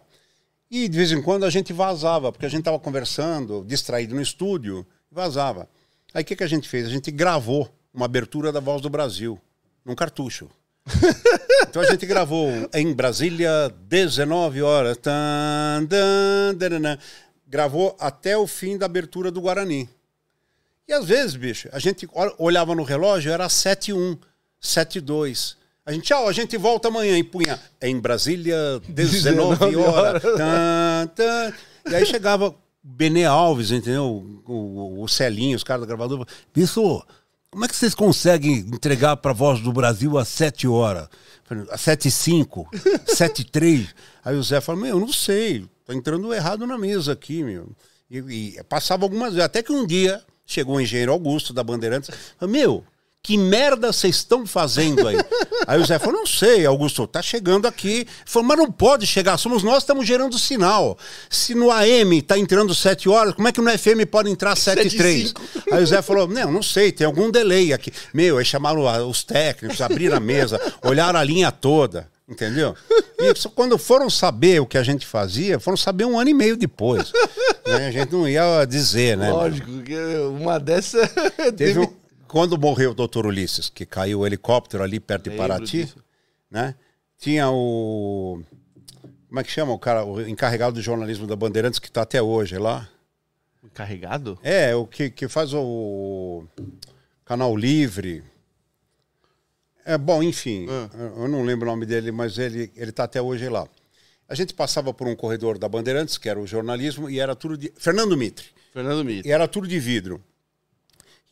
C: e de vez em quando a gente vazava, porque a gente estava conversando, distraído no estúdio, vazava. Aí o que, que a gente fez? A gente gravou uma abertura da Voz do Brasil, num cartucho. então a gente gravou em Brasília, 19 horas. Tan, tan, taranã. gravou até o fim da abertura do Guarani. E às vezes, bicho, a gente ol- olhava no relógio, era 7 e 1, 7 e 2. A gente, tchau, a gente volta amanhã e punha em Brasília, 19
A: 19
C: horas. Tan, tan. E aí chegava o Benê Alves, entendeu? O, o, o Celinho, os caras da gravadora. Bicho, como é que vocês conseguem entregar para a Voz do Brasil às 7 horas? Às 7 e 5, 7 e 3. Aí o Zé falou, meu, eu não sei, tô entrando errado na mesa aqui, meu. E, e passava algumas vezes, até que um dia chegou o engenheiro Augusto da Bandeirantes, falou, meu, que merda vocês estão fazendo aí? aí o Zé falou, não sei, Augusto, tá chegando aqui. Ele falou, mas não pode chegar, somos nós que estamos gerando sinal. Se no AM tá entrando 7 horas, como é que no FM pode entrar 7 e 3? Aí o Zé falou, não, não sei, tem algum delay aqui. Meu, aí chamaram os técnicos, abriram a mesa, olharam a linha toda. Entendeu? E quando foram saber o que a gente fazia, foram saber um ano e meio depois. Né? A gente não ia dizer, né?
A: Lógico, que uma dessa.
C: Teve um- quando morreu o doutor Ulisses, que caiu o helicóptero ali perto de
A: Lembro
C: Paraty,
A: disso.
C: né? Tinha o. Como é que chama o cara, o encarregado do jornalismo da Bandeirantes, que está até hoje lá?
A: Carregado?
C: É, o que, que faz o Canal Livre. É bom, enfim,
A: Ah.
C: eu não lembro o nome dele, mas ele ele está até hoje lá. A gente passava por um corredor da Bandeirantes, que era o jornalismo, e era tudo de. Fernando Mitre.
A: Fernando Mito.
C: E era tudo de vidro.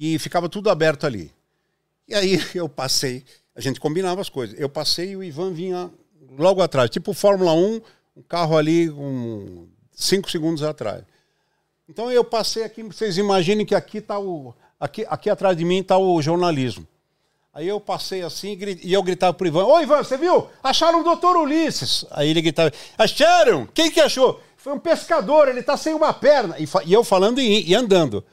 C: E ficava tudo aberto ali. E aí eu passei, a gente combinava as coisas. Eu passei e o Ivan vinha logo atrás, tipo Fórmula 1, um carro ali um, cinco segundos atrás. Então eu passei aqui, vocês imaginem que aqui tá o. Aqui, aqui atrás de mim está o jornalismo. Aí eu passei assim e eu gritava pro Ivan: Ô Ivan, você viu? Acharam o doutor Ulisses. Aí ele gritava: Acharam? Quem que achou? Foi um pescador, ele tá sem uma perna. E, e eu falando e, e andando.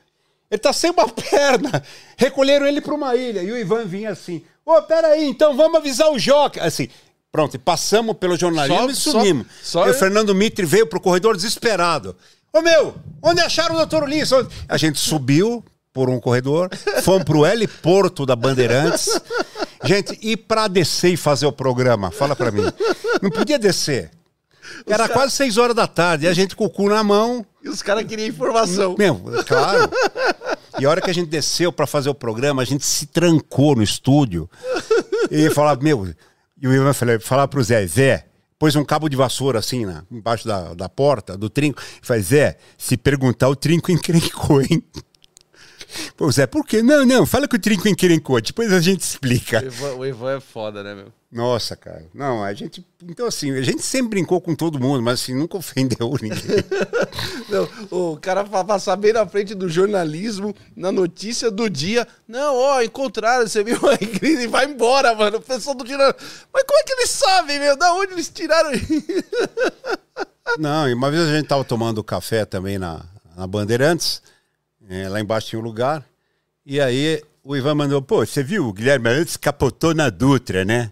C: Ele tá sem uma perna. Recolheram ele para uma ilha. E o Ivan vinha assim: Ô, peraí, então vamos avisar o Joca. Assim. Pronto, passamos pelo jornalismo
A: Só-
C: e sumimos.
A: só- só
C: e o Fernando Mitre veio pro corredor desesperado. Ô meu, onde acharam o doutor Ulisses? A gente subiu por um corredor, fomos pro heliporto da Bandeirantes. Gente, e pra descer e fazer o programa? Fala pra mim. Não podia descer. Era quase seis horas da tarde, e a gente com o cu na mão.
A: E os caras queriam informação.
C: Meu, claro. E a hora que a gente desceu pra fazer o programa, a gente se trancou no estúdio. E falava, meu. E o Ivan falou, falar pro Zé, Zé, pôs um cabo de vassoura assim, na, embaixo da, da porta, do trinco. E falei, Zé, se perguntar, o trinco encrencou, hein? Pô, Zé, por quê? Não, não, fala que o trinco encrencou, depois a gente
A: O
C: explica.
A: Ivan, o Ivan é foda, né, meu?
C: Nossa, cara. Não, a gente. Então, assim, a gente sempre brincou com todo mundo, mas assim, nunca ofendeu ninguém.
A: Não, o cara passar bem na frente do jornalismo, na notícia do dia. Não, ó, encontraram, você viu aí, grita e vai embora, mano. O pessoal do tirando. Mas como é que eles sabem, meu? Da onde eles tiraram isso?
C: Não, e uma vez a gente tava tomando café também na, na Bandeirantes, eh, lá embaixo tinha um lugar, e aí o Ivan mandou, pô, você viu, o Guilherme Arantes capotou na Dutra, né?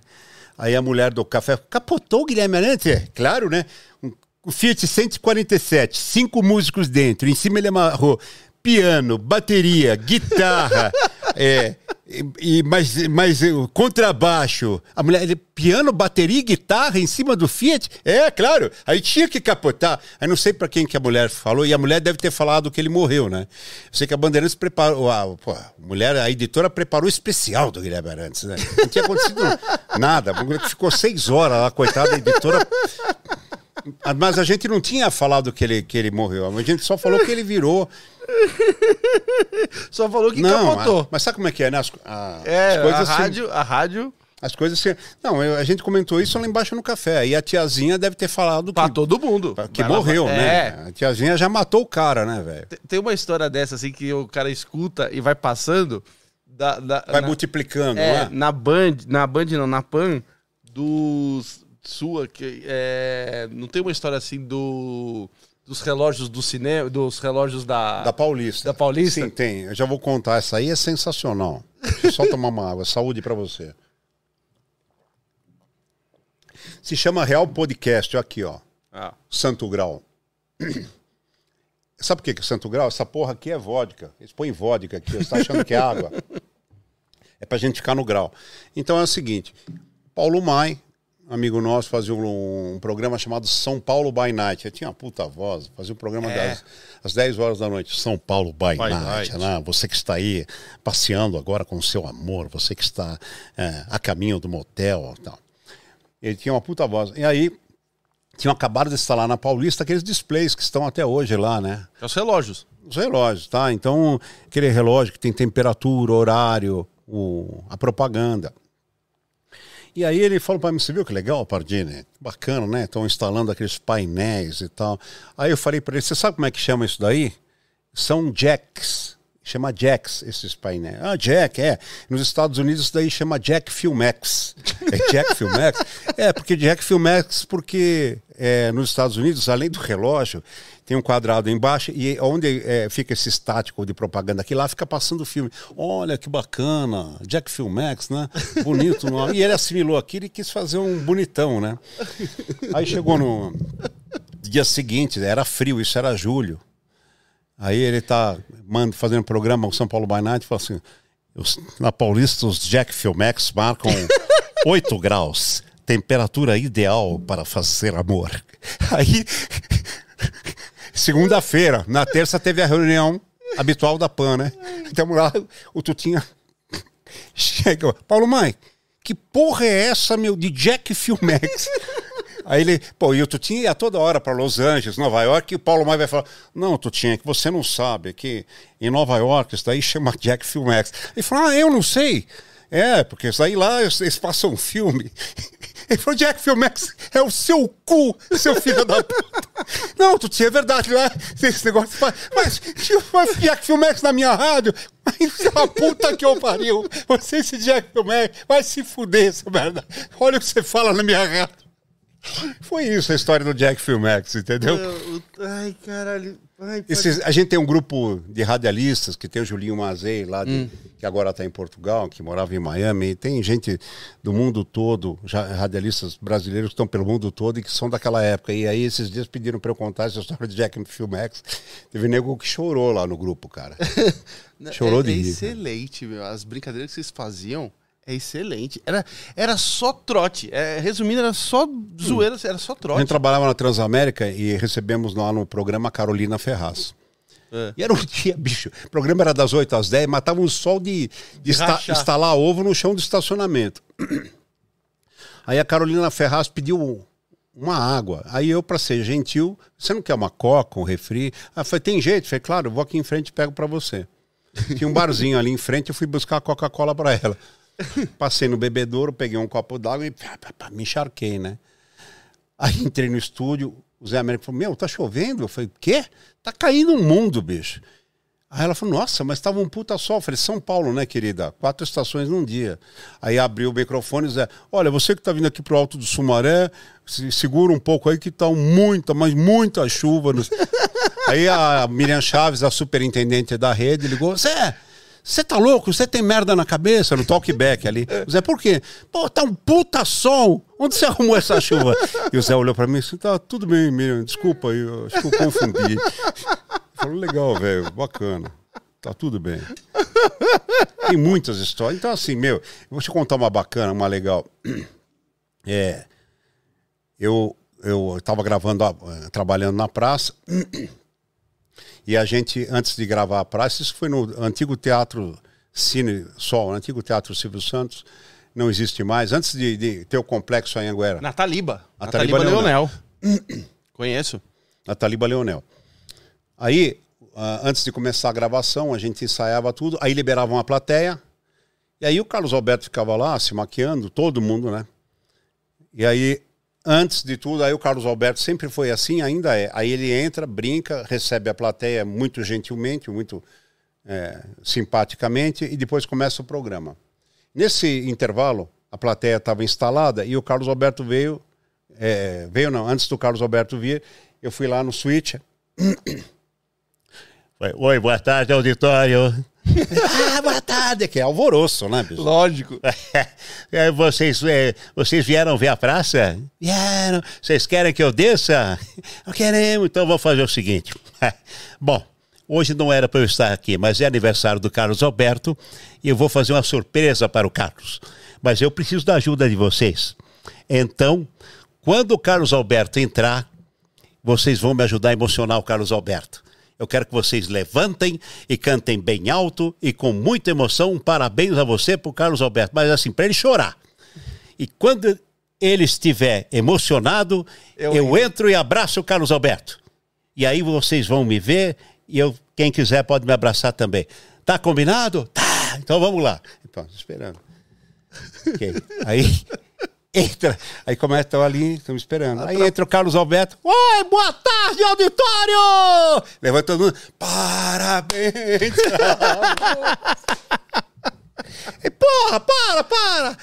C: Aí a mulher do café, capotou o Guilherme Arantes? Claro, né? Um, o Fiat 147, cinco músicos dentro. Em cima ele amarrou piano, bateria, guitarra, é, e, mais eh, contrabaixo. A mulher, piano, bateria e guitarra em cima do Fiat? É, claro. Aí tinha que capotar. Aí não sei para quem que a mulher falou, e a mulher deve ter falado que ele morreu, né? Eu sei que a Bandeirantes preparou, a, pô, a mulher, a editora preparou o especial do Guilherme Arantes, né? Não tinha acontecido nada. Ficou seis horas lá, coitada, a editora mas a gente não tinha falado que ele, que ele morreu. A gente só falou que ele virou.
A: Só falou que
C: não,
A: capotou.
C: a- mas sabe como é que é, né? As, a-
A: É,
C: as coisas
A: a
C: assim-
A: rádio, a rádio
C: As coisas assim. Não, eu- a gente comentou isso lá embaixo no café. E a tiazinha deve ter falado
A: pra
C: que,
A: todo mundo.
C: que
A: Vai
C: morreu, né?
A: É.
C: A tiazinha já matou o cara, né, velho?
A: Tem- uma história dessa, assim, que o cara escuta e vai passando. Da, da-
C: Vai
A: na,
C: multiplicando,
A: é,
C: não é?
A: na Band, na Band não, na Pan, dos. Sua, que é, não tem uma história assim do. Dos relógios do cinema, dos relógios da.
C: Da Paulista.
A: Da Paulista?
C: Sim, tem. Eu já vou contar. Essa aí é sensacional. Deixa eu só tomar uma água. Saúde pra você. Se chama Real Podcast, aqui, ó.
A: Ah,
C: Santo Grau. Sabe por que que é Santo Grau? Essa porra aqui é vodka. Eles põem vodka aqui, você tá achando que é água? É pra gente ficar no grau. Então é o seguinte, Paulo Mai, amigo nosso, fazia um, um programa chamado São Paulo by Night. Ele tinha uma puta voz, fazia um programa
A: É.
C: das, às 10 horas da noite. São Paulo by,
A: By
C: Night,
A: Night.
C: né? Você que está aí passeando agora com o seu amor, você que está é, a caminho do motel tal. Ele tinha uma puta voz. E aí, tinham acabado de instalar na Paulista aqueles displays que estão até hoje lá, né?
A: é os relógios.
C: Os relógios, tá? Então, aquele relógio que tem temperatura, horário, o, a propaganda. E aí ele falou para mim, você viu que legal, Pardini? Bacana, né? Estão instalando aqueles painéis e tal. Aí eu falei para ele, você sabe como é que chama isso daí? São jacks. Chama jacks esses painéis. Ah, jack, é. Nos Estados Unidos isso daí chama Jack Filmex. É Jack Filmex? É, porque Jack Filmex, porque é, nos Estados Unidos, além do relógio, tem um quadrado embaixo e onde é, fica esse estático de propaganda aqui, lá fica passando o filme. Olha que bacana, Jack Filmex, né? Bonito. Não? E ele assimilou aquilo e quis fazer um bonitão, né? Aí chegou no dia seguinte, era frio, isso era julho. Aí ele tá manda, fazendo programa, o São Paulo by Night, e fala assim: os- na Paulista, os Jack Filmex marcam 8 graus, temperatura ideal para fazer amor. Aí, segunda-feira, na terça teve a reunião habitual da PAN, né? Então lá, o Tutinha chega, Paulo Mãe, que porra é essa, meu, de Jack Filmex? Aí ele, pô, e o Tutinha ia toda hora para Los Angeles, Nova York, e o Paulo Maia vai falar: Não, Tutinha, é que você não sabe, que em Nova York isso daí chama Jack Filmex. Ele falou: Ah, eu não sei. É, porque isso aí lá eles eles passam um filme. Ele falou: Jack Filmex é o seu cu, seu filho da puta. Não, Tutinha, é verdade, lá esse negócio. faz- Mas, tio, mas Jack Filmex na minha rádio. Mas é a puta que eu pariu. Você, esse Jack Filmex, vai se fuder, seu merda. Olha o que você fala na minha rádio. Foi isso a história do Jack Filmex, entendeu?
A: Eu- Ai, caralho. Ai,
C: Esses- a gente tem um grupo de radialistas que tem o Julinho Mazei lá, de- que agora está em Portugal, que morava em Miami. E tem gente do mundo todo, já, radialistas brasileiros que estão pelo mundo todo e que são daquela época. E aí esses dias pediram para eu contar essa história de Jack Filmex. Teve nego que chorou lá no grupo, cara. Chorou
A: é,
C: de
A: é
C: rir.
A: excelente, meu. As brincadeiras que vocês faziam é excelente. Era, era só trote. É, resumindo, era só zoeira, era só
C: A
A: trote.
C: gente trabalhava na Transamérica e recebemos lá no programa a Carolina Ferraz.
A: É.
C: E era um dia, bicho. O programa era das 8 às 10, matava um sol de, de esta- instalar ovo no chão do estacionamento. Aí a Carolina Ferraz pediu uma água. Aí eu, para ser gentil, você não quer uma coca, um refri? Ela falei, tem jeito? Eu falei, claro, eu vou aqui em frente e pego para você. Tinha um barzinho ali em frente, eu fui buscar a Coca-Cola para ela. Passei no bebedouro, peguei um copo d'água e me encharquei, né? Aí entrei no estúdio, o Zé Américo falou: Meu, tá chovendo? Eu falei: Quê? Tá caindo um mundo, bicho. Aí ela falou: Nossa, mas tava um puta sol. Eu falei: São Paulo, né, querida? Quatro estações num dia. Aí abriu o microfone e Zé: Olha, você que tá vindo aqui pro Alto do Sumaré, se segura um pouco aí que tá muita, mas muita chuva. Nos... aí a Miriam Chaves, a superintendente da rede, ligou: Zé. Você tá louco? Você tem merda na cabeça no talkback ali. O Zé, por quê? Pô, tá um puta som. Onde você arrumou essa chuva? E o Zé olhou pra mim e disse: tá tudo bem, Miriam, desculpa aí, acho que eu confundi. Falou, legal, velho, bacana. Tá tudo bem. Tem muitas histórias. Então, assim, meu, eu vou te contar uma bacana, uma legal. É. Eu, eu tava gravando, a- trabalhando na praça. E a gente, antes de gravar a praça, isso foi no antigo Teatro Cine Sol, antigo Teatro Silvio Santos, não existe mais. Antes de, de ter o complexo em Anguera,
A: Nataliba.
C: Nataliba
A: Nataliba
C: Leonel.
A: Leonel. Conheço.
C: na Taliba Leonel. Aí, ah, antes de começar a gravação, a gente ensaiava tudo, aí liberavam a plateia, e aí o Carlos Alberto ficava lá se maquiando, todo mundo, né? E aí, antes de tudo, aí o Carlos Alberto sempre foi assim, ainda é. Aí ele entra, brinca, recebe a plateia muito gentilmente, muito é, simpaticamente, e depois começa o programa. Nesse intervalo, a plateia estava instalada e o Carlos Alberto veio, é, veio não, antes do Carlos Alberto vir, eu fui lá no switch. Oi, boa tarde, auditório. ah, boa tarde, que é alvoroço, né, bicho?
A: Lógico.
C: É, vocês, é, vocês vieram ver a praça? Vieram. Vocês querem que eu desça? Não queremos, então vou fazer o seguinte. Bom, hoje não era para eu estar aqui, mas é aniversário do Carlos Alberto e eu vou fazer uma surpresa para o Carlos. Mas eu preciso da ajuda de vocês. Então, quando o Carlos Alberto entrar, vocês vão me ajudar a emocionar o Carlos Alberto. Eu quero que vocês levantem e cantem bem alto e com muita emoção. Um parabéns a você pro Carlos Alberto, mas assim, para ele chorar. E quando ele estiver emocionado,
A: Eu
C: eu, entro e abraço o Carlos Alberto. E aí vocês vão me ver e eu, quem quiser pode me abraçar também. Tá combinado? Tá. Então vamos lá. Então, esperando. Ok. Aí entra, aí começa estão ali, estamos esperando. Aí entra o Carlos Alberto. Oi, boa tarde, auditório! Levanta todo mundo. Parabéns! E, Porra, para, para!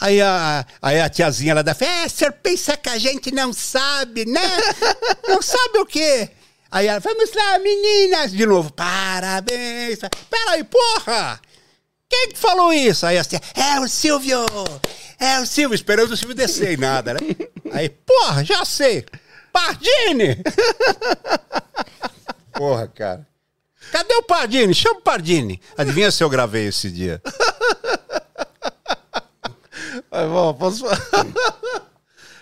C: Aí a, aí a tiazinha lá da festa, é, senhor pensa que a gente não sabe, né? Não sabe o quê? Aí ela, vamos lá, meninas! De novo, parabéns! Peraí, porra! Quem que falou isso? Aí assim, é o Silvio! É o Silvio, esperando o Silvio descer e nada, né? Aí, porra, já sei! Pardini! Porra, cara. Cadê o Pardini? Chama o Pardini. Adivinha se eu gravei esse dia?
A: Ai, bom, posso?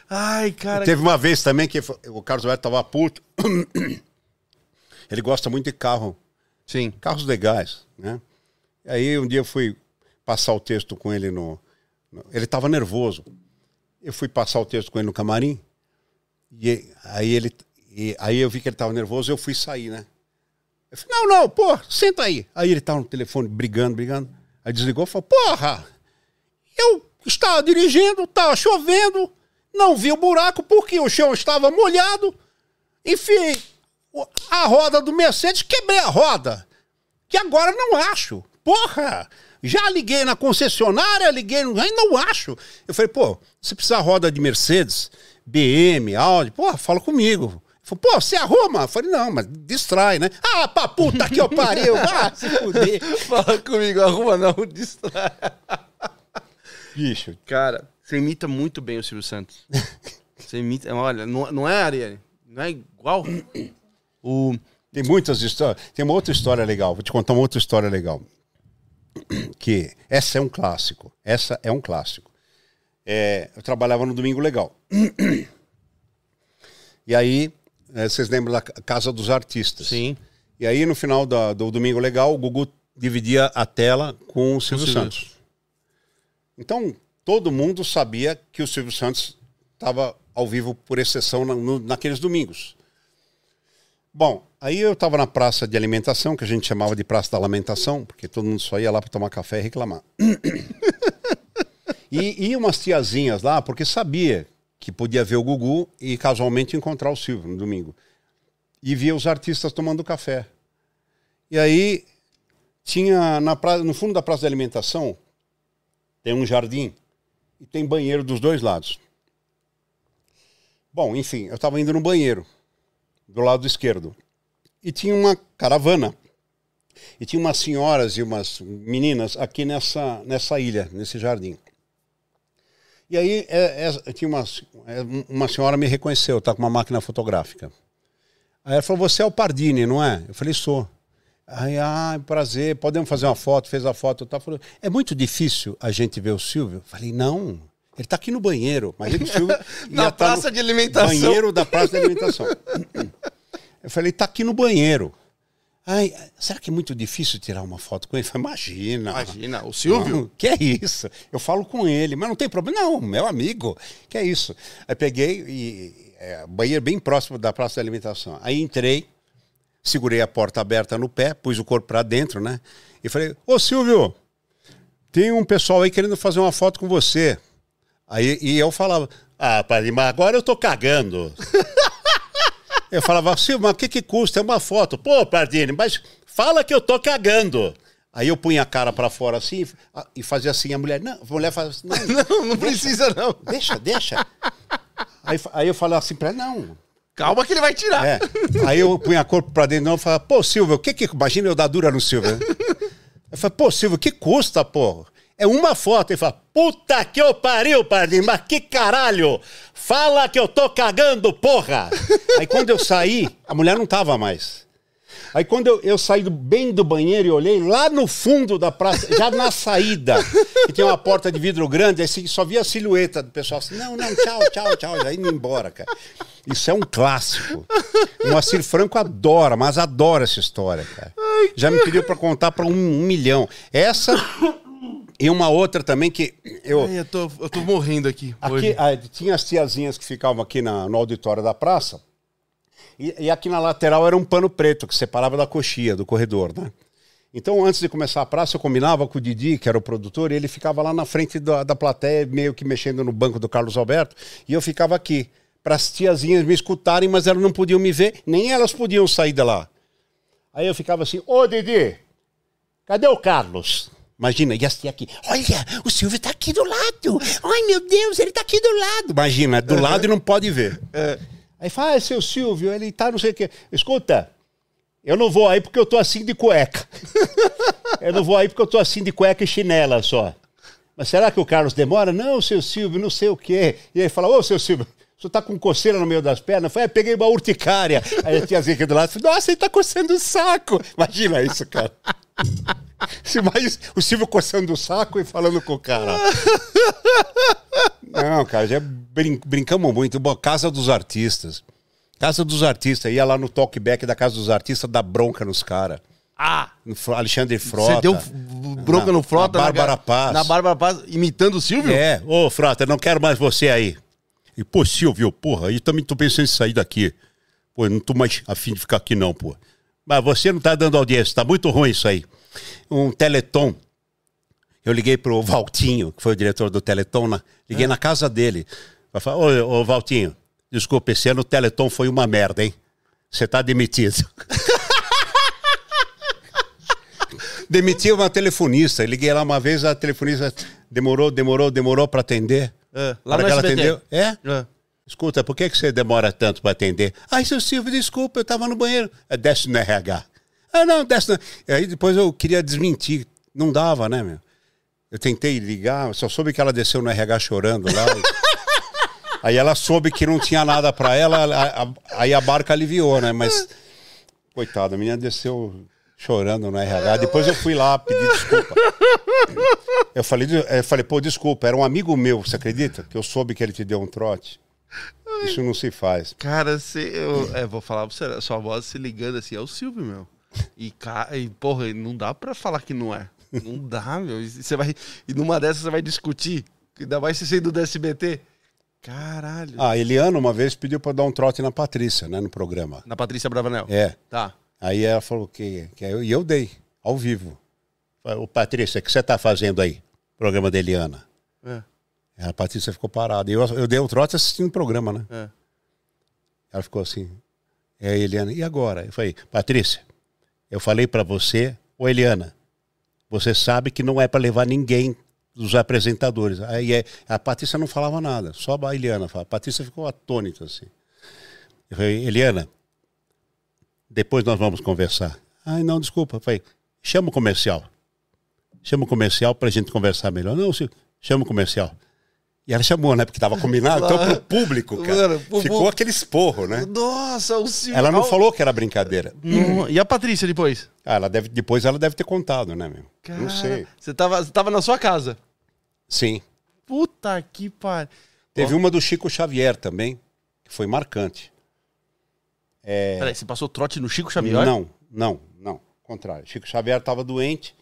A: Ai, cara.
C: Teve uma vez também que o Carlos Alberto tava puto. Ele gosta muito de carro,
A: Sim.
C: carros legais, né? Aí um dia eu fui passar o texto com ele no. ele tava nervoso. Eu fui passar o texto com ele no camarim. E aí ele. e aí eu vi que ele tava nervoso, eu fui sair, né? Eu falei, não, não, pô, senta aí. Aí ele tava no telefone brigando, brigando. Aí desligou e falou, porra! Eu estava dirigindo, estava chovendo, não vi o buraco porque o chão estava molhado. Enfiei o- a roda do Mercedes, quebrei a roda. Que agora não acho. Porra! Já liguei na concessionária, liguei no. Aí não acho. Eu falei, pô, você precisa de roda de Mercedes, BM, Audi, porra, fala comigo. Falou, pô, você arruma? Eu falei, não, mas distrai, né? Ah, pra puta que eu pariu! Ah, se fuder!
A: Fala comigo, arruma não, distrai.
C: Bicho,
A: Cara, você imita muito bem o Silvio Santos. Você imita. Olha, não, não é, Ariane? Não é igual? O.
C: Tem muitas histórias. Tem uma outra história legal. Vou te contar uma outra história legal. Que essa é um clássico. Essa é um clássico. É, eu trabalhava no Domingo Legal. E aí, eh, vocês lembram da Casa dos Artistas?
A: Sim.
C: E aí, no final da- do Domingo Legal, o Gugu dividia a tela com o Silvio
A: Silvio.
C: Santos. Então, todo mundo sabia que o Silvio Santos estava ao vivo, por exceção, na- no- naqueles domingos. Bom, aí eu estava na praça de alimentação, que a gente chamava de Praça da Lamentação, porque todo mundo só ia lá para tomar café e reclamar. e ia umas tiazinhas lá, porque sabia que podia ver o Gugu e casualmente encontrar o Silvio no domingo. E via os artistas tomando café. E aí tinha na pra... no fundo da praça de alimentação tem um jardim e tem banheiro dos dois lados. Bom, enfim, eu estava indo no banheiro do lado esquerdo e tinha uma caravana E tinha umas senhoras e umas meninas aqui nessa, nessa ilha, nesse jardim. E aí é, é, tinha uma, é, uma senhora me reconheceu, tá com uma máquina fotográfica. Aí ela falou, você é o Pardini, não é? Eu falei, sou. Aí, ah, prazer, podemos fazer uma foto, fez a foto, tá? Falou, é muito difícil a gente ver o Silvio. Eu falei, não, ele está aqui no banheiro. Mas ele, o Silvio
A: Na
C: tá
A: praça
C: no
A: de alimentação.
C: Banheiro da praça de alimentação. Eu falei, está aqui no banheiro. Ai, será que é muito difícil tirar uma foto com ele? Falei, imagina.
A: Imagina, o Silvio.
C: Não, que é isso? Eu falo com ele, mas não tem problema. Não, meu amigo, que é isso? Aí peguei e é, banheiro bem próximo da praça de alimentação. Aí entrei, segurei a porta aberta no pé, pus o corpo para dentro, né? E falei, ô Silvio, tem um pessoal aí querendo fazer uma foto com você. Aí e eu falava, ah, mas agora eu tô cagando. eu falava, Silvio, mas o que, que custa? É uma foto. Pô, Pardini, mas fala que eu tô cagando. Aí eu punha a cara para fora assim e fazia assim, a mulher, não, a mulher fazia assim, não,
A: Não, não precisa, não.
C: deixa, deixa. Aí, aí eu falava assim pra ela, não,
A: Calma que ele vai tirar.
C: é. Aí eu punha a corpo pra dentro não, e falava, pô, Silvio, o que que. Imagina eu dar dura no Silvio. Eu falei, pô, Silvio, que custa, pô? É uma foto. Ele fala, puta que eu pariu, Pardinho, mas que caralho! Fala que eu tô cagando, porra! Aí quando eu saí, a mulher não tava mais. Aí quando eu, eu saí do- bem do banheiro e olhei lá no fundo da praça, já na saída, que tem uma porta de vidro grande, aí só via a silhueta do pessoal assim, não, não, tchau, tchau, tchau, já indo embora, cara. Isso é um clássico. O Moacir Franco adora, mas adora essa história, cara. Já me pediu para contar para um, um milhão. Essa e uma outra também que eu...
A: Ai, eu, tô, eu tô morrendo aqui.
C: Aqui,
A: hoje.
C: ah, tinha as tiazinhas que ficavam aqui na- no auditório da praça. E, e aqui na lateral era um pano preto que separava da coxia, do corredor, né? Então, antes de começar a praça, eu combinava com o Didi, que era o produtor, e ele ficava lá na frente da, da plateia, meio que mexendo no banco do Carlos Alberto, e eu ficava aqui, para as tiazinhas me escutarem, mas elas não podiam me ver, nem elas podiam sair de lá. Aí eu ficava assim, ô Didi, cadê o Carlos? Imagina, e assim aqui, olha, o Silvio tá aqui do lado. Ai, meu Deus, ele tá aqui do lado. Imagina, do lado e não pode ver. Aí fala, ah, seu Silvio, ele tá não sei o quê. Escuta, eu não vou aí porque eu tô assim de cueca. eu não vou aí porque eu tô assim de cueca e chinela só. Mas será que o Carlos demora? Não, seu Silvio, não sei o quê. E aí fala, ô, seu Silvio, o senhor tá com coceira no meio das pernas? Eu falei, "É, peguei uma urticária. Aí a tiazinha aqui do lado nossa, ele tá coçando o saco. Imagina isso, cara. Se mais o Silvio coçando o saco e falando com o cara. Não, cara, já brin- brincamos muito. Bom, Casa dos Artistas. Casa dos Artistas. Ia lá no talkback da Casa dos Artistas, dar bronca nos caras.
A: Ah,
C: Alexandre Frota.
A: você deu bronca
C: Na-
A: no Frota.
C: na Bárbara Paz.
A: Na Bárbara Paz, imitando o Silvio?
C: É, ô Frota, não quero mais você aí. E, pô, Silvio, porra, aí também tô pensando em sair daqui. Pô, não tô mais afim de ficar aqui não, pô. Mas você não tá dando audiência, tá muito ruim isso aí. Um Teleton. Eu liguei pro Valtinho, que foi o diretor do Teleton, na- liguei na casa dele. Pra falar, ô, ô Valtinho, desculpa, esse ano o Teleton foi uma merda, hein? Você tá demitido. Demiti uma telefonista. Eu Liguei lá uma vez, a telefonista demorou, demorou, demorou para atender.
A: É,
C: lá que ela atendeu. É?
A: É.
C: Escuta, por que, que você demora tanto para atender? Ai, seu Silvio, desculpa, eu tava no banheiro. É, desce no RH. Ah, não, desce no... Aí depois eu queria desmentir. Não dava, né, meu? Eu tentei ligar, só soube que ela desceu no RH chorando lá. Aí ela soube que não tinha nada para ela, aí a barca aliviou, né? Mas, coitada, a menina desceu chorando no RH. Depois eu fui lá pedir desculpa. Eu falei, eu falei, pô, desculpa, era um amigo meu, você acredita? Que eu soube que ele te deu um trote. Isso não se faz.
A: Cara, você, eu é, vou falar pra você, a sua voz se ligando assim, é o Silvio, meu. E, e porra, não dá pra falar que não é. Não dá, meu. E você vai, e numa dessas você vai discutir, ainda mais se sendo do SBT. Caralho.
C: Ah, Eliana uma vez pediu para dar um trote na Patrícia, né, no programa.
A: Na Patrícia Bravanel.
C: É.
A: Tá.
C: Aí ela falou que, que eu, e eu dei, ao vivo. Ô, Patrícia, o que você tá fazendo aí? Programa da Eliana.
A: É,
C: A Patrícia ficou parada. Eu, eu dei o trote assistindo o programa, né?
A: é.
C: Ela ficou assim. É Eliana, e agora? Eu falei, Patrícia, eu falei para você, ô Eliana, você sabe que não é para levar ninguém dos apresentadores. Aí é, a Patrícia não falava nada, só a Eliana falava. A Patrícia ficou atônita assim. Eu falei, Eliana, depois nós vamos conversar. Ai, não, desculpa. Eu falei, chama o comercial. Chama o comercial pra gente conversar melhor. Não, chama o comercial. E ela chamou, né? Porque tava combinado. Então, pro público, cara,
A: Mano, pro
C: ficou
A: público.
C: aquele esporro, né?
A: Nossa, o Silvio.
C: Ela não
A: Al-
C: falou que era brincadeira.
A: Não, E a Patrícia depois?
C: Ah, ela deve, depois ela deve ter contado, né, meu? Não sei.
A: Você tava, você tava na sua casa.
C: Sim.
A: Puta que pariu.
C: Teve uma do Chico Xavier também, que foi marcante.
A: Peraí, você passou trote no Chico Xavier?
C: Não, não, não. Contrário. Chico Xavier estava doente.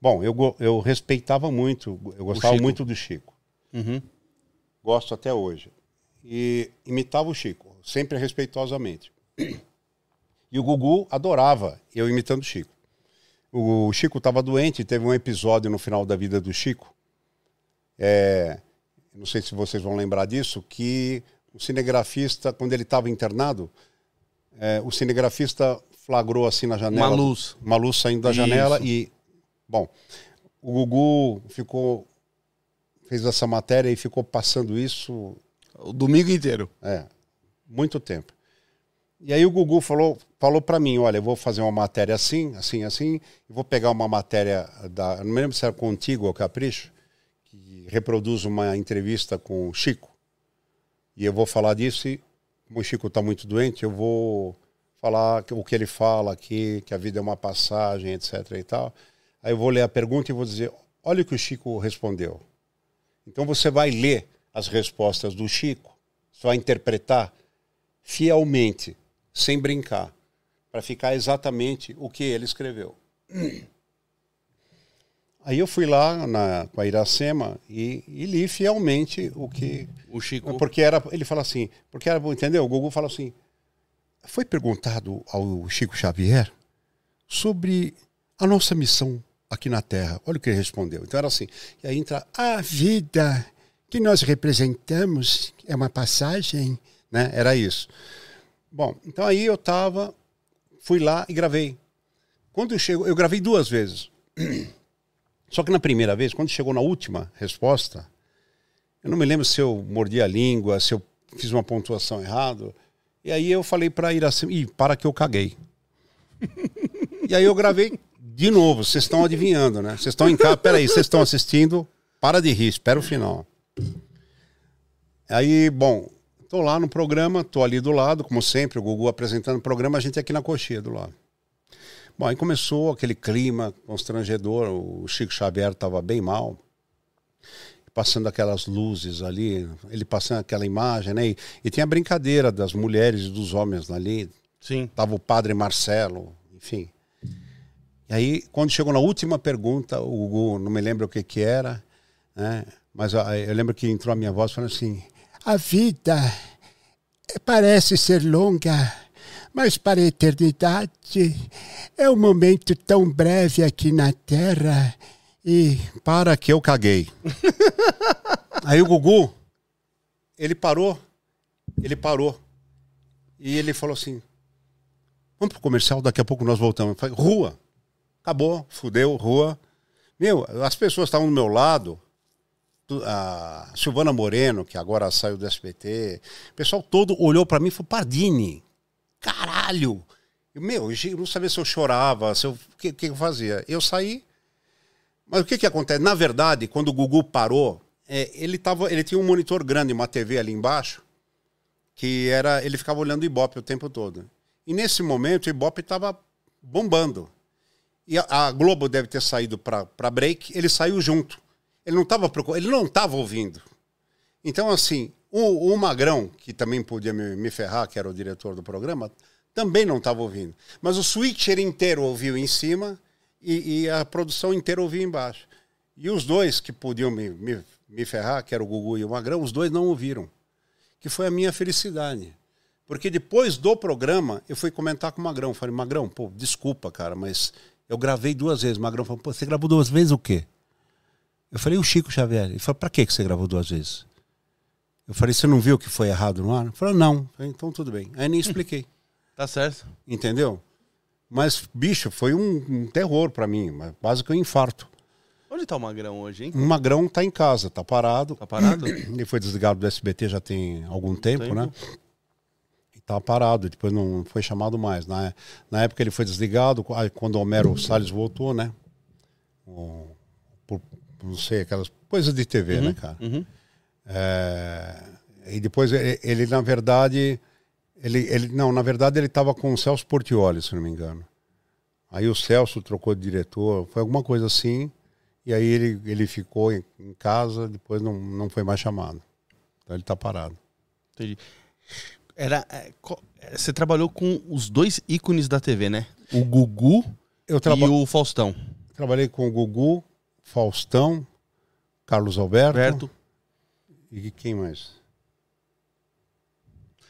C: Bom, eu, eu respeitava muito, eu gostava muito do Chico.
A: Uhum.
C: Gosto até hoje. E imitava o Chico, sempre respeitosamente. E o Gugu adorava eu imitando o Chico. O Chico estava doente, teve um episódio no final da vida do Chico. É, não sei se vocês vão lembrar disso, que o cinegrafista, quando ele estava internado, é, o cinegrafista flagrou assim na janela.
A: Uma luz.
C: Uma luz saindo da
A: Isso.
C: janela e. Bom, o Gugu ficou. fez essa matéria e ficou passando isso
A: O domingo inteiro.
C: é, muito tempo. E aí o Gugu falou, falou para mim, olha, eu vou fazer uma matéria assim, assim, assim, vou pegar uma matéria da, não me lembro se era Contigo ou Capricho, que reproduz uma entrevista com o Chico. E eu vou falar disso e, como o Chico está muito doente, eu vou falar o que ele fala aqui, que a vida é uma passagem, etc e tal. Aí eu vou ler a pergunta e vou dizer, olha o que o Chico respondeu. Então você vai ler as respostas do Chico, você vai interpretar fielmente, sem brincar, para ficar exatamente o que ele escreveu. Aí eu fui lá na, com a Iracema e, e li fielmente o que.
A: O Chico.
C: Porque era. Ele fala assim, porque era, entendeu? O Google fala assim. Foi perguntado ao Chico Xavier sobre a nossa missão aqui na Terra. Olha o que ele respondeu. Então era assim. E aí entra
D: A vida que nós representamos é uma passagem.
C: né? Era isso. Bom, então aí eu tava, fui lá e gravei. Quando chegou, eu gravei duas vezes. Só que na primeira vez, quando chegou na última resposta, eu não me lembro se eu mordi a língua, se eu fiz uma pontuação errada. E aí eu falei para Iracema, ih, para que eu caguei. e aí eu gravei de novo, vocês estão adivinhando, né? Vocês estão em casa, peraí, vocês estão assistindo, para de rir, espera o final. Aí, bom, tô lá no programa, tô ali do lado, como sempre, o Gugu apresentando o programa, a gente aqui na coxinha do lado. Bom, aí começou aquele clima constrangedor, o Chico Xavier estava bem mal, passando aquelas luzes ali, ele passando aquela imagem, né? E, e tinha a brincadeira das mulheres e dos homens ali,
A: Sim.
C: tava o padre Marcelo, enfim. E aí, quando chegou na última pergunta, o Gugu, não me lembro o que que era, né? Mas ah, eu lembro que entrou a minha voz falando assim,
D: A vida parece ser longa, mas para a eternidade é um momento tão breve aqui na Terra e
C: para que eu caguei. Aí o Gugu, ele parou, ele parou. E ele falou assim: vamos pro comercial, daqui a pouco nós voltamos. Eu falei, rua. Acabou, fudeu, rua. Meu, as pessoas estavam do meu lado. A Silvana Moreno, que agora saiu do SBT, o pessoal todo olhou para mim e falou: Pardini, caralho! Eu, meu, eu não sabia se eu chorava, se eu, o que, que eu fazia. Eu saí, mas o que que acontece? Na verdade, quando o Gugu parou, é, ele, tava, ele tinha um monitor grande, uma TV ali embaixo, que era ele ficava olhando o Ibope o tempo todo. E nesse momento o Ibope estava bombando. E a, Globo deve ter saído para break, ele saiu junto. Ele não estava ele não estava ouvindo. Então, assim, o, o Magrão, que também podia me, me ferrar, que era o diretor do programa, também não estava ouvindo. Mas o switcher inteiro ouviu em cima e, e a produção inteira ouvia embaixo. E os dois que podiam me, me, me ferrar, que era o Gugu e o Magrão, os dois não ouviram. Que foi a minha felicidade. Porque depois do programa, eu fui comentar com o Magrão. Falei, Magrão, pô, desculpa, cara, mas eu gravei duas vezes. O Magrão falou, pô, você gravou duas vezes o quê? Eu falei, o Chico Xavier. Ele falou, pra que você gravou duas vezes? Eu falei, você não viu que foi errado no ar? Ele falou, não. Falei, então tudo bem. Aí nem expliquei.
A: Tá certo.
C: Entendeu? Mas, bicho, foi um, um terror pra mim. Quase que um infarto.
A: Onde tá o Magrão hoje, hein?
C: O Magrão tá em casa, tá parado.
A: Tá parado?
C: Ele foi desligado do SBT já tem algum tempo,
A: Tempo.
C: né? E tá parado, depois não foi chamado mais. Na, na época ele foi desligado, quando o Homero Salles voltou, né? O- por, não sei, aquelas coisas de TV, né, cara?
A: Uhum.
C: É, e depois ele, ele, na verdade, ele, ele não, na verdade ele estava com o Celso Portioli, se não me engano. Aí o Celso trocou de diretor, foi alguma coisa assim. E aí ele, ele ficou em, em casa, depois não, não foi mais chamado. Então ele está parado.
A: Entendi. Era, é, é, você trabalhou com os dois ícones da TV, né? O Gugu
C: Eu traba
A: e o Faustão.
C: trabalhei com o Gugu, Faustão, Carlos Alberto,
A: Alberto.
C: e quem mais?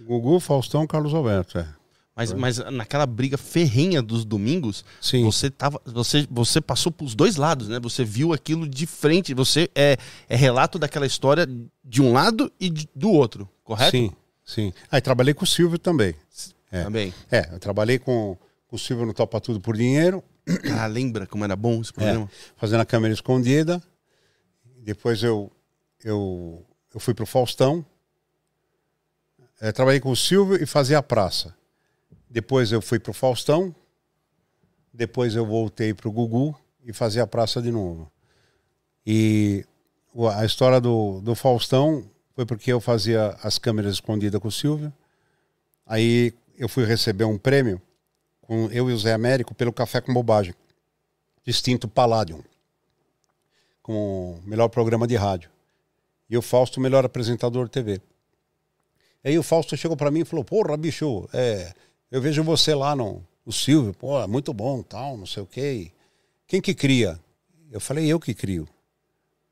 C: Gugu, Faustão, Carlos Alberto, é.
A: Mas, mas naquela briga ferrenha dos domingos,
C: Sim.
A: você tava. Você, você passou pros dois lados, né? Você viu aquilo de frente. Você é, é relato daquela história de um lado e de- do outro, correto?
C: Sim, sim. Aí trabalhei com o Silvio também. É.
A: Também.
C: É, eu trabalhei com, com o Silvio no Topa Tudo por Dinheiro,
A: Ah, lembra como era bom esse programa?
C: fazendo a câmera escondida. Depois eu, eu, eu fui pro Faustão. É, trabalhei com o Silvio e fazia a praça. Depois eu fui pro Faustão. Depois eu voltei pro Gugu e fazia a praça de novo. E a história do, do Faustão foi porque eu fazia as câmeras escondidas com o Silvio. Aí eu fui receber um prêmio com eu e o Zé Américo pelo Café com Bobagem. Distinto Palladium. Como melhor programa de rádio. E o Fausto, melhor apresentador de TV. Aí o Fausto chegou para mim e falou: Porra, bicho, é, eu vejo você lá no o Silvio, pô, é muito bom, tal, não sei o quê. Quem que cria? Eu falei: Eu que crio.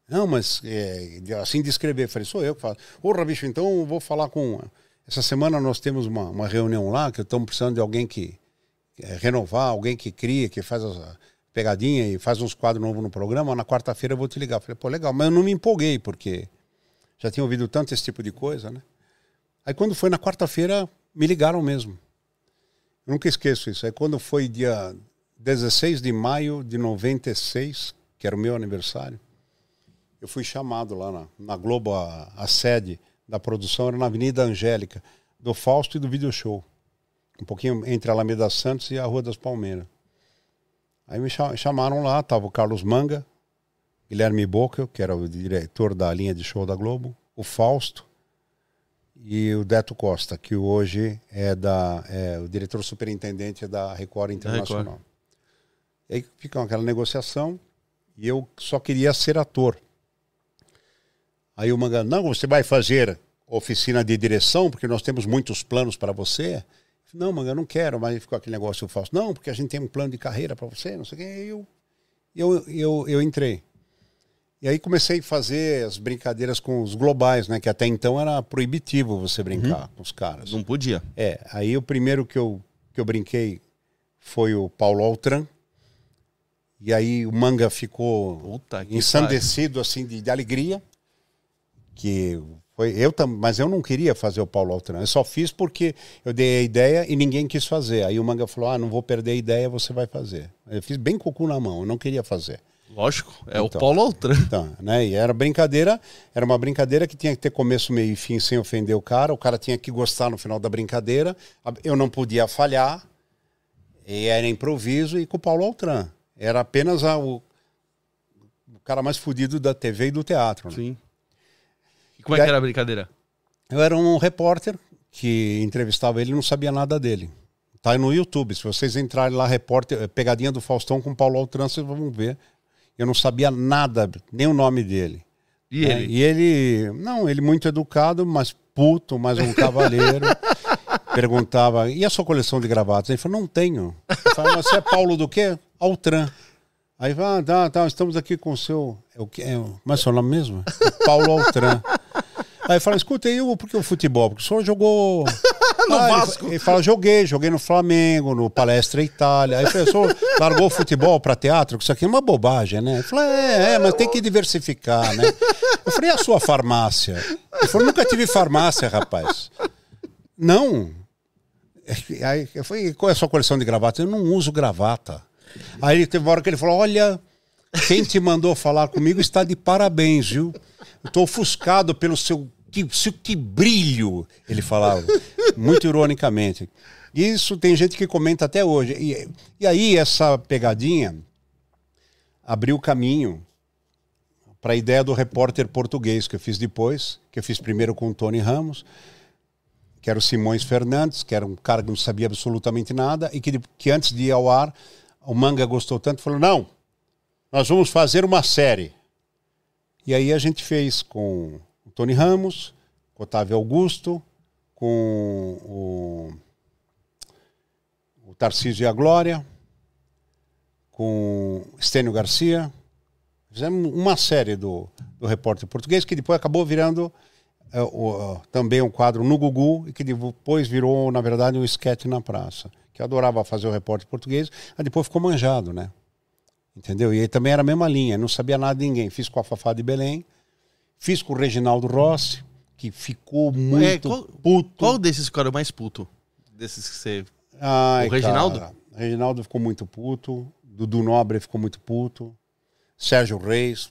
C: Não, mas é, assim de escrever. Eu falei: Sou eu que faço. Porra, bicho, então eu vou falar com. Essa semana nós temos uma, uma reunião lá que estamos precisando de alguém que é, renovar, alguém que cria, que faz as pegadinha e faz uns quadros novos no programa. Na quarta-feira eu vou te ligar. Falei: Pô, legal, mas eu não me empolguei porque já tinha ouvido tanto esse tipo de coisa, né? Aí quando foi na quarta-feira, me ligaram mesmo. Eu nunca esqueço isso. Aí quando foi dia 16 de maio de 96, que era o meu aniversário, eu fui chamado lá na, na Globo, a, a sede da produção era na Avenida Angélica, do Fausto e do Video Show. Um pouquinho entre a Alameda Santos e a Rua das Palmeiras. Aí me cha- chamaram lá, tava o Carlos Manga, Guilherme Boca, que era o diretor da linha de show da Globo, o Fausto, e o Deto Costa, que hoje é, da, é o diretor superintendente da Record Internacional. E aí fica aquela negociação e eu só queria ser ator. Aí o Manga, não, você vai fazer oficina de direção, porque nós temos muitos planos para você. Não, Manga, eu não quero, mas ficou aquele negócio falso. Não, porque a gente tem um plano de carreira para você, não sei o quê. E eu, eu, eu, eu entrei. E aí comecei a fazer as brincadeiras com os globais, né? Que até então era proibitivo você brincar com os caras.
A: Não podia.
C: É, aí o primeiro que eu, que eu brinquei foi o Paulo Altran. E aí o manga ficou
A: Puta
C: ensandecido assim de, de alegria. Que foi eu tam, mas eu não queria fazer o Paulo Altran. Eu só fiz porque eu dei a ideia e ninguém quis fazer. Aí o manga falou: "Ah, não vou perder a ideia, você vai fazer". Eu fiz bem com o cu na mão, eu não queria fazer.
A: Lógico, é o
C: Então.
A: Paulo Altran.
C: Então, né? E era brincadeira, era uma brincadeira que tinha que ter começo, meio e fim sem ofender o cara. O cara tinha que gostar no final da brincadeira. Eu não podia falhar. E era improviso e com o Paulo Altran. Era apenas a- o, o cara mais fudido da TV e do teatro. Né?
A: Sim. Como é que era a brincadeira?
C: Eu era um repórter que entrevistava ele e não sabia nada dele. Tá no YouTube. Se vocês entrarem lá, repórter, eh, pegadinha do Faustão com Paulo Altran, vocês vão ver. Eu não sabia nada, nem o nome dele.
A: E
C: É,
A: ele?
C: e ele, não, ele muito educado, mas puto, mas um cavalheiro. perguntava, e a sua coleção de gravatas? Ele falou, não tenho. Eu falei, mas você é Paulo do quê? Altran. Aí fala, ah, tá, tá, estamos aqui com o seu. É o que, é, o- mas é seu nome mesmo? Paulo Altran. Aí fala, escuta, e o, por que o futebol? Porque o senhor jogou.
A: No
C: Ah, ele-
A: Vasco.
C: Ele, fala, joguei, joguei no Flamengo, no Palestra Itália. Aí o professor largou o futebol para teatro, que isso aqui é uma bobagem, né? Ele falou, é, é, mas tem que diversificar, né? Eu falei, e a sua farmácia? Ele falou, nunca tive farmácia, rapaz. Não. Aí eu falei, qual é a sua coleção de gravatas? Eu não uso gravata. Aí teve uma hora que ele falou, olha, quem te mandou falar comigo está de parabéns, viu? Eu estou ofuscado pelo seu que, que brilho, ele falava, muito ironicamente. Isso tem gente que comenta até hoje. E, e aí essa pegadinha abriu caminho para a ideia do repórter português que eu fiz depois, que eu fiz primeiro com o Tony Ramos, que era o Simões Fernandes, que era um cara que não sabia absolutamente nada e que, que antes de ir ao ar, o Manga gostou tanto, falou: "Não, nós vamos fazer uma série". E aí a gente fez com Tony Ramos, com Otávio Augusto, com o, o Tarcísio e a Glória, com Estênio Garcia. Fizemos uma série do, do repórter português que depois acabou virando é, o, também um quadro no Gugu e que depois virou, na verdade, um esquete na praça. Que eu adorava fazer o repórter português, mas depois ficou manjado, né? Entendeu? E aí também era a mesma linha, não sabia nada de ninguém. Fiz com a Fafá de Belém, fiz com o Reginaldo Rossi, que ficou muito
A: É, qual-
C: puto.
A: Qual desses ficou o mais puto? Desses que você.
C: Ai,
A: O Reginaldo?
C: cara, Reginaldo ficou muito puto. Dudu Nobre ficou muito puto. Sérgio Reis.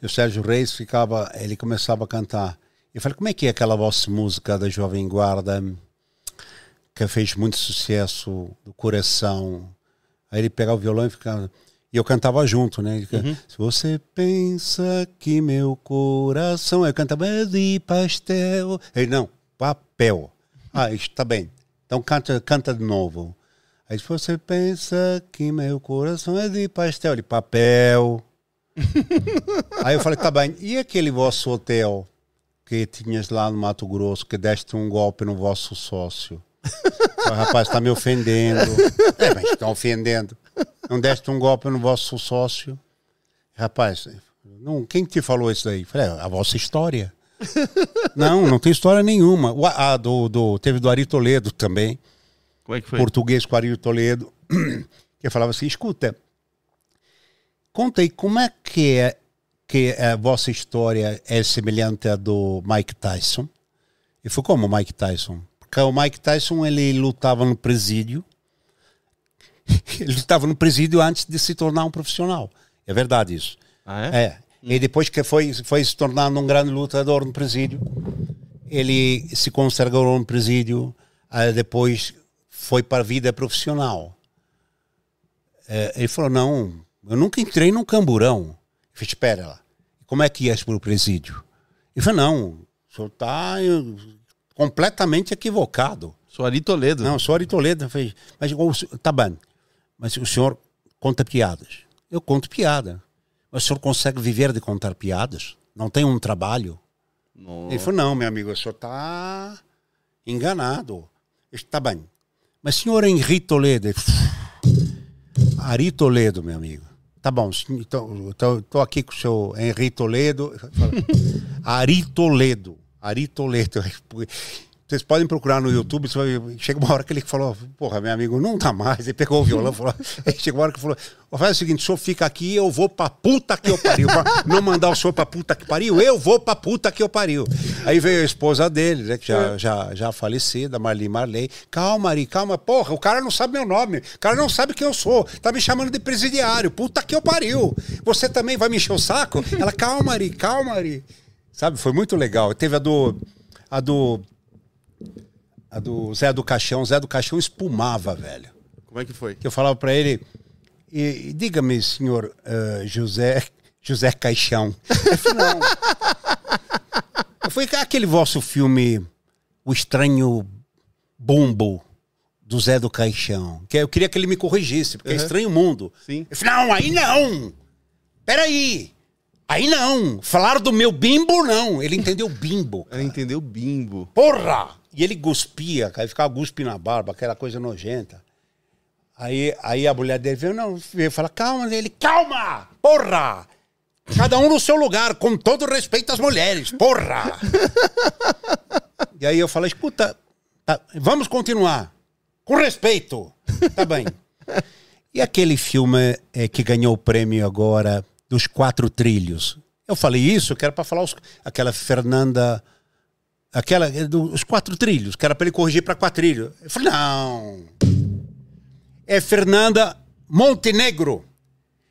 C: E o Sérgio Reis ficava, ele começava a cantar. Eu falei, como é que é aquela vossa música da Jovem Guarda que fez muito sucesso do coração? Aí ele pegava o violão e ficava. E eu cantava junto, né? Ficava, Se você pensa que meu coração. Eu cantava "É de pastel. Ele, não, papel. Ah, está bem. Então canta, canta de novo. Aí se você pensa que meu coração é de pastel, de papel. Aí eu falei, tá bem. E aquele vosso hotel que tinhas lá no Mato Grosso, que deste um golpe no vosso sócio? O rapaz está me ofendendo. É, mas estão ofendendo. Não deste um golpe no vosso sócio? Rapaz, não, quem te falou isso daí? Falei, "É, a vossa história. Não, não tem história nenhuma. O- A, do, do, teve do Ari Toledo também
A: Como é que foi?
C: português com Ari Toledo, que falava assim: escuta, conta aí como é que é que a vossa história é semelhante à do Mike Tyson. E foi como o Mike Tyson? Porque o Mike Tyson ele lutava no presídio. Ele lutava no presídio antes de se tornar um profissional. É verdade isso.
A: Ah, é?
C: É. E depois que foi, foi se tornando um grande lutador no presídio, ele se consagrou no presídio, depois foi para a vida profissional. É, ele falou, não, eu nunca entrei num camburão. Eu falei, espera lá, como é que ias para o presídio? Ele falou, não, o senhor está completamente equivocado.
A: Sou Ari Toledo.
C: Não, sou Ari Toledo. Eu falei, mas tá bem, mas o senhor conta piadas. Eu conto piada. Mas o senhor consegue viver de contar piadas? Não tem um trabalho?
A: Nossa.
C: Ele falou, não, meu amigo, o senhor está enganado. Está bem. Mas senhor Henri Toledo, Ari Toledo, meu amigo. Tá bom, estou aqui com o seu Henri Toledo. Ari Toledo. Ari Toledo. Vocês podem procurar no YouTube, você vai- chega uma hora que ele falou, porra, meu amigo, não dá mais. Ele pegou o violão e falou, aí chegou uma hora que falou, "Ó, faz o seguinte, o senhor fica aqui, eu vou pra puta que eu pariu. Pra não mandar o senhor pra puta que pariu, eu vou pra puta que eu pariu. Aí veio a esposa dele, né, que já, já, já falecida, Marli Marley. Calma, Ari, calma, porra, o cara não sabe meu nome, o cara não sabe quem eu sou, tá me chamando de presidiário, puta que eu pariu. Você também vai me encher o saco? Ela, calma, Ari, calma, Ari. Sabe, foi muito legal. Teve a do... A do a do Zé do Caixão. Zé do Caixão espumava, velho.
A: Como é que foi?
C: Que eu falava para ele, e, e diga-me, senhor eh, José, José Caixão. Eu falei, não. Foi aquele vosso filme, O Estranho Bumbo, do Zé do Caixão. Que eu queria que ele me corrigisse, porque é
A: Uhum.
C: Estranho Mundo.
A: Sim.
C: Eu falei, não, aí não. Peraí. Aí não. Falaram do meu bimbo, não. Ele entendeu bimbo.
A: Ela entendeu bimbo.
C: Porra! E ele cuspia, cara, ficava guspe na barba, aquela coisa nojenta. Aí, aí a mulher dele veio, não, veio falar, calma, ele, calma! Porra! Cada um no seu lugar, com todo respeito às mulheres, porra! e aí eu falei, escuta, tá, vamos continuar. Com respeito. Tá bem. E aquele filme eh, que ganhou o prêmio agora dos Quatro Trilhos? Eu falei isso, que era para falar os, aquela Fernanda aquela eh, dos quatro trilhos, que era para ele corrigir para quatrilho. Eu falei, não. É Fernanda Montenegro,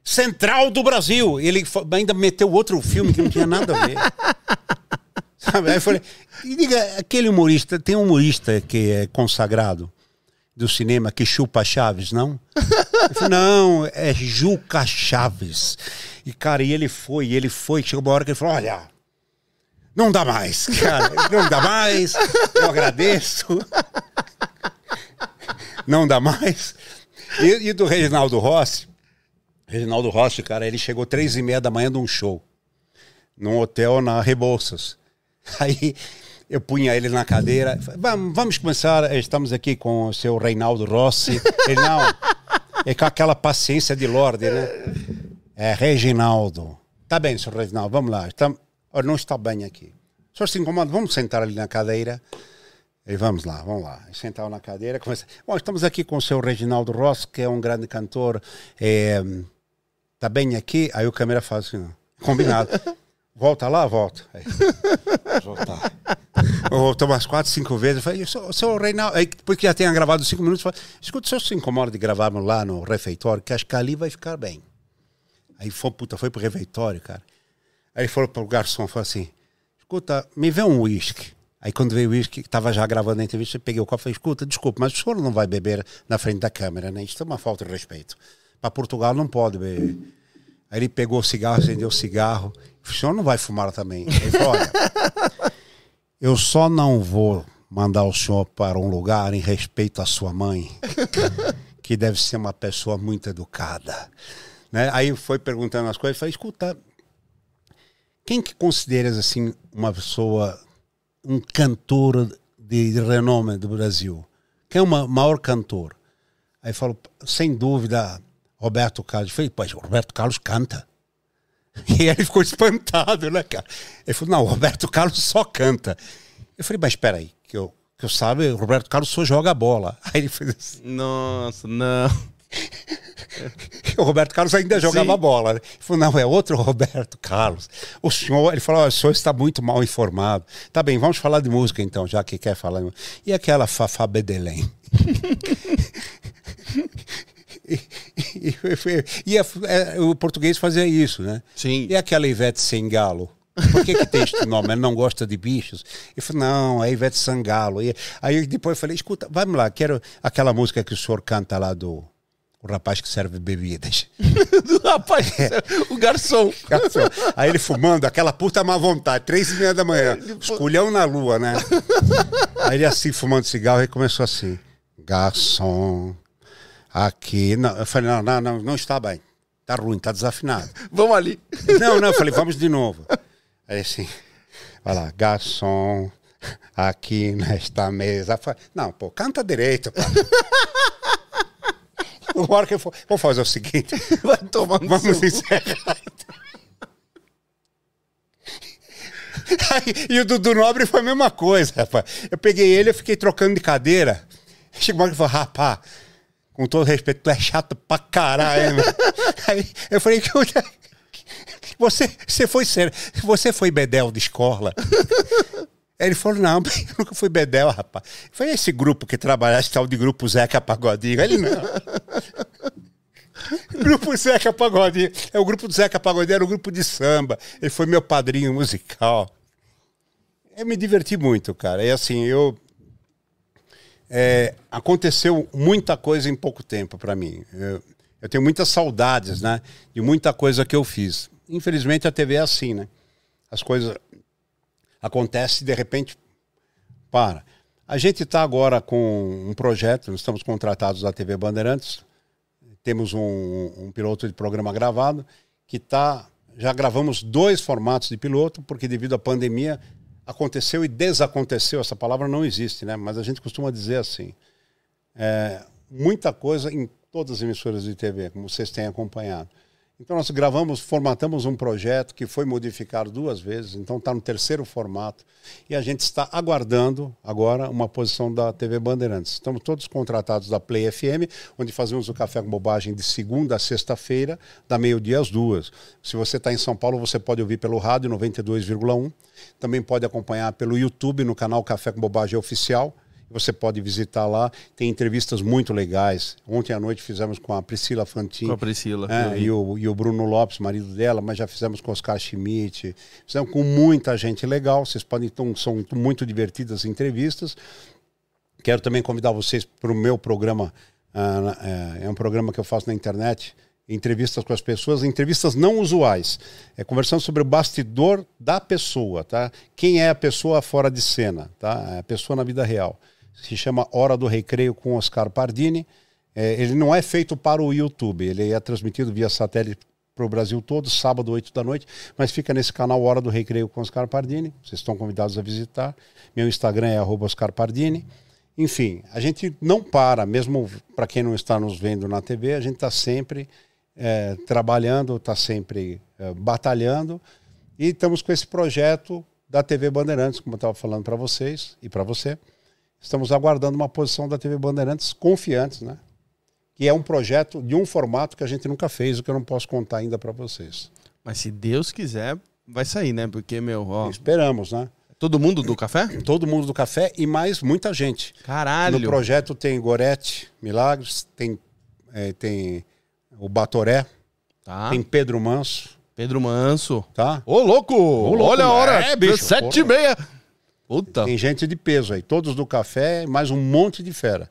C: Central do Brasil. Ele ainda meteu outro filme que não tinha nada a ver. Sabe? Aí eu falei, e diga, aquele humorista, tem um humorista que é consagrado do cinema que chupa Chaves, não? Falei, não, é Juca Chaves. E, cara, e ele foi, ele foi, chegou uma hora que ele falou, olha, não dá mais, cara, não dá mais, eu agradeço. Não dá mais. E, e do Reginaldo Rossi, Reginaldo Rossi, cara, ele chegou três e meia da manhã de um show, num hotel na Rebouças. Aí eu punha ele na cadeira, vamos, vamos começar, estamos aqui com o seu Reinaldo Rossi. Ele, é com aquela paciência de Lorde, né? É, Reginaldo. Tá bem, senhor Reginaldo, vamos lá. Está, não está bem aqui. O senhor se incomoda, vamos sentar ali na cadeira. E vamos lá, vamos lá. Sentava na cadeira. Começa... Bom, estamos aqui com o seu Reginaldo Rossi, que é um grande cantor. É, tá bem aqui? Aí o câmera faz assim, não. combinado. Volta lá, volta. Aí, voltar. Voltou umas quatro, cinco vezes. Eu falei, seu, seu Reinaldo. Aí, depois que já tenha gravado cinco minutos, falei, escuta, o senhor se incomoda de gravarmos lá no refeitório, que acho que ali vai ficar bem. Aí foi, puta, foi pro refeitório, cara. Aí ele falou pro garçom, falou assim, escuta, me vê um uísque. Aí quando veio o uísque, estava já gravando a entrevista, peguei o copo e falei, escuta, desculpa, mas o senhor não vai beber na frente da câmera, né? Isso é uma falta de respeito. Para Portugal não pode beber. Aí ele pegou o cigarro, acendeu o cigarro. O senhor não vai fumar também. Ele falou, olha, eu só não vou mandar o senhor para um lugar em respeito à sua mãe, que deve ser uma pessoa muito educada. Né? Aí foi perguntando as coisas, falei, escuta, quem que consideras assim uma pessoa, um cantor de, de renome do Brasil? Quem é o maior cantor? Aí falou, sem dúvida, Roberto Carlos. Eu falei, pois, Roberto Carlos canta. E ele ficou espantado, né, cara? Ele falou, não, Roberto Carlos só canta. Eu falei, mas espera aí, que eu, que eu sabe, Roberto Carlos só joga bola. Aí ele fez assim.
A: Nossa, não.
C: o Roberto Carlos ainda jogava Sim. bola. Né? Ele falou, não, é outro Roberto Carlos. O senhor, ele falou, o senhor está muito mal informado. Tá bem, vamos falar de música então, já que quer falar. E aquela Fafá Bedelém? e, e, e, e é, o português fazia isso, né?
A: Sim.
C: E aquela Ivete Sengalo? Por que, que tem este nome? Ela não gosta de bichos? Eu falei, não, é Ivete Sangalo. E, aí depois eu falei, escuta, vamos lá, quero aquela música que o senhor canta lá do o rapaz que serve bebidas.
A: do rapaz, é. o garçom. garçom.
C: Aí ele fumando, aquela puta má vontade, três e meia da manhã, esculhão na lua, né? Aí ele assim, fumando cigarro, e começou assim, garçom, aqui, não. Eu falei, não, não, não, não está bem, está ruim, está desafinado.
A: Vamos ali.
C: Não, não, eu falei, vamos de novo. Aí assim, vai lá, garçom, aqui nesta mesa. Não, pô, canta direito, pô. Que eu for, vou fazer o seguinte.
A: Vai
C: Vamos encerrar. Aí, e o Dudu Nobre foi a mesma coisa, rapaz. Eu peguei ele, eu fiquei trocando de cadeira. Chegou uma hora que falou, rapaz, com todo respeito, tu é chato pra caralho. Aí eu falei, você, você foi ser, você foi bedel de escola. Aí ele falou, não, eu nunca fui bedel, rapaz. Foi esse grupo que trabalhasse, tal de grupo Zeca Pagodinho. Ele não. grupo Zeca Pagodinho. É o grupo do Zeca Pagodinho, era o grupo de samba. Ele foi meu padrinho musical. Eu me diverti muito, cara. E assim, eu. É, aconteceu muita coisa em pouco tempo para mim. Eu, eu tenho muitas saudades, né? De muita coisa que eu fiz. Infelizmente a TV é assim, né? As coisas acontece de repente para. A gente está agora com um projeto, nós estamos contratados da TV Bandeirantes, temos um, um piloto de programa gravado que está. Já gravamos dois formatos de piloto, porque devido à pandemia aconteceu e desaconteceu. Essa palavra não existe, né? Mas a gente costuma dizer assim. É, muita coisa em todas as emissoras de TV, como vocês têm acompanhado. Então nós gravamos, formatamos um projeto que foi modificado duas vezes, então está no terceiro formato. E a gente está aguardando agora uma posição da TV Bandeirantes. Estamos todos contratados da Play FM, onde fazemos o Café com Bobagem de segunda a sexta-feira, da meio-dia às duas. Se você está em São Paulo, você pode ouvir pelo rádio 92,1. Também pode acompanhar pelo YouTube no canal Café com Bobagem Oficial Você pode visitar lá, tem entrevistas muito legais. Ontem à noite fizemos com a Priscila Fantin.
A: Com a Priscila.
C: É, e, o, e o Bruno Lopes, marido dela, mas já fizemos com Oscar Schmidt, fizemos com muita gente legal. Vocês podem, então, são muito divertidas as entrevistas. Quero também convidar vocês para o meu programa, uh, é um programa que eu faço na internet, entrevistas com as pessoas, entrevistas não usuais, é conversando sobre o bastidor da pessoa, tá? Quem é a pessoa fora de cena, tá? É a pessoa na vida real. Se chama Hora do Recreio com Oscar Pardini. É, ele não é feito para o YouTube, ele é transmitido via satélite para o Brasil todo, sábado, 8 da noite, mas fica nesse canal Hora do Recreio com Oscar Pardini. Vocês estão convidados a visitar. Meu Instagram é Oscar Pardini. Enfim, a gente não para, mesmo para quem não está nos vendo na TV, a gente está sempre é, trabalhando, está sempre é, batalhando. E estamos com esse projeto da TV Bandeirantes, como eu estava falando para vocês e para você. Estamos aguardando uma posição da TV Bandeirantes confiantes, né? Que é um projeto de um formato que a gente nunca fez, o que eu não posso contar ainda para vocês.
A: Mas se Deus quiser, vai sair, né? Porque, meu, ó.
C: Esperamos, né?
A: Todo mundo do café?
C: Todo mundo do café e mais muita gente.
A: Caralho.
C: No projeto tem Gorete Milagres, tem, é, tem o Batoré, tá. tem Pedro Manso.
A: Pedro Manso.
C: Tá?
A: Ô, louco! Ô, louco Olha a hora! É, bicho, sete e meia.
C: Puta. Tem gente de peso aí, todos do café, mais um monte de fera.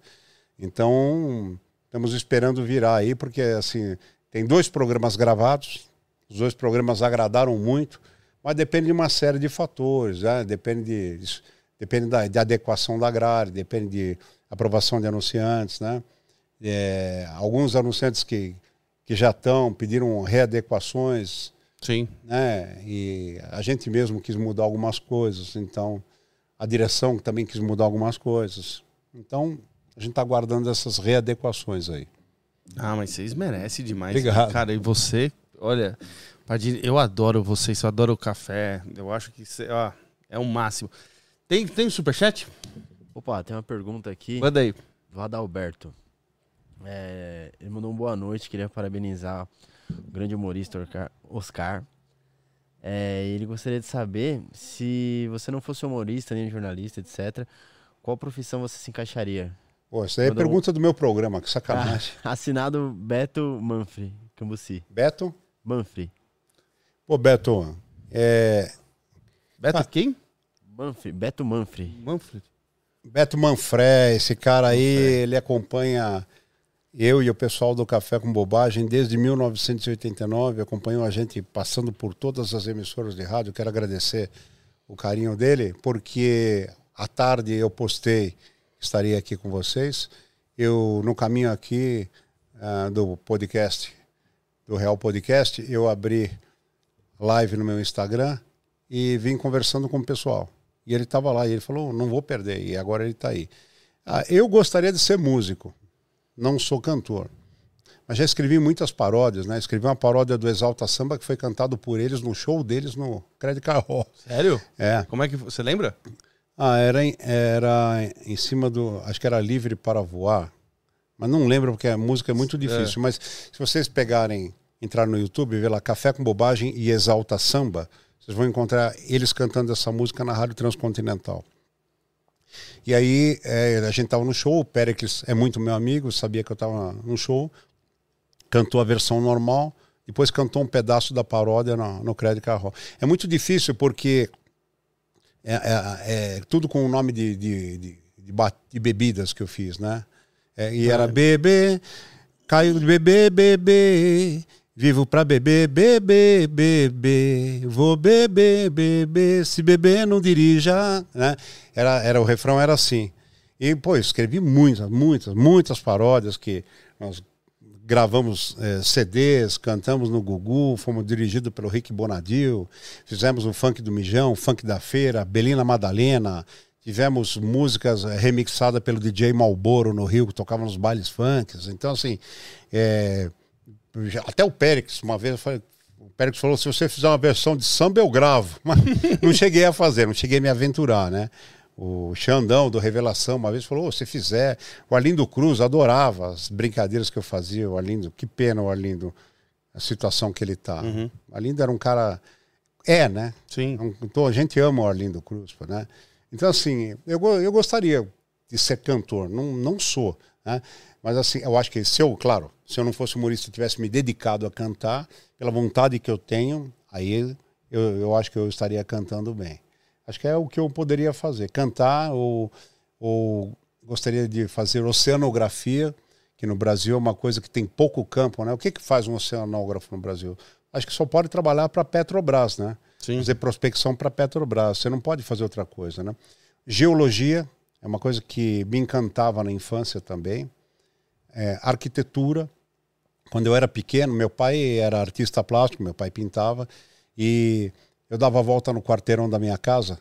C: Então, estamos esperando virar aí, porque assim, tem dois programas gravados, os dois programas agradaram muito. Mas depende de uma série de fatores, né? depende, de, depende da, de adequação da grade, depende de aprovação de anunciantes. Né? É, alguns anunciantes que, que já estão pediram readequações.
A: Sim.
C: Né? E a gente mesmo quis mudar algumas coisas, então a direção também quis mudar algumas coisas. Então a gente está aguardando essas readequações aí.
A: Ah, mas vocês merecem demais.
C: Obrigado.
A: Cara, e você, olha, Padilha, eu adoro vocês, eu adoro o café. Eu acho que ó, é o máximo. Tem, tem um superchat?
B: Opa, tem uma pergunta aqui.
A: Manda aí.
B: Do Adalberto. É, ele mandou uma boa noite, queria parabenizar o grande humorista Oscar. É, ele gostaria de saber se você não fosse humorista, nem jornalista, etc., qual profissão você se encaixaria?
C: Pô, isso aí é pergunta um... do meu programa, que sacanagem.
B: Ah, assinado Beto Manfre, Cambuci.
C: Beto?
B: Manfre.
C: Pô, Beto, é...
A: Beto ah, quem?
B: Manfre, Beto Manfre.
A: Manfre.
C: Beto Manfré, esse cara aí, Manfré. ele acompanha eu e o pessoal do Café com Bobagem desde 1989, acompanhou a gente passando por todas as emissoras de rádio. Quero agradecer o carinho dele, porque à tarde eu postei, estaria aqui com vocês. Eu, no caminho aqui uh, do podcast, do Real Podcast, eu abri live no meu Instagram e vim conversando com o pessoal. E ele estava lá e ele falou: não vou perder. E agora ele está aí. Ah, eu gostaria de ser músico, não sou cantor. Mas já escrevi muitas paródias, né? Escrevi uma paródia do Exalta Samba que foi cantado por eles no show deles no Credit Carro.
A: Sério?
C: É.
A: Como é que você lembra?
C: Ah, era em, era em cima do. Acho que era Livre para Voar. Mas não lembro porque a música é muito é. difícil. É. Mas se vocês pegarem entrar no YouTube e ver lá Café com Bobagem e Exalta Samba, vocês vão encontrar eles cantando essa música na Rádio Transcontinental. E aí é, a gente estava no show, o Pericles é muito meu amigo, sabia que eu estava no show, cantou a versão normal, depois cantou um pedaço da paródia no, no Crédito Carro. É muito difícil porque é, é, é tudo com o nome de, de, de, de, bebidas que eu fiz, né? É, e era bebê, caiu de bebê, bebê, Vivo pra beber, beber, beber. Vou beber, beber. Se beber, não dirija. Né? Era, era, o refrão era assim. E, pô, escrevi muitas, muitas, muitas paródias que nós gravamos é, CDs, cantamos no Gugu, fomos dirigidos pelo Rick Bonadil, fizemos o funk do Mijão, funk da feira, Belina Madalena, tivemos músicas é, remixadas pelo DJ Malboro no Rio, que tocava nos bailes funks. Então, assim, é, até o Périx, uma vez, falei, o Périx falou: se você fizer uma versão de samba, eu gravo. Mas não cheguei a fazer, não cheguei a me aventurar, né? O Xandão do Revelação uma vez falou: oh, se fizer. O Arlindo Cruz adorava as brincadeiras que eu fazia. O Arlindo, que pena o Arlindo, a situação que ele tá. Uhum. O Arlindo era um cara. É, né?
A: Sim.
C: Então, a gente ama o Arlindo Cruz, né? Então, assim, eu, eu gostaria de ser cantor. Não, não sou. Né? Mas assim, eu acho que se eu, claro, se eu não fosse humorista e tivesse me dedicado a cantar, pela vontade que eu tenho, aí eu, eu acho que eu estaria cantando bem. Acho que é o que eu poderia fazer. Cantar ou, ou gostaria de fazer oceanografia, que no Brasil é uma coisa que tem pouco campo, né? O que, que faz um oceanógrafo no Brasil? Acho que só pode trabalhar para Petrobras, né? Sim. Fazer prospecção para Petrobras. Você não pode fazer outra coisa, né? Geologia é uma coisa que me encantava na infância também. É, arquitetura. Quando eu era pequeno, meu pai era artista plástico, meu pai pintava. E eu dava a volta no quarteirão da minha casa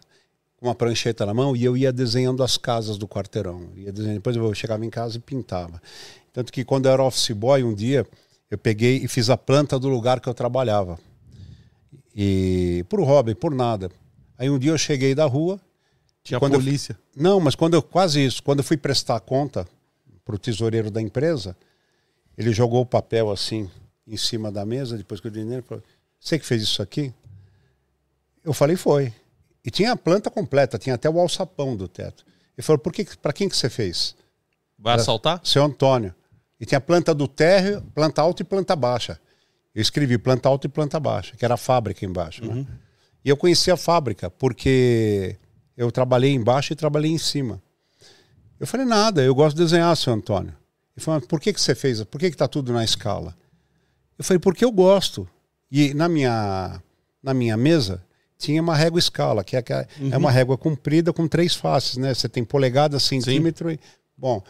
C: com uma prancheta na mão e eu ia desenhando as casas do quarteirão. Ia desenhando, depois eu chegava em casa e pintava. Tanto que quando eu era office boy, um dia eu peguei e fiz a planta do lugar que eu trabalhava. E por hobby, por nada. Aí um dia eu cheguei da rua.
A: Tinha quando polícia?
C: Eu, não, mas quando eu quase isso, quando eu fui prestar conta para o tesoureiro da empresa, ele jogou o papel assim em cima da mesa, depois que o dinheiro falou: Você que fez isso aqui? Eu falei: Foi. E tinha a planta completa, tinha até o alçapão do teto. Ele falou: Por que, para quem que você fez?
A: Vai assaltar?
C: Seu Antônio. E tinha planta do térreo, planta alta e planta baixa. Eu escrevi planta alta e planta baixa, que era a fábrica embaixo. Né? Uhum. Né? E eu conheci a fábrica, porque eu trabalhei embaixo e trabalhei em cima. Eu falei, nada, eu gosto de desenhar, seu Antônio. Ele falou, por que, que você fez? Por que está tudo na escala? Eu falei, porque eu gosto. E na minha, na minha mesa tinha uma régua escala, que é, que é, uhum. é uma régua comprida com três faces, né? Você tem polegada, centímetro Sim. e. Bom.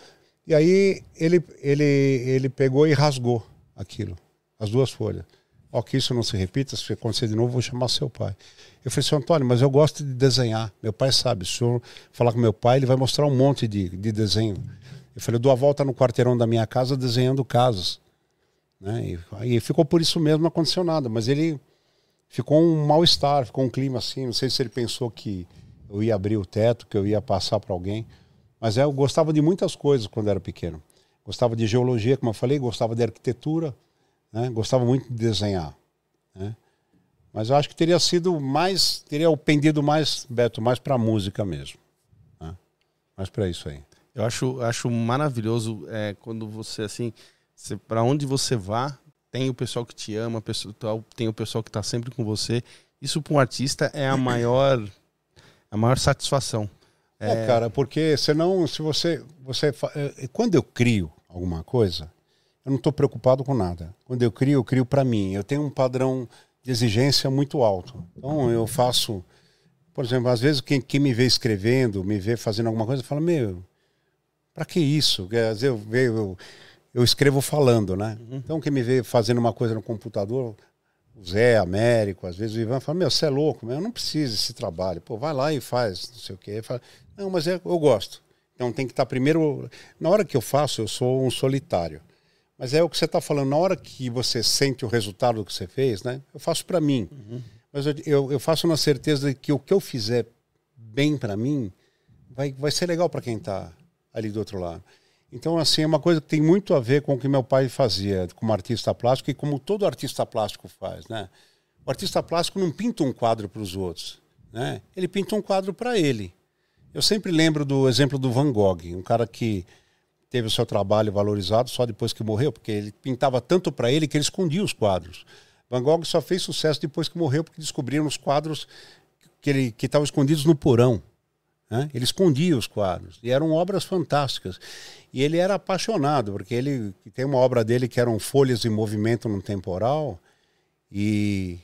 C: E aí ele, ele, ele pegou e rasgou aquilo as duas folhas. Ó, que isso não se repita, se acontecer de novo, vou chamar seu pai. Eu falei, senhor Antônio, mas eu gosto de desenhar. Meu pai sabe, se o senhor falar com meu pai, ele vai mostrar um monte de, de desenho. Eu falei, eu dou a volta no quarteirão da minha casa desenhando casas. Né? E, e ficou por isso mesmo, não aconteceu nada. Mas ele ficou um mal-estar, ficou um clima assim. Não sei se ele pensou que eu ia abrir o teto, que eu ia passar para alguém. Mas é, eu gostava de muitas coisas quando era pequeno. Gostava de geologia, como eu falei, gostava de arquitetura né? Gostava muito de desenhar. Né? Mas eu acho que teria sido mais, teria pendido mais, Beto, mais para música mesmo. Né? Mais para isso aí.
A: Eu acho, acho maravilhoso é, quando você, assim, para onde você vá, tem o pessoal que te ama, tem o pessoal que está sempre com você. Isso para um artista é a maior, a maior satisfação.
C: É... é, cara, porque senão, se você, você, é, quando eu crio alguma coisa, eu não estou preocupado com nada. Quando eu crio, eu crio para mim. Eu tenho um padrão de exigência muito alto. Então eu faço, por exemplo, às vezes quem, quem me vê escrevendo, me vê fazendo alguma coisa, fala: Meu, para que isso? Às vezes eu, eu, eu escrevo falando, né? Uhum. Então quem me vê fazendo uma coisa no computador, o Zé, Américo, às vezes o Ivan fala: Meu, você é louco, eu não preciso desse trabalho. Pô, vai lá e faz, não sei o quê. Fala, não, mas é, eu gosto. Então tem que estar primeiro. Na hora que eu faço, eu sou um solitário. Mas é o que você está falando, na hora que você sente o resultado do que você fez, né? Eu faço para mim. Uhum. Mas eu, eu, eu, faço na certeza de que o que eu fizer bem para mim vai, vai ser legal para quem está ali do outro lado. Então, assim, é uma coisa que tem muito a ver com o que meu pai fazia como artista plástico e como todo artista plástico faz, né? O artista plástico não pinta um quadro para os outros, né? Ele pinta um quadro para ele. Eu sempre lembro do exemplo do Van Gogh, um cara que teve o seu trabalho valorizado só depois que morreu, porque ele pintava tanto para ele que ele escondia os quadros. Van Gogh só fez sucesso depois que morreu, porque descobriram os quadros que ele que estavam escondidos no porão. Né? Ele escondia os quadros e eram obras fantásticas. E ele era apaixonado, porque ele tem uma obra dele que eram folhas em movimento no temporal e,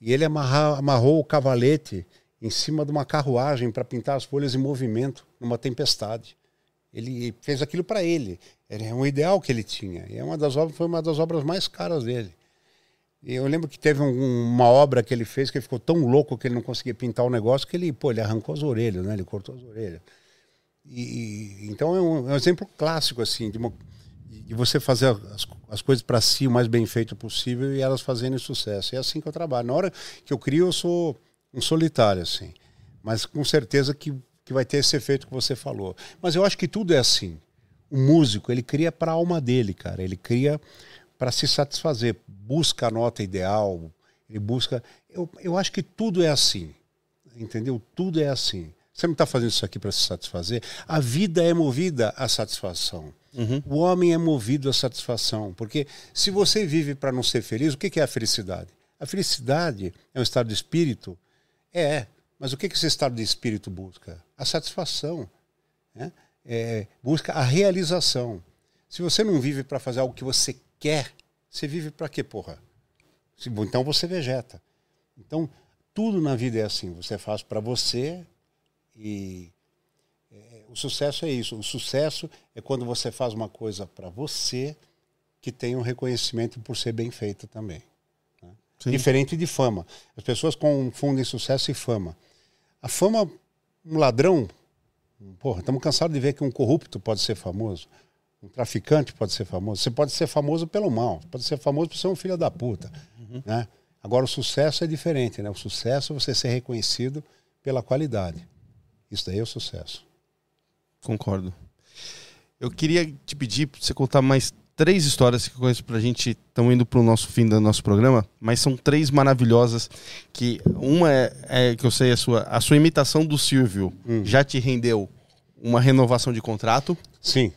C: e ele amarra, amarrou o cavalete em cima de uma carruagem para pintar as folhas em movimento numa tempestade. Ele fez aquilo para ele. Era um ideal que ele tinha. E é uma das obras, foi uma das obras mais caras dele. E eu lembro que teve um, uma obra que ele fez que ele ficou tão louco que ele não conseguia pintar o negócio que ele, pô, ele arrancou as orelhas, né? Ele cortou as orelhas. E, então é um, é um, exemplo clássico assim de, uma, de você fazer as, as coisas para si o mais bem feito possível e elas fazendo sucesso. É assim que eu trabalho. Na hora que eu crio, eu sou um solitário assim, mas com certeza que que vai ter esse efeito que você falou. Mas eu acho que tudo é assim. O músico, ele cria para a alma dele, cara. Ele cria para se satisfazer. Busca a nota ideal, ele busca. Eu, eu acho que tudo é assim. Entendeu? Tudo é assim. Você não está fazendo isso aqui para se satisfazer? A vida é movida à satisfação. Uhum. O homem é movido à satisfação. Porque se você vive para não ser feliz, o que é a felicidade? A felicidade é um estado de espírito? É. Mas o que esse estado de espírito busca? A satisfação. Né? É, busca a realização. Se você não vive para fazer algo que você quer, você vive para quê, porra? Então você vegeta. Então, tudo na vida é assim. Você faz para você e é, o sucesso é isso. O sucesso é quando você faz uma coisa para você que tem um reconhecimento por ser bem feita também. Né? Diferente de fama. As pessoas confundem sucesso e fama. A fama, um ladrão, porra, estamos cansados de ver que um corrupto pode ser famoso. Um traficante pode ser famoso. Você pode ser famoso pelo mal. Pode ser famoso por ser um filho da puta. Uhum. Né? Agora, o sucesso é diferente. Né? O sucesso é você ser reconhecido pela qualidade. Isso daí é o sucesso.
A: Concordo. Eu queria te pedir para você contar mais três histórias que eu conheço pra gente. Estão indo pro nosso fim do nosso programa, mas são três maravilhosas. Que uma é, é que eu sei a sua, a sua imitação do Silvio hum. já te rendeu uma renovação de contrato?
C: Sim.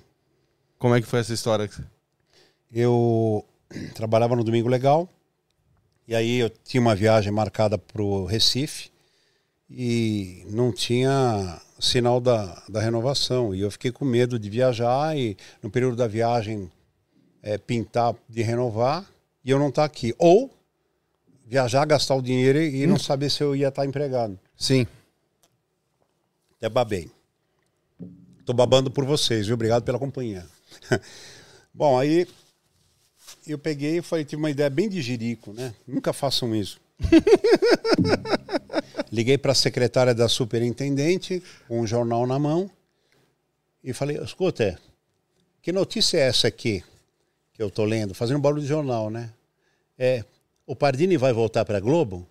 A: Como é que foi essa história?
C: Eu trabalhava no Domingo Legal e aí eu tinha uma viagem marcada pro Recife e não tinha sinal da, da renovação. E eu fiquei com medo de viajar e no período da viagem é, pintar de renovar e eu não estar tá aqui. Ou viajar, gastar o dinheiro e hum. não saber se eu ia estar tá empregado.
A: Sim.
C: Até babei. Tô babando por vocês, viu? Obrigado pela companhia. Bom, aí eu peguei e falei, tive uma ideia bem de jirico, né? Nunca façam isso. Liguei para a secretária da superintendente, com um jornal na mão, e falei: escuta, que notícia é essa aqui que eu tô lendo? Fazendo barulho de jornal, né? É, o Pardini vai voltar para a Globo?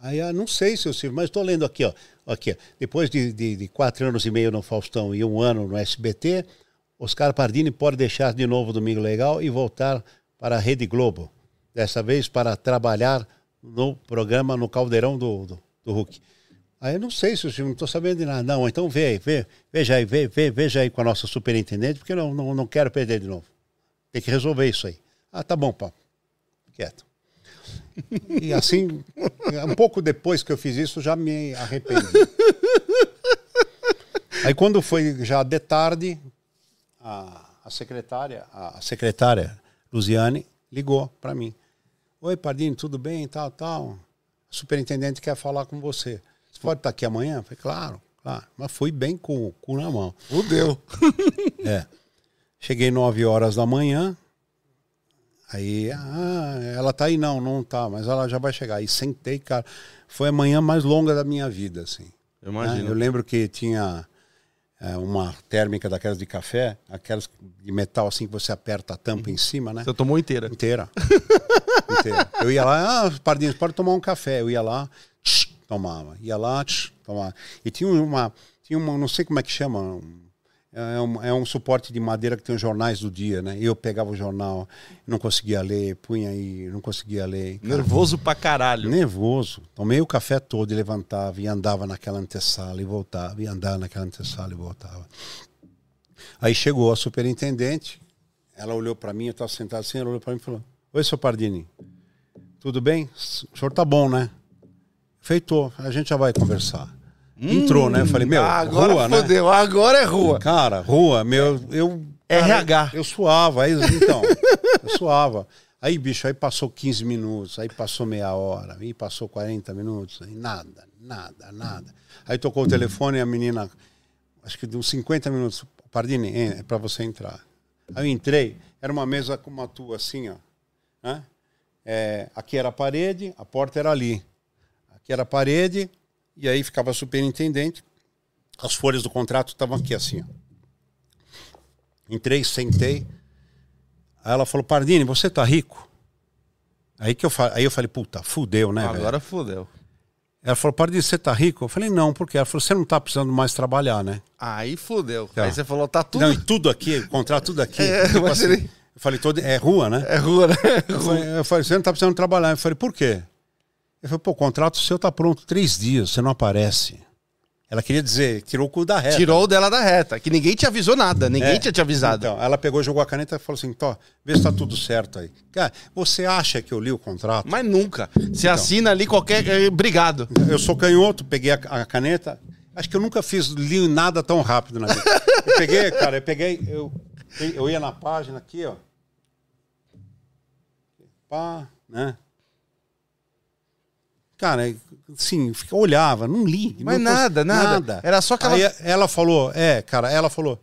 C: Aí, ah, não sei, seu Silvio, mas estou lendo aqui, ó. Aqui, ó. Depois de, de, de, quatro anos e meio no Faustão e um ano no SBT, Oscar Pardini pode deixar de novo o Domingo Legal e voltar para a Rede Globo. Dessa vez para trabalhar no programa, no caldeirão do, do, do Hulk. Aí eu não sei se eu não estou sabendo de nada. Não, então vê, vê, veja aí, vê, vê, veja aí com a nossa superintendente, porque não, não, não quero perder de novo. Tem que resolver isso aí. Ah, tá bom, pá. Quieto. E assim, um pouco depois que eu fiz isso, já me arrependi. Aí quando foi já de tarde, a, a secretária, a secretária Luziane ligou para mim. Oi, Pardinho, tudo bem? Tal, tal. O superintendente quer falar com você. Você pode estar aqui amanhã? Eu falei, claro, claro. Mas fui bem com o cu na mão.
A: Fudeu.
C: é. Cheguei nove horas da manhã. Aí, ah, ela tá aí? Não, não tá, mas ela já vai chegar. Aí sentei, cara. Foi a manhã mais longa da minha vida, assim.
A: Eu imagino.
C: É, eu lembro que tinha é, uma térmica daquelas de café, aquelas de metal assim que você aperta a tampa em cima, né?
A: Você tomou inteira?
C: Inteira. inteira. Eu ia lá, ah, pardinhos, pode tomar um café. Eu ia lá, tch, tomava. Ia lá, tch, tomava. E tinha uma, tinha uma, não sei como é que chama, é um, é um suporte de madeira que tem os jornais do dia, né? Eu pegava o jornal, não conseguia ler, punha aí, não conseguia ler.
A: Cara. Nervoso pra caralho.
C: Nervoso. Tomei o café todo e levantava e andava naquela antessala e voltava, e andava naquela antessala e voltava. Aí chegou a superintendente, ela olhou para mim, eu estava sentado assim, ela olhou para mim e falou: Oi, seu Pardini, tudo bem? O senhor tá bom, né? Feitou, a gente já vai conversar. Entrou, né? Eu falei, meu,
A: agora
C: rua,
A: né? fodeu, né? agora é rua.
C: Cara, rua, meu, eu.
A: RH.
C: eu suava, aí, então, eu suava. Aí, bicho, aí passou 15 minutos, aí passou meia hora, aí passou 40 minutos, aí nada, nada, nada. Aí tocou o telefone e a menina, acho que deu 50 minutos, Pardini, é para você entrar. Aí eu entrei, era uma mesa como a tua, assim, ó. Né? É, aqui era a parede, a porta era ali. Aqui era a parede, e aí ficava superintendente. As folhas do contrato estavam aqui assim. Ó. Entrei, sentei. Aí ela falou: Pardini, você tá rico? Aí, que eu, aí eu falei: puta, fudeu, né?
A: Agora velho? fudeu.
C: Ela falou: Pardini, você tá rico? Eu falei: não, porque ela falou: você não tá precisando mais trabalhar, né?
A: Aí fudeu. Tá. Aí você falou: tá tudo.
C: Não, e tudo aqui, contrato tudo aqui. É, tipo assim, ele... Eu falei: todo... é rua, né?
A: É rua, né?
C: Eu falei, eu falei: você não tá precisando trabalhar. Eu falei: por quê? Ele falou, pô, o contrato seu tá pronto três dias, você não aparece. Ela queria dizer, tirou o cu da reta.
A: Tirou dela da reta, que ninguém te avisou nada, ninguém
C: É.
A: tinha te avisado.
C: Então, ela pegou, jogou a caneta e falou assim: Tó, vê se tá tudo certo aí. Cara, você acha que eu li o contrato?
A: Mas nunca. Você
C: Então.
A: assina ali qualquer. eh, Obrigado.
C: Eu sou canhoto, peguei a, a caneta. Acho que eu nunca fiz, li nada tão rápido na vida. Eu peguei, cara, eu peguei, eu, eu ia na página aqui, ó. Pá, né? Cara, assim, fica- olhava, não li.
A: Mas
C: não cons-
A: nada, nada. Era só aquela-
C: Aí ela falou, é, cara, ela falou,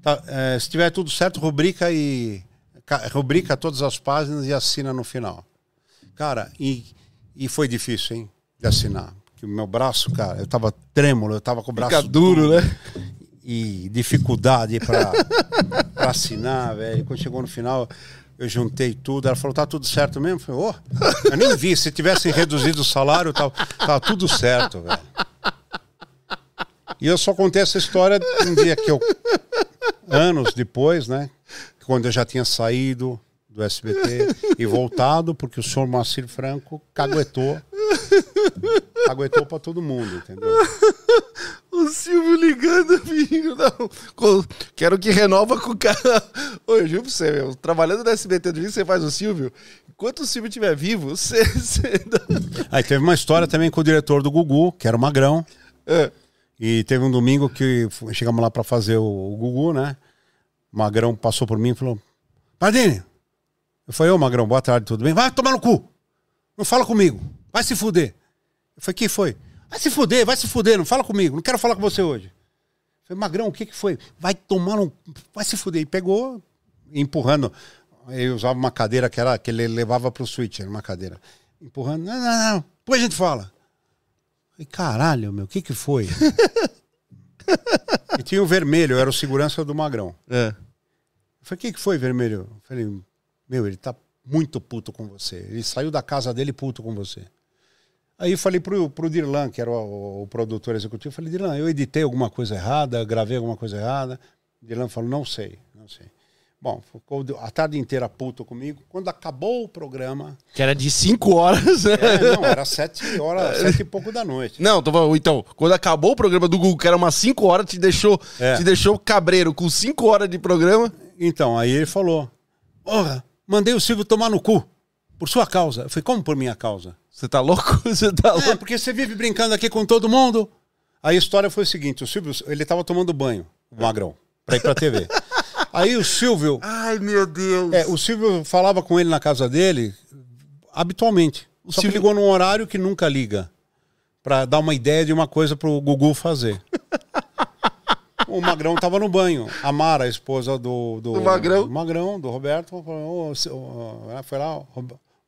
C: tá, é, se tiver tudo certo, rubrica e ca- rubrica todas as páginas e assina no final. Cara, e, e foi difícil, hein, de assinar. Porque o meu braço, cara, eu tava trêmulo, eu tava com o braço
A: Fica duro, né?
C: e dificuldade para assinar, velho. Quando chegou no final, eu juntei tudo. Ela falou: tá tudo certo mesmo? Eu falei: ô, eu nem vi. Se tivessem reduzido o salário, tava, tava tudo certo, velho. E eu só contei essa história um dia que eu. anos depois, né? Quando eu já tinha saído do SBT e voltado, porque o senhor Moacir Franco caguetou. Caguetou pra todo mundo, entendeu?
A: O Silvio ligando, filho. Não. Quero que renova com o cara. Ô, eu juro pra você, meu. Trabalhando no SBT do que você faz o Silvio, enquanto o Silvio estiver vivo, você. você
C: Aí teve uma história também com o diretor do Gugu, que era o Magrão.
A: É.
C: E teve um domingo que chegamos lá pra fazer o, o Gugu, né? O Magrão passou por mim e falou: Pardini, eu falei, ô Magrão, boa tarde, tudo bem? Vai tomar no cu! Não fala comigo, vai se fuder. Eu falei, que foi? Vai se fuder, vai se fuder, não fala comigo, não quero falar com você hoje. Eu falei, Magrão, o que que foi? Vai tomar no. Vai se fuder. E pegou, empurrando. Ele usava uma cadeira que, era, que ele levava pro switch, era uma cadeira. Empurrando, não, não, não, depois a gente fala. E caralho, meu, o que que foi? e tinha o vermelho, eu era o segurança do Magrão.
A: É.
C: Eu falei, o que que foi, vermelho? Eu falei, meu, ele tá muito puto com você. Ele saiu da casa dele puto com você. Aí eu falei pro, pro Dirlan, que era o, o produtor executivo, falei, Dirlan, eu editei alguma coisa errada, gravei alguma coisa errada. Dirlan falou, não sei, não sei. Bom, ficou a tarde inteira puto comigo. Quando acabou o programa,
A: Que era de 5 horas, né?
C: é, não, era sete horas, sete e pouco da noite.
A: Não, tô falando, então, quando acabou o programa do Google, que era umas 5 horas, te deixou,
C: É.
A: te deixou cabreiro com 5 horas de programa.
C: Então, aí ele falou: Porra, mandei o Silvio tomar no cu. Por sua causa. Eu falei, como por minha causa?
A: Você tá louco? Você tá
C: É,
A: louco?
C: porque você vive brincando aqui com todo mundo. Aí a história foi o seguinte: o Silvio, ele tava tomando banho, o magrão, pra ir pra TV. Aí o Silvio,
A: Ai, meu Deus.
C: é, o Silvio falava com ele na casa dele habitualmente. O
A: Silvio-
C: ligou num horário que nunca liga. Pra dar uma ideia de uma coisa pro Gugu fazer. O Magrão tava no banho. A Mara, a esposa do. Do,
A: Do Magrão?
C: do Magrão, do Roberto, falou: "Ô, Sil- ô, ela foi lá.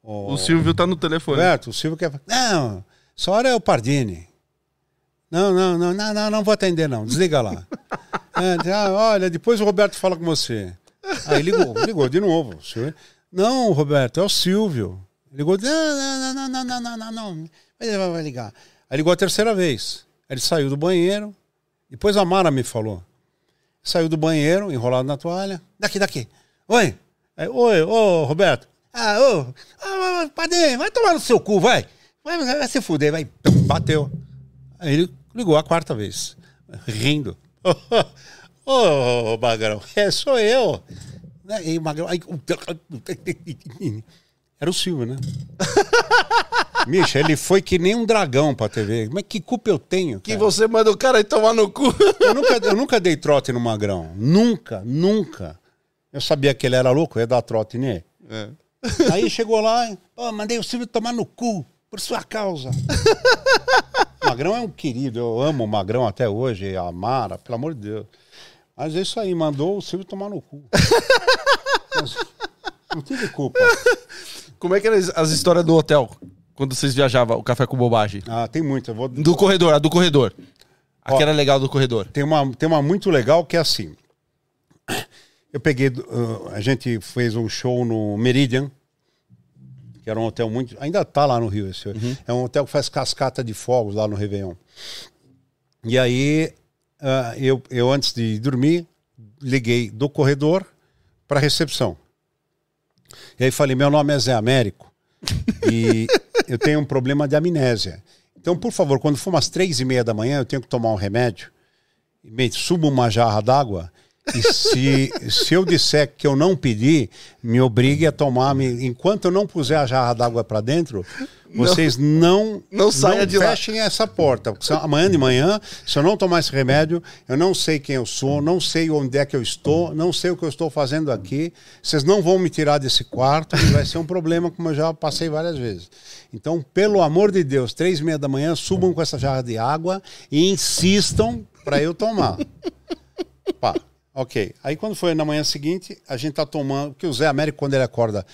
C: O, o
A: Silvio tá no telefone.
C: Roberto, o Silvio quer. Não, só hora é o Pardini. Não, não, não, não, não, não vou atender, não. Desliga lá. é, ah, olha, depois o Roberto fala com você. Ah, Aí ligou, ligou de novo. Não, Roberto, é o Silvio. Ligou, ah, não, não, não, não, não, não, não. Ele vai ligar. Aí ligou a terceira vez. Ele saiu do banheiro. Depois a Mara me falou. Saiu do banheiro, enrolado na toalha. Daqui, daqui. Oi. Aí, Oi, ô, Roberto. Ah, ô. Ah, Padre, vai tomar no seu cu, vai. Vai, vai se fuder, vai. Pum, Bateu. Aí ele ligou a quarta vez, rindo. Ô, Magrão, é, sou eu. Né, E o Magrão. aí- Era o Silvio, né? Misha, ele foi que nem um dragão pra TV. Mas que culpa eu tenho?
A: Que
C: cara?
A: você manda o cara tomar no cu.
C: Eu nunca, eu nunca dei trote no Magrão. Nunca, nunca. Eu sabia que ele era louco, eu ia dar trote nele.
A: É.
C: Aí chegou lá, pô, mandei o Silvio tomar no cu, por sua causa. Magrão é um querido, eu amo o Magrão até hoje, a Mara, pelo amor de Deus. Mas é isso aí, mandou o Silvio tomar no cu. Mas não tive culpa.
A: Como é que eram as- as histórias do hotel? Quando vocês viajavam, o café com bobagem?
C: Ah, tem muito. Eu vou...
A: Do corredor, a do corredor.
C: Ó.
A: Aquela legal do corredor.
C: Tem uma, tem uma muito legal que é assim. Eu peguei. uh, a gente fez um show no Meridian, que era um hotel muito. Ainda tá lá no Rio esse. É um hotel que faz cascata de fogos lá no Réveillon. E aí, ah, eu, eu antes de dormir, liguei do corredor para a recepção. E aí falei: meu nome é Zé Américo e eu tenho um problema de amnésia. Então, por favor, quando for umas três e meia da manhã, eu tenho que tomar um remédio, subo uma jarra d'água e se, se eu disser que eu não pedi, me obrigue a tomar. Me, enquanto eu não puser a jarra d'água para dentro, vocês não,
A: não, saia de
C: fechem lá. essa porta. Porque amanhã de manhã, se eu não tomar esse remédio, eu não sei quem eu sou, não sei onde é que eu estou, não sei o que eu estou fazendo aqui. Vocês não vão me tirar desse quarto e vai ser um problema, como eu já passei várias vezes. Então, pelo amor de Deus, três e meia da manhã, subam com essa jarra de água e insistam para eu tomar. Pá. Ok. Aí quando foi na manhã seguinte, a gente tá tomando. Porque o Zé Américo, quando ele acorda,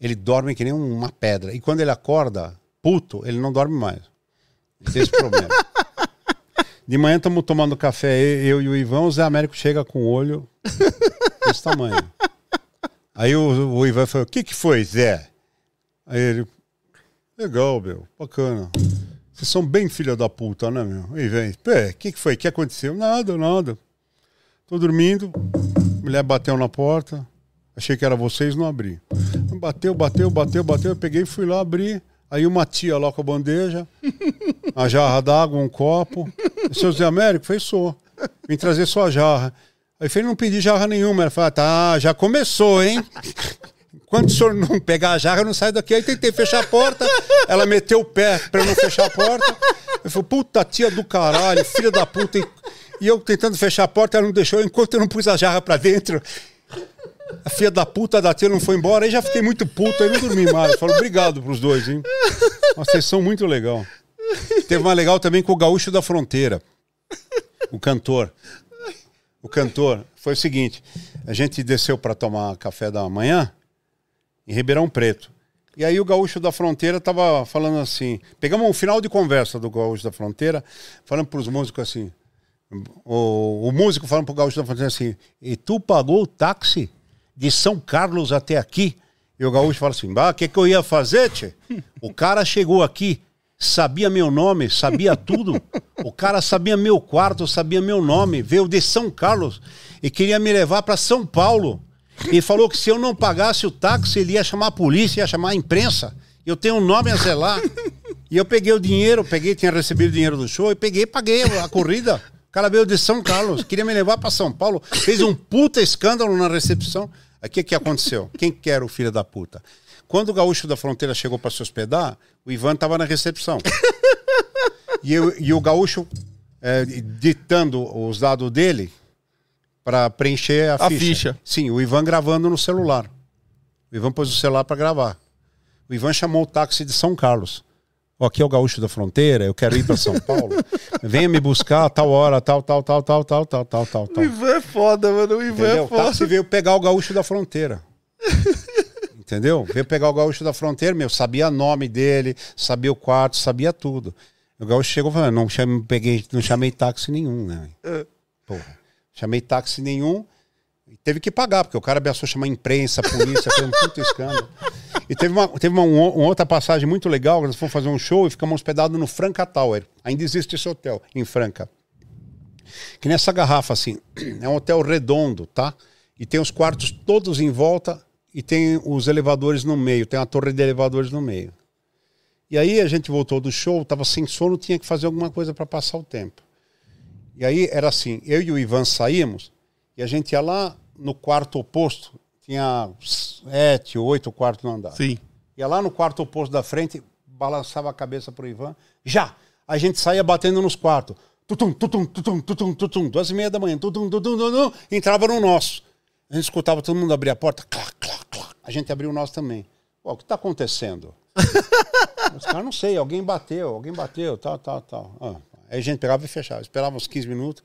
C: ele dorme que nem uma pedra. E quando ele acorda, puto, ele não dorme mais. Tem esse problema. De manhã estamos tomando café, eu e o Ivan, o Zé Américo chega com o olho desse tamanho. Aí o, o Ivan falou: O que, que foi, Zé? Aí ele: Legal, meu, bacana. Vocês são bem filha da puta, né, meu? Aí vem: o que, que foi? O que aconteceu? Nada, nada. Tô dormindo, a mulher bateu na porta, achei que era vocês, não abri. Bateu, bateu, bateu, bateu, eu peguei e fui lá abrir. Aí uma tia lá com a bandeja, a jarra d'água, um copo. O seu Zé Américo fez só. Vim trazer só a jarra. Aí falei, não pedi jarra nenhuma. Ela falou, tá, já começou, hein? Enquanto o senhor não pegar a jarra, eu não saio daqui. Aí tentei fechar a porta, ela meteu o pé pra eu não fechar a porta. Eu falei, puta tia do caralho, filha da puta. E eu tentando fechar a porta, ela não deixou. Enquanto eu não pus a jarra pra dentro, a filha da puta da tia não foi embora. Aí já fiquei muito puto, aí não dormi mais. Falei, obrigado pros dois, hein? Uma sessão muito legal. Teve uma legal também com o Gaúcho da Fronteira, o cantor. O cantor. Foi o seguinte: a gente desceu para tomar café da manhã em Ribeirão Preto. E aí o Gaúcho da Fronteira tava falando assim. Pegamos um final de conversa do Gaúcho da Fronteira, falando para os músicos assim: o, o músico falando pro Gaúcho da Fronteira assim: e tu pagou o táxi de São Carlos até aqui? E o Gaúcho fala assim: bah, o que, que eu ia fazer, tchê? O cara chegou aqui, sabia meu nome, sabia tudo. O cara sabia meu quarto, sabia meu nome, veio de São Carlos e queria me levar para São Paulo. E falou que se eu não pagasse o táxi, ele ia chamar a polícia, ia chamar a imprensa. Eu tenho um nome a zelar. E eu peguei o dinheiro, peguei, tinha recebido o dinheiro do show, e peguei paguei a corrida. Cara veio de São Carlos, queria me levar para São Paulo, fez um puta escândalo na recepção. O que, que aconteceu? Quem que era o filho da puta? Quando o gaúcho da fronteira chegou para se hospedar, o Ivan estava na recepção. e, eu, e o gaúcho é, ditando os dados dele para preencher a,
A: A
C: ficha.
A: ficha.
C: Sim, o Ivan gravando no celular. O Ivan pôs o celular para gravar. O Ivan chamou o táxi de São Carlos. Ó, aqui é o gaúcho da fronteira, eu quero ir para São Paulo. Venha me buscar a tal hora, tal, tal, tal, tal, tal, tal, tal, tal,
A: O. Ivan é foda, mano. O Ivan
C: Entendeu?
A: é
C: O
A: foda.
C: táxi veio pegar o gaúcho da fronteira. Entendeu? Veio pegar o gaúcho da fronteira, meu, sabia o nome dele, sabia o quarto, sabia tudo. O gaúcho chegou e falou, não, chamei, peguei, não chamei táxi nenhum, né? Porra. Chamei táxi nenhum e teve que pagar, porque o cara ameaçou chamar imprensa, polícia, foi um puto escândalo. E teve uma, teve uma, uma outra passagem muito legal, nós fomos fazer um show e ficamos hospedados no Franca Tower. Ainda existe esse hotel, em Franca. Que nessa garrafa, assim, é um hotel redondo, tá? E tem os quartos todos em volta e tem os elevadores no meio, tem a torre de elevadores no meio. E aí a gente voltou do show, tava sem sono, tinha que fazer alguma coisa para passar o tempo. E aí era assim, eu e o Ivan saímos e a gente ia lá no quarto oposto, tinha sete, oito quartos no andar.
A: Sim.
C: Ia lá no quarto oposto da frente, balançava a cabeça pro Ivan, já! A gente saía batendo nos quartos. Tutum, tutum, tutum, tutum, tutum, duas e meia da manhã, tutum, tutum, tutum, entrava no nosso. A gente escutava todo mundo abrir a porta, clá, clá, clá. A gente abriu o nosso também. Pô, o que tá acontecendo? Os caras não sei, alguém bateu, alguém bateu, tal, tal, tal. Ah, aí a gente pegava e fechava, esperava uns 15 minutos,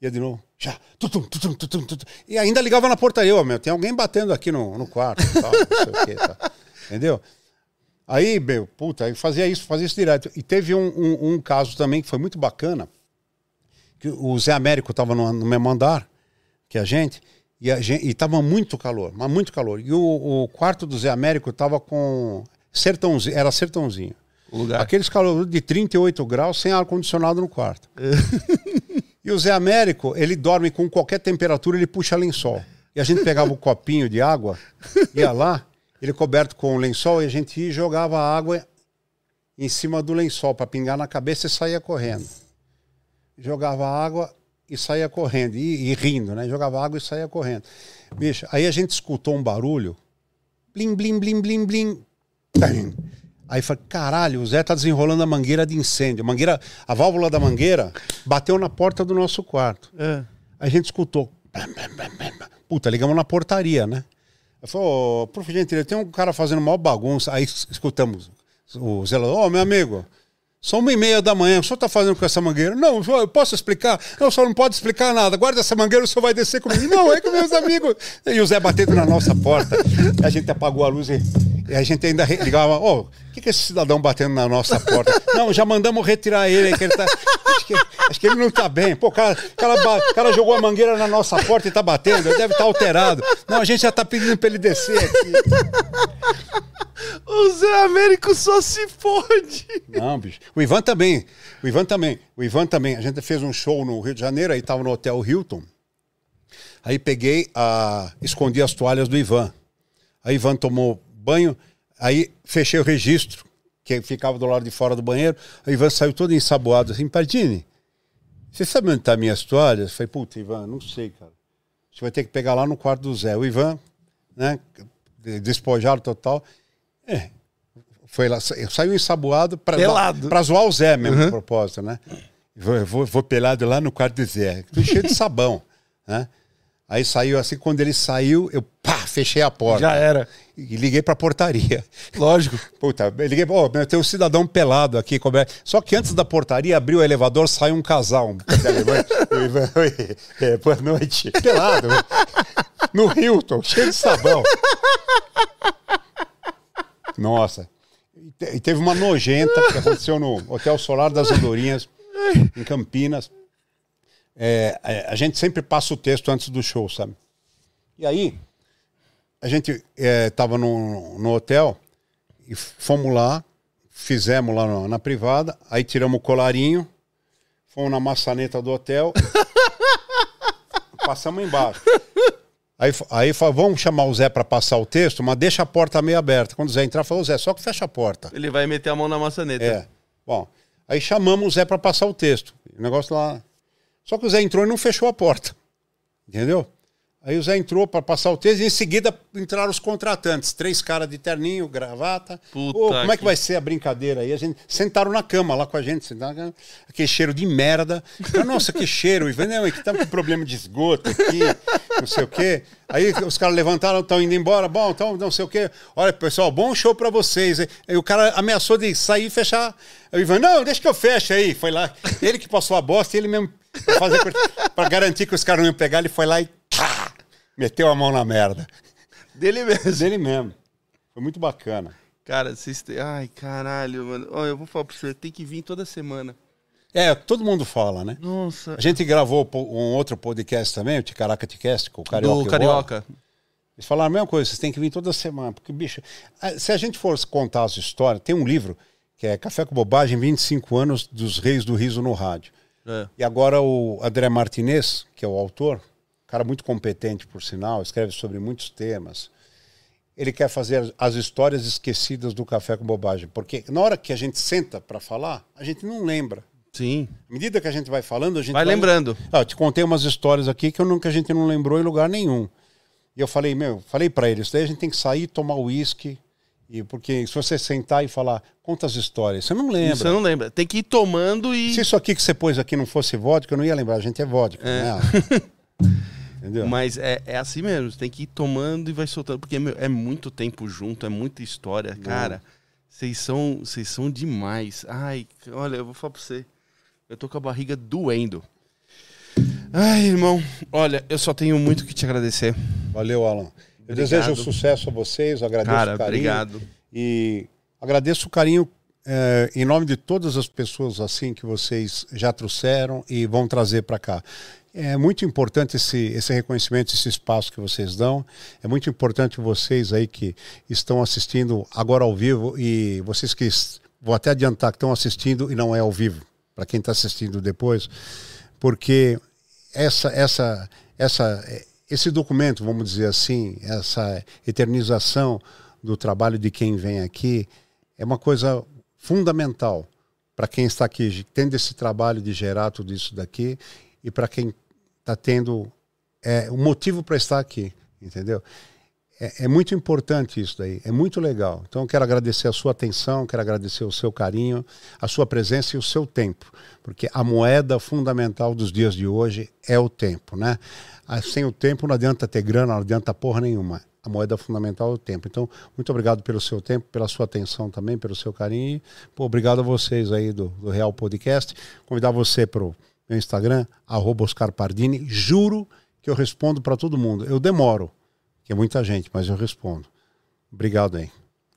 C: ia de novo, já, tutum, tutum, tutum, tutum. E ainda ligava na portaria, ó, meu, tem alguém batendo aqui no, no quarto, tal, não sei o quê, tá. entendeu? Aí, meu, puta, aí fazia isso, fazia isso direto. E teve um, um, um caso também que foi muito bacana, que o Zé Américo estava no, no mesmo andar que a gente, e, a gente, e tava muito calor, mas muito calor. E o, o quarto do Zé Américo tava com sertãozinho, era sertãozinho.
A: Lugar.
C: Aqueles calor de 38 graus sem ar-condicionado no quarto. e o Zé Américo, ele dorme com qualquer temperatura, ele puxa lençol. E a gente pegava um copinho de água, ia lá, ele coberto com lençol, e a gente ia jogava a água em cima do lençol para pingar na cabeça e saía correndo. Jogava água e saía correndo, e, e, rindo, né? Jogava água e saía correndo. Bicho, aí a gente escutou um barulho, blim, blim, blim, blim, blim. Aí falei, caralho, o Zé tá desenrolando a mangueira de incêndio. A mangueira, a válvula da mangueira bateu na porta do nosso quarto. É. Aí a gente escutou. Puta, ligamos na portaria, né? Eu falei, oh, por gentileza, tem um cara fazendo maior bagunça. Aí escutamos o zelador, ô oh, meu amigo, são uma e meia da manhã, o senhor está fazendo com essa mangueira? Não, eu posso explicar? Não, o senhor não pode explicar nada. Guarda essa mangueira, o senhor vai descer comigo. Não, é com meus amigos. E o Zé batendo na nossa porta. A gente apagou a luz e, e a gente ainda ligava, ô, oh, o que, que é esse cidadão batendo na nossa porta? Não, já mandamos retirar ele, que ele tá. Acho que, acho que ele não está bem. Pô, o cara, cara, cara, jogou a mangueira na nossa porta e está batendo, ele deve estar tá alterado. Não, a gente já está pedindo para ele descer aqui.
A: O Zé Américo só se fode.
C: Não, bicho. O Ivan também. O Ivan também. O Ivan também. A gente fez um show no Rio de Janeiro, aí tava no Hotel Hilton. Aí peguei, a... escondi as toalhas do Ivan. Aí Ivan tomou banho, aí fechei o registro, que ficava do lado de fora do banheiro. Aí Ivan saiu todo ensaboado assim, Pardini, você sabe onde tá minhas toalhas? Falei, puta, Ivan, não sei, cara. Você vai ter que pegar lá no quarto do Zé. O Ivan, né, despojado total. É. Foi lá, saiu ensaboado para zoar o Zé mesmo, uhum. de propósito, né? Vou, vou, vou, pelado lá no quarto do Zé, tudo cheio de sabão, né? Aí saiu assim, quando ele saiu, eu pá, fechei a porta.
A: Já era.
C: E liguei pra portaria.
A: Lógico.
C: Puta, liguei, pô, oh, tem um cidadão pelado aqui. Como é? Só que antes da portaria, abriu o elevador, saiu um casal. é, boa noite. Pelado. No Hilton, cheio de sabão. Nossa. E teve uma nojenta que aconteceu no Hotel Solar das Andorinhas, em Campinas. É, é, a gente sempre passa o texto antes do show, sabe? E aí, a gente estava é, no, no hotel e fomos lá, fizemos lá na, na privada, aí tiramos o colarinho, fomos na maçaneta do hotel, passamos embaixo. Aí, aí falou, vamos chamar o Zé para passar o texto, mas deixa a porta meio aberta. Quando o Zé entrar, falou, Zé, só que fecha a porta.
A: Ele vai meter a mão na maçaneta.
C: É. Bom, aí chamamos o Zé para passar o texto. O negócio lá. Só que o Zé entrou e não fechou a porta. Entendeu? Aí o Zé entrou para passar o texto e em seguida entraram os contratantes. Três caras de terninho, gravata. Puta Pô, como é que vai ser a brincadeira aí? A gente sentaram na cama lá com a gente. Sentaram, aquele cheiro de merda. Nossa, que cheiro. E não, é que tá com problema de esgoto aqui, não sei o quê. Aí os caras levantaram, estão indo embora. Bom, então não sei o quê. Olha, pessoal, bom show para vocês. Aí o cara ameaçou de sair e fechar. Aí o Ivan, não, deixa que eu feche aí. Foi lá. Ele que passou a bosta, ele mesmo, para garantir que os caras não iam pegar, ele foi lá e meteu a mão na merda.
A: Dele mesmo.
C: Dele mesmo. Foi muito bacana.
A: Cara, vocês. Ai, caralho, mano. Olha, eu vou falar pra você, tem que vir toda semana.
C: É, todo mundo fala, né?
A: Nossa.
C: A gente gravou um outro podcast também, o Ticaraca Ticast, com o Carioca.
A: Do Carioca.
C: Eles falaram a mesma coisa, vocês têm que vir toda semana. Porque, bicho, se a gente for contar as histórias, tem um livro que é Café com Bobagem, 25 anos dos Reis do Riso no Rádio. É. E agora o André Martinez, que é o autor, cara muito competente, por sinal, escreve sobre muitos temas. Ele quer fazer as histórias esquecidas do Café com Bobagem, porque na hora que a gente senta para falar, a gente não lembra.
A: Sim.
C: À medida que a gente vai falando, a gente
A: vai, vai... lembrando.
C: Ah, eu te contei umas histórias aqui que, eu nunca, a gente não lembrou em lugar nenhum. E eu falei, meu, falei para ele, isso daí a gente tem que sair, tomar uísque, e porque se você sentar e falar, conta as histórias, você não lembra. Você
A: não lembra. Tem que ir tomando e.
C: Se isso aqui que você pôs aqui não fosse vodka, eu não ia lembrar. A gente é vodka. É. Né?
A: Entendeu? Mas é, é assim mesmo, você tem que ir tomando e vai soltando, porque meu, é muito tempo junto, é muita história. Não. Cara, vocês são, vocês são demais. Ai, olha, eu vou falar pra você. Eu tô com a barriga doendo. Ai, irmão, olha, eu só tenho muito que te agradecer.
C: Valeu, Alan. Eu obrigado. desejo sucesso a vocês, agradeço
A: Cara,
C: o carinho.
A: obrigado.
C: E agradeço o carinho é, em nome de todas as pessoas assim que vocês já trouxeram e vão trazer para cá. É muito importante esse, esse reconhecimento, esse espaço que vocês dão. É muito importante vocês aí que estão assistindo agora ao vivo e vocês que vou até adiantar que estão assistindo e não é ao vivo, para quem está assistindo depois, porque essa, essa, essa, esse documento, vamos dizer assim, essa eternização do trabalho de quem vem aqui é uma coisa fundamental para quem está aqui tendo esse trabalho de gerar tudo isso daqui e para quem está tendo é, um motivo para estar aqui, entendeu? É, é, muito importante isso daí, é muito legal. Então, quero agradecer a sua atenção, quero agradecer o seu carinho, a sua presença e o seu tempo, porque a moeda fundamental dos dias de hoje é o tempo, né? Ah, sem o tempo não adianta ter grana, não adianta porra nenhuma. A moeda fundamental é o tempo. Então, muito obrigado pelo seu tempo, pela sua atenção também, pelo seu carinho. Pô, obrigado a vocês aí do, do Real Podcast. Convidar você para o meu Instagram, arroba Oscar Pardini. Juro que eu respondo para todo mundo. Eu demoro, que é muita gente, mas eu respondo. Obrigado aí.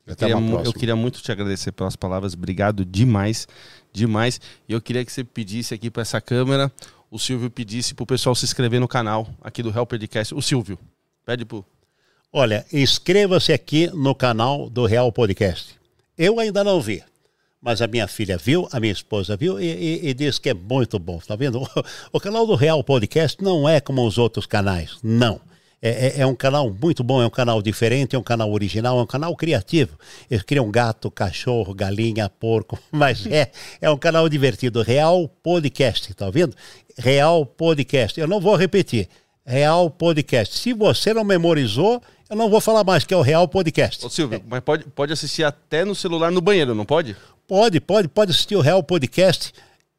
A: Eu queria, eu queria, muito te agradecer pelas palavras. Obrigado demais, demais. E eu queria que você pedisse aqui para essa câmera, o Silvio pedisse para o pessoal se inscrever no canal aqui do Real Podcast. O Silvio, pede pro.
C: Olha, inscreva-se aqui no canal do Real Podcast. Eu ainda não vi mas a minha filha viu, a minha esposa viu e, e, e disse que é muito bom. Tá vendo? O, o, canal do Real Podcast não é como os outros canais, não. É, é, é, um canal muito bom, é um canal diferente, é um canal original, é um canal criativo. Eles criam gato, cachorro, galinha, porco, mas é, é um canal divertido. Real Podcast, tá vendo? Real Podcast. Eu não vou repetir. Real Podcast. Se você não memorizou, eu não vou falar mais, que é o Real Podcast.
A: Ô Silvio, é. mas pode, pode assistir até no celular no banheiro, não pode?
C: Pode, pode, pode assistir o Real Podcast.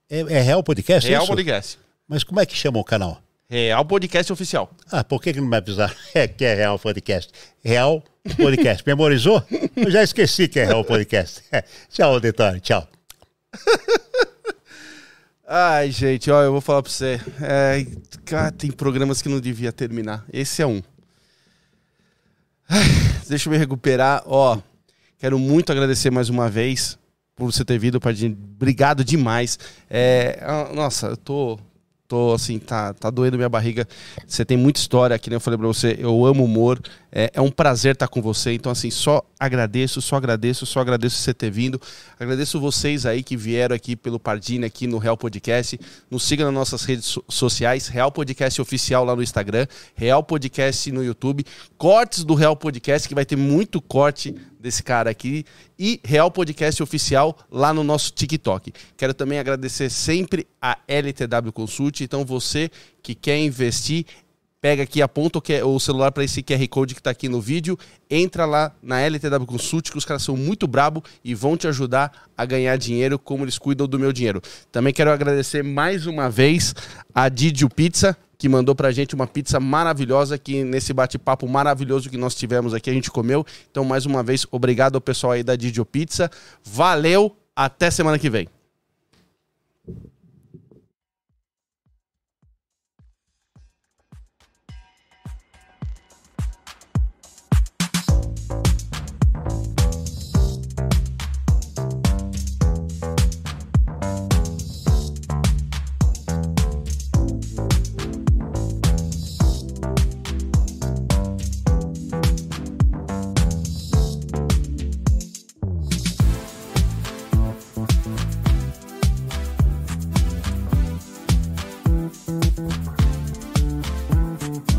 C: É, é Real Podcast?
A: Real isso? Podcast.
C: Mas como é que chama o canal?
A: Real Podcast Oficial.
C: Ah, por que, que não me avisaram é, que é Real Podcast? Real Podcast. Memorizou? Eu já esqueci que é Real Podcast. tchau, auditório. Tchau.
A: Ai, gente, ó, eu vou falar pra você. É, cara, tem programas que não devia terminar. Esse é um. Ai, deixa eu me recuperar. Ó, quero muito agradecer mais uma vez por você ter vindo, Pardinho. Obrigado demais. É, ah, nossa, eu tô, tô assim, tá, tá doendo minha barriga. Você tem muita história, que nem eu falei pra você, eu amo humor. É, é um prazer estar com você. Então, assim, só agradeço, só agradeço, só agradeço você ter vindo. Agradeço vocês aí que vieram aqui pelo Pardini, aqui no Real Podcast. Nos siga nas nossas redes sociais, Real Podcast Oficial lá no Instagram, Real Podcast no YouTube, cortes do Real Podcast, que vai ter muito corte desse cara aqui, e Real Podcast Oficial lá no nosso TikTok. Quero também agradecer sempre a LTW Consult. Então, você que quer investir pega aqui, aponta o celular para esse QR Code que está aqui no vídeo, entra lá na LTW Consult, que os caras são muito brabo e vão te ajudar a ganhar dinheiro como eles cuidam do meu dinheiro. Também quero agradecer mais uma vez a Didio Pizza, que mandou pra gente uma pizza maravilhosa que nesse bate-papo maravilhoso que nós tivemos aqui a gente comeu. Então, mais uma vez, obrigado ao pessoal aí da Didio Pizza. Valeu, até semana que vem.